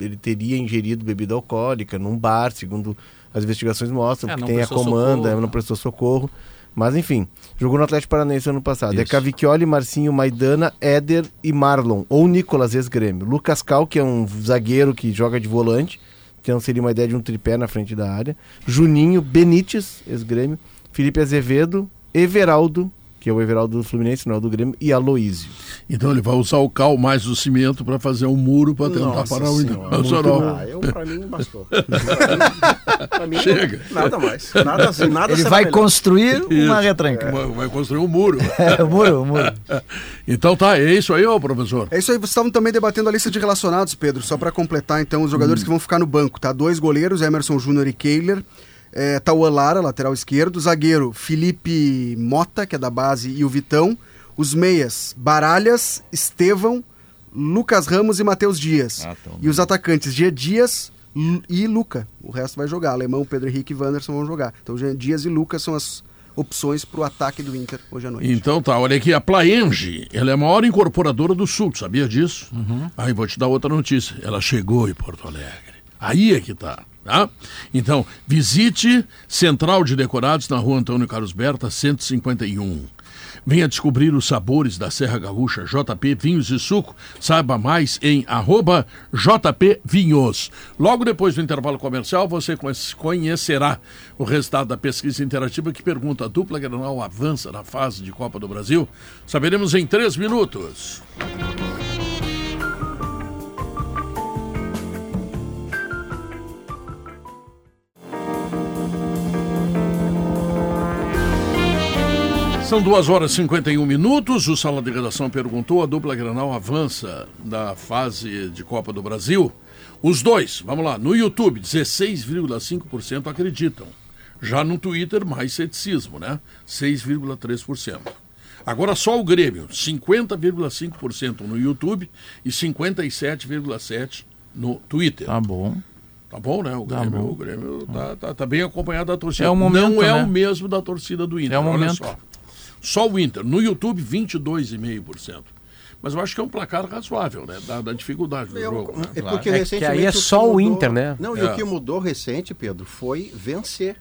ele teria ingerido bebida alcoólica num bar, segundo as investigações mostram, É, tem a comanda, socorro, não prestou socorro. Mas enfim, jogou no Atlético Paranaense ano passado. É Isso. Cavicchioli, Marcinho, Maidana, Éder e Marlon. Ou Nicolas, ex-grêmio. Lucas Cal, que é um zagueiro que joga de volante. Então seria uma ideia de um tripé na frente da área. Juninho, Benítez, ex-grêmio. Felipe Azevedo, Everaldo, que é o Everaldo do Fluminense, não é o do Grêmio, e Aloísio. Então ele vai usar o cal mais o cimento para fazer um muro para tentar Nossa parar o Senhora, Internacional. Ah, eu, pra mim, bastou. Pra mim, Chega. Nada mais. Nada, assim, nada Ele vai melhor. construir uma Isso. retranca. Vai- Vai construir um muro. É, o muro, o muro. Então tá, é isso aí, ô professor. É isso aí, vocês estavam também debatendo a lista de relacionados, Pedro, só para completar então os jogadores que vão ficar no banco, tá? Dois goleiros, Emerson Júnior e Kehler. É, Tauan Lara, lateral esquerdo. Zagueiro, Felipe Mota, que é da base, e o Vitão. Os meias, Baralhas, Estevão, Lucas Ramos e Matheus Dias. Ah, tão e os atacantes, Gia Dias e Luca. O resto vai jogar. Alemão, Pedro Henrique e Wanderson vão jogar. Então, Gia Dias e Lucas são as opções para o ataque do Inter hoje à noite. Então tá, olha aqui, a Plaenge, ela é a maior incorporadora do Sul, tu sabia disso? Aí vou te dar outra notícia, ela chegou em Porto Alegre. Aí é que tá, tá? Então, visite Central de Decorados na rua Antônio Carlos Berta, 151. Venha descobrir os sabores da Serra Gaúcha JP Vinhos e Suco. Saiba mais em arroba JP Vinhos. Logo depois do intervalo comercial, você conhece- conhecerá o resultado da pesquisa interativa que pergunta: a dupla Granal avança na fase de Copa do Brasil? Saberemos em três minutos. São duas horas e 51 minutos. O Sala de Redação perguntou: a dupla Granal avança da fase de Copa do Brasil? Os dois, vamos lá, no YouTube, 16,5% acreditam. Já no Twitter, mais ceticismo, né? 6,3%. Agora só o Grêmio, 50,5% no YouTube e 57,7% no Twitter. Tá bom. Tá bom, né? O Tá Grêmio, bom. o Grêmio tá, tá, tá bem acompanhado da torcida. É o momento, Não é né? o mesmo da torcida do Inter. É o olha momento. só. Só o Inter. No YouTube, 22,5%. Mas eu acho que é um placar razoável, né? Da, da dificuldade do Eu- jogo. né? é porque É que aí é só o mudou- Inter, né? Não, e É. o que mudou recente, Pedro, foi vencer.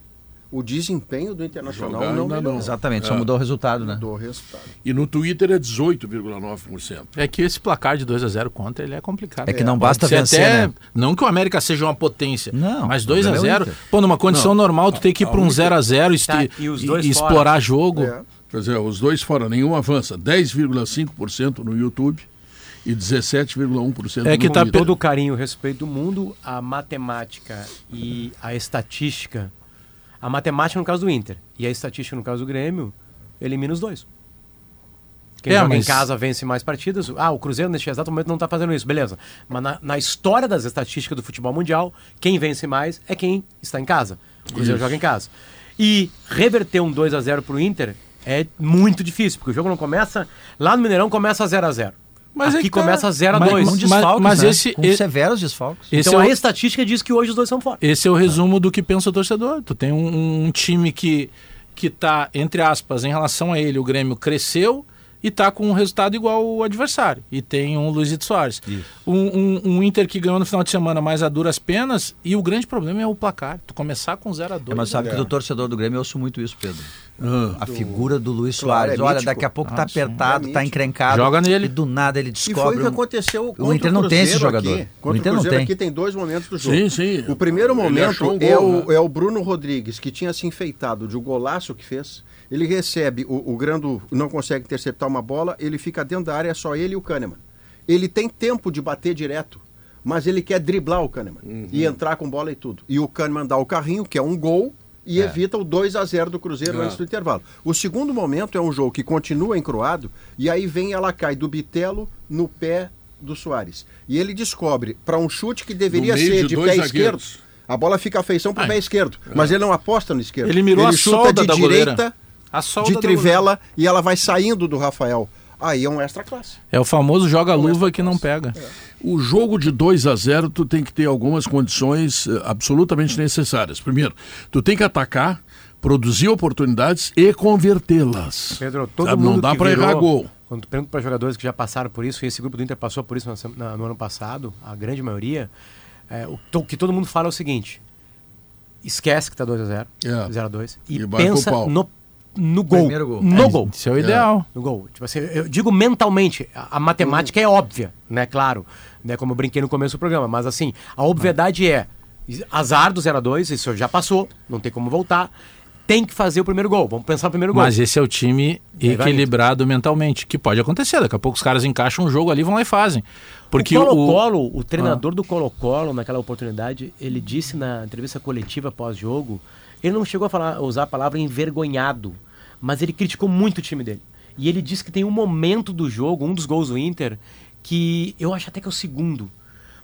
O desempenho do Internacional Jogar não ainda melhorou. não. Exatamente, só É. mudou o resultado, né? Mudou o resultado. E no Twitter é 18,9%. É que esse placar de 2 a 0 contra ele é complicado. É que não basta vencer, até- né? Não que o América seja uma potência, Não, mas o 2 a problema é o 0 Inter. Pô, numa condição Não, normal, tu tem que ir para um única- 0 a 0 e, Tá, e- e os e dois explorar jogo. Quer dizer, os dois fora, nenhum avança. 10,5% no YouTube e 17,1% É que tá Twitter. todo o carinho e respeito do mundo, a matemática e a estatística. A matemática no caso do Inter e a estatística no caso do Grêmio, elimina os dois. Quem É, joga em mas- casa vence mais partidas. Ah, o Cruzeiro neste exato momento não está fazendo isso, beleza. Mas na, na história das estatísticas do futebol mundial, quem vence mais é quem está em casa. O Cruzeiro Isso. joga em casa. E reverter um 2 a 0 para o Inter é muito difícil, porque o jogo não começa. Lá no Mineirão começa 0 a 0 Mas é Aqui que tá- começa 0 a mas- 2 Com mas- desfalques, mas né? esse- Com severos desfalques. Esse Então é a o- estatística diz que hoje os dois são fora. Esse é o resumo do que pensa o torcedor. Tu tem um, um time que, que tá, entre aspas, em relação a ele, o Grêmio cresceu e tá com um resultado igual ao adversário. E tem um Luizito Soares. Um, um- um Inter que ganhou no final de semana mais a duras penas. E o grande problema é o placar. Tu começar com 0 a 2 É, mas sabe que do torcedor do Grêmio eu ouço muito isso, Pedro. Ah, A figura do Luiz Claro, Soares. é Olha, daqui a pouco tá Ah, apertado, É tá mítico. encrencado. Joga nele. E do nada ele E descobre. foi o que aconteceu contra Inter não tem esse jogador. Aqui. O Contra o, Inter não tem. aqui tem dois momentos do jogo. Sim, sim. O primeiro momento um é, gol, o, né? é o Bruno Rodrigues, que tinha se enfeitado de um golaço que fez. Ele recebe, o, o Grando não consegue interceptar uma bola, ele fica dentro da área, é só ele e o Kahneman. Ele tem tempo de bater direto, mas ele quer driblar o Kahneman Uhum. e entrar com bola e tudo. E o Kahneman dá o carrinho, que é um gol, e evita o 2 a 0 do Cruzeiro É. antes do intervalo. O segundo momento é um jogo que continua encruado, e aí vem ela cai do Bitelo no pé do Soares. E ele descobre, para um chute que deveria ser de de, pé zagueiros. esquerdo, A bola fica a feição pro pé esquerdo, mas ele não aposta no esquerdo. Ele mirou a chuta solda de da goleira. direita, A solda de trivela e ela vai saindo do Rafael. Aí é um extra classe. É o famoso joga-luva que não pega. O jogo de 2 a 0 tu tem que ter algumas condições eh, absolutamente necessárias. Primeiro, tu tem que atacar, produzir oportunidades e convertê-las. Pedro, todo Sabe, mundo não dá para virou- errar gol. Quando tu pergunta para jogadores que já passaram por isso, e esse grupo do Inter passou por isso na- no ano passado, a grande maioria, é, o to- que todo mundo fala é o seguinte: esquece que tá 2x0, É. 0x2, e, E vai pro pensa no, no gol. Primeiro gol. No É, gol. Isso é o ideal. No gol. Tipo assim, eu digo mentalmente, a, a matemática é óbvia, né? Claro, né? Como eu brinquei no começo do programa, mas assim, a obviedade é azar do 0 a 2 isso já passou, não tem como voltar. Tem que fazer o primeiro gol. Vamos pensar no primeiro gol. Mas esse é o time equilibrado mentalmente, que pode acontecer. Daqui a pouco os caras encaixam um jogo ali, vão lá e fazem. Porque o o, Colo-Colo, o, treinador do Colo-Colo, naquela oportunidade, ele disse na entrevista coletiva pós-jogo, ele não chegou a falar, a usar a palavra envergonhado, mas ele criticou muito o time dele. E ele disse que tem um momento do jogo, um dos gols do Inter, que eu acho até que é o segundo.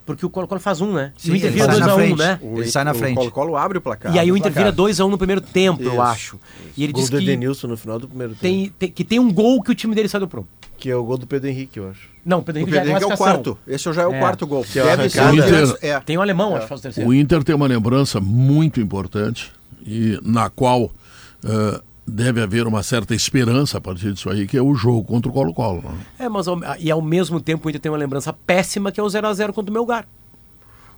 Porque o Colo-Colo faz um, né? Sim, o Inter vira sai 2 na a 1 frente. né? O Ele sai na frente. O Colo-Colo abre o placar. E aí o Inter placar. vira 2x1 no primeiro tempo, eu Isso, acho. E ele Gol disse do que Edenilson no final do primeiro tempo. tem, tem- que tem um gol que o time dele sai do prumo. Que é o gol do Pedro Henrique, eu acho. Não, o Pedro O Henrique já Pedro Henrique é o quarto. Esse já é o É. quarto gol. Que é a Deve ser O Inter- é. Tem um alemão, acho que faz o terceiro. O Inter tem uma lembrança muito importante e na qual eh, deve haver uma certa esperança a partir disso aí, que é o jogo contra o Colo-Colo. né? É, mas ao, e ao mesmo tempo Inter tem uma lembrança péssima que é o 0x0 contra o Melgar.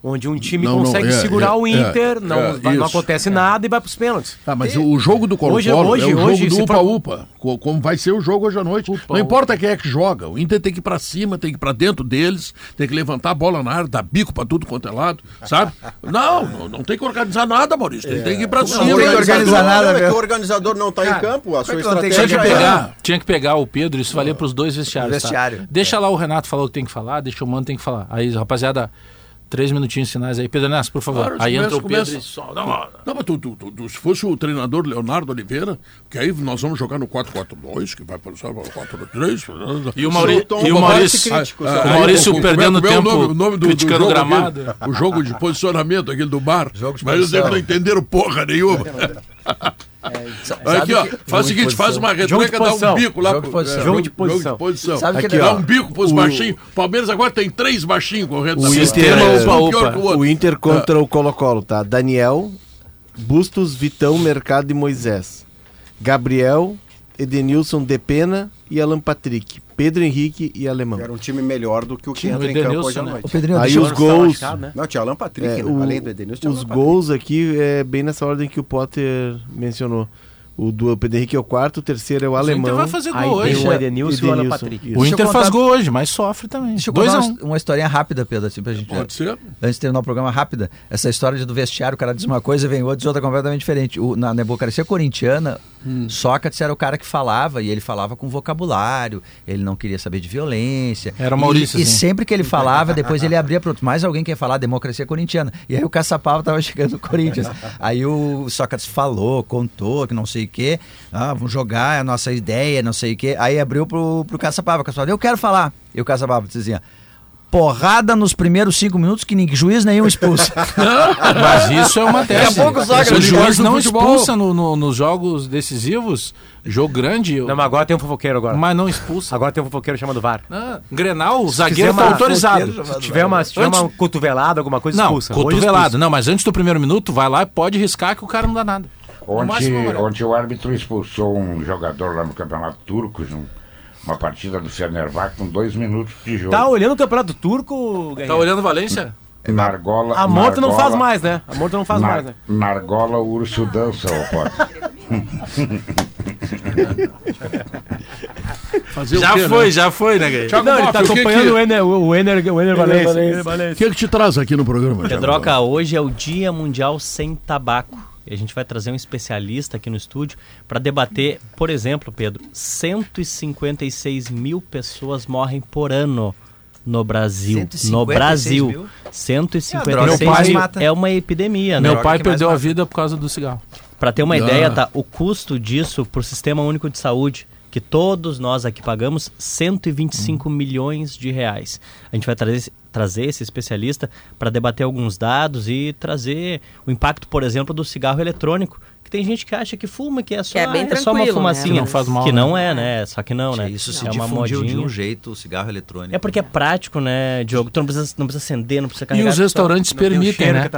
Onde um time Não, não, consegue é, segurar é, o Inter, é, não, é, vai- não isso. acontece nada e vai pros pênaltis. Tá, mas o jogo do Colo-Colo Hoje- é hoje- o jogo hoje, do Upa-Upa, co- como vai ser o jogo hoje à noite. não importa quem é que joga, o Inter tem que ir pra cima, tem que ir pra dentro deles, tem que levantar a bola na área, dar bico pra tudo quanto é lado, sabe? Não, não, não tem que organizar nada, Maurício, tem, tem que ir pra cima. tem que organizar nada, é que o organizador não está em campo, a sua é não que Tinha estratégia que, é pegar, tinha que pegar o Pedro, isso valia para os dois vestiários. tá? Vestiário. Deixa lá o Renato falar o que tem que falar, deixa o Mano tem que falar. Aí, rapaziada, três minutinhos finais aí. Pedro Ernesto, por favor. Claro, aí começa- entra o Pedro começa- e só dá uma... Não, mas tu, tu- tu- tu- se fosse o treinador Leonardo Oliveira, que aí nós vamos jogar no 4-4-2, que vai para o 4-3. E o Tom e o Maurício, crítico, o só. Maurício como é- perdendo como é o tempo nome- o nome do- do criticando o jogo gramado. aquele? o jogo de posicionamento, aquele do bar. Jogo de mas eles não entenderam porra nenhuma. Aqui, ó, faz o seguinte, faz uma Jogo de retranca, dá um bico lá. Jogo de pro- posição. é, Jogo de posição. posição. Sabe que Aqui, ele- dá ó, um bico pros o- baixinhos. Palmeiras agora tem três baixinhos correndo. O Inter- é- um pior que o outro. O Inter contra o Colo-Colo, tá? Daniel, Bustos, Vitão, Mercado e Moisés. Gabriel, Edenilson, Depena e Alan Patrick. Pedro Henrique e Alemão. Era um time melhor do que o que Tinha o entra em campo hoje à né? noite. O Pedrinho, Aí os gols. machucado, né? Não, tinha Alan Patrick, É, né? o- além do Edenilson. Os Alan Patrick. gols aqui é bem nessa ordem que o Potter mencionou. O do Pedro Henrique é o quarto, o terceiro é o O Inter alemão. vai fazer gol tem hoje. o Edenilson e o Alan Patrick. isso. O Inter contar- faz gol hoje, mas sofre também. Deixa eu 2 contar 1 uma, historinha rápida, Pedro, assim, pra gente. Pode ser. Antes de terminar o programa, rápida. Essa história do vestiário, o cara diz uma coisa, vem outra, diz outra completamente diferente. O, na democracia corintiana, Sócrates era o cara que falava, e ele falava com vocabulário, ele não queria saber de violência. Era o Maurício, E, e assim. sempre que ele falava, depois ele abria para outro. Mais alguém quer falar democracia corintiana. E aí o Caçapava tava chegando no Corinthians. Aí o Sócrates falou, contou, que não sei o quê. Ah, vamos jogar, é a nossa ideia, não sei o quê. Aí abriu pro, pro Caçapava. Caçapava, eu quero falar. E o Caçapava dizia. Porrada nos primeiros cinco minutos que ninguém, juiz nenhum expulsa. Mas isso é uma tese. a pouco o juiz não expulsa no- no- nos jogos decisivos, jogo grande, Não, mas agora tem um fofoqueiro agora. mas não expulsa. Agora tem um fofoqueiro chamado VAR. Ah, Grenal, o zagueiro tá autorizado. Se tiver uma, se tiver Antes- uma cotovelada, alguma coisa, Não, expulsa. Expulsa. Não, mas antes do primeiro minuto, vai lá e pode riscar que o cara não dá nada. Ontem, ontem o árbitro expulsou um jogador lá no Campeonato Turco, uma partida do Fenerbahçe com dois minutos de jogo. Tá olhando o campeonato turco, Tá Guerreiro? olhando Valência? Nargola, A moto não faz mais, né? A moto não faz Nar- mais, né? Nargola, o urso dança, ô Potter. Fazer o Já quê, foi, né? já foi, né? Thiago Não, ele tá acompanhando que- o Ener, o Ener, o Ener Valencia. O que, que te traz aqui no programa? Pedroca, hoje é o Dia Mundial Sem Tabaco. E a gente vai trazer um especialista aqui no estúdio para debater, por exemplo, Pedro, 156 mil pessoas morrem por ano no Brasil. 156 no Brasil. mil? 156 É mil mata. é uma epidemia, né? Meu pai que mais perdeu a vida por causa do cigarro. Para ter uma Ah. ideia, tá? O custo disso pro Sistema Único de Saúde que todos nós aqui pagamos 125 milhões de reais. A gente vai trazer, trazer esse especialista para debater alguns dados e trazer o impacto, por exemplo, do cigarro eletrônico. Que tem gente que acha que fuma, que é só, Que é bem é só uma né? fumacinha. Que não faz mal, Que né? não é, né? Só que não, né? Isso se é uma difundiu de um jeito o cigarro eletrônico. É porque é prático, né, Diogo? Tu não precisa, não precisa acender, não precisa E carregar. os só- restaurantes permitem, né?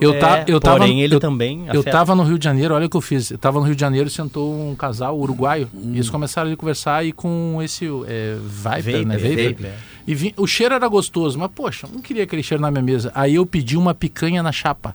Eu, É, eu tava, porém, ele eu, também Eu afeta. tava no Rio de Janeiro, olha o que eu fiz. Eu tava no Rio de Janeiro, sentou um casal uruguaio. E eles começaram a conversar e com esse é, Viper, Vape, né? vape. E vi- o cheiro era gostoso, mas poxa, não queria aquele cheiro na minha mesa. Aí eu pedi uma picanha na chapa.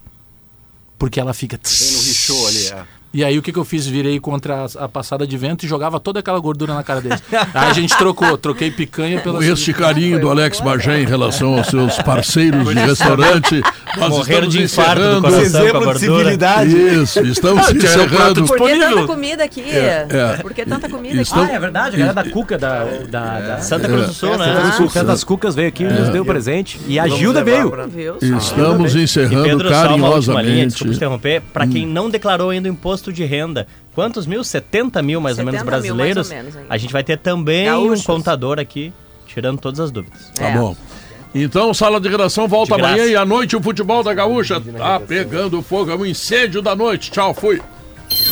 Porque ela fica. Vem no richô ali, é. E aí o que, que eu fiz? Virei contra a, a passada de vento e jogava toda aquela gordura na cara deles. aí a gente trocou, troquei picanha pela. Este carinho do Alex Bagé em relação aos seus parceiros de restaurante. Nós Morreram estamos de infarto do encerrando. coração com a Exemplo de civilidade. Isso, estamos Ah, prato encerrando. Por que tanta comida aqui? É, é. Por que tanta comida Estão- aqui? Ah, é verdade, a galera da Cuca da, da, da Santa Cruz do Sul, Santa né? Cruz Sul, Festa das Cucas veio aqui, nos deu presente. E a Gilda veio. Estamos encerrando linha, desculpa carinhosamente. interromper. Para quem não declarou ainda o imposto de renda, quantos mil? 70 mil mais ou menos 70 mil, brasileiros. mais ou menos, a gente vai ter também Gaúchos. um contador aqui, tirando todas as dúvidas. Tá É. bom. Então, sala de redação volta De amanhã e à noite o futebol da Gaúcha tá pegando fogo. É um incêndio da noite. Tchau, fui.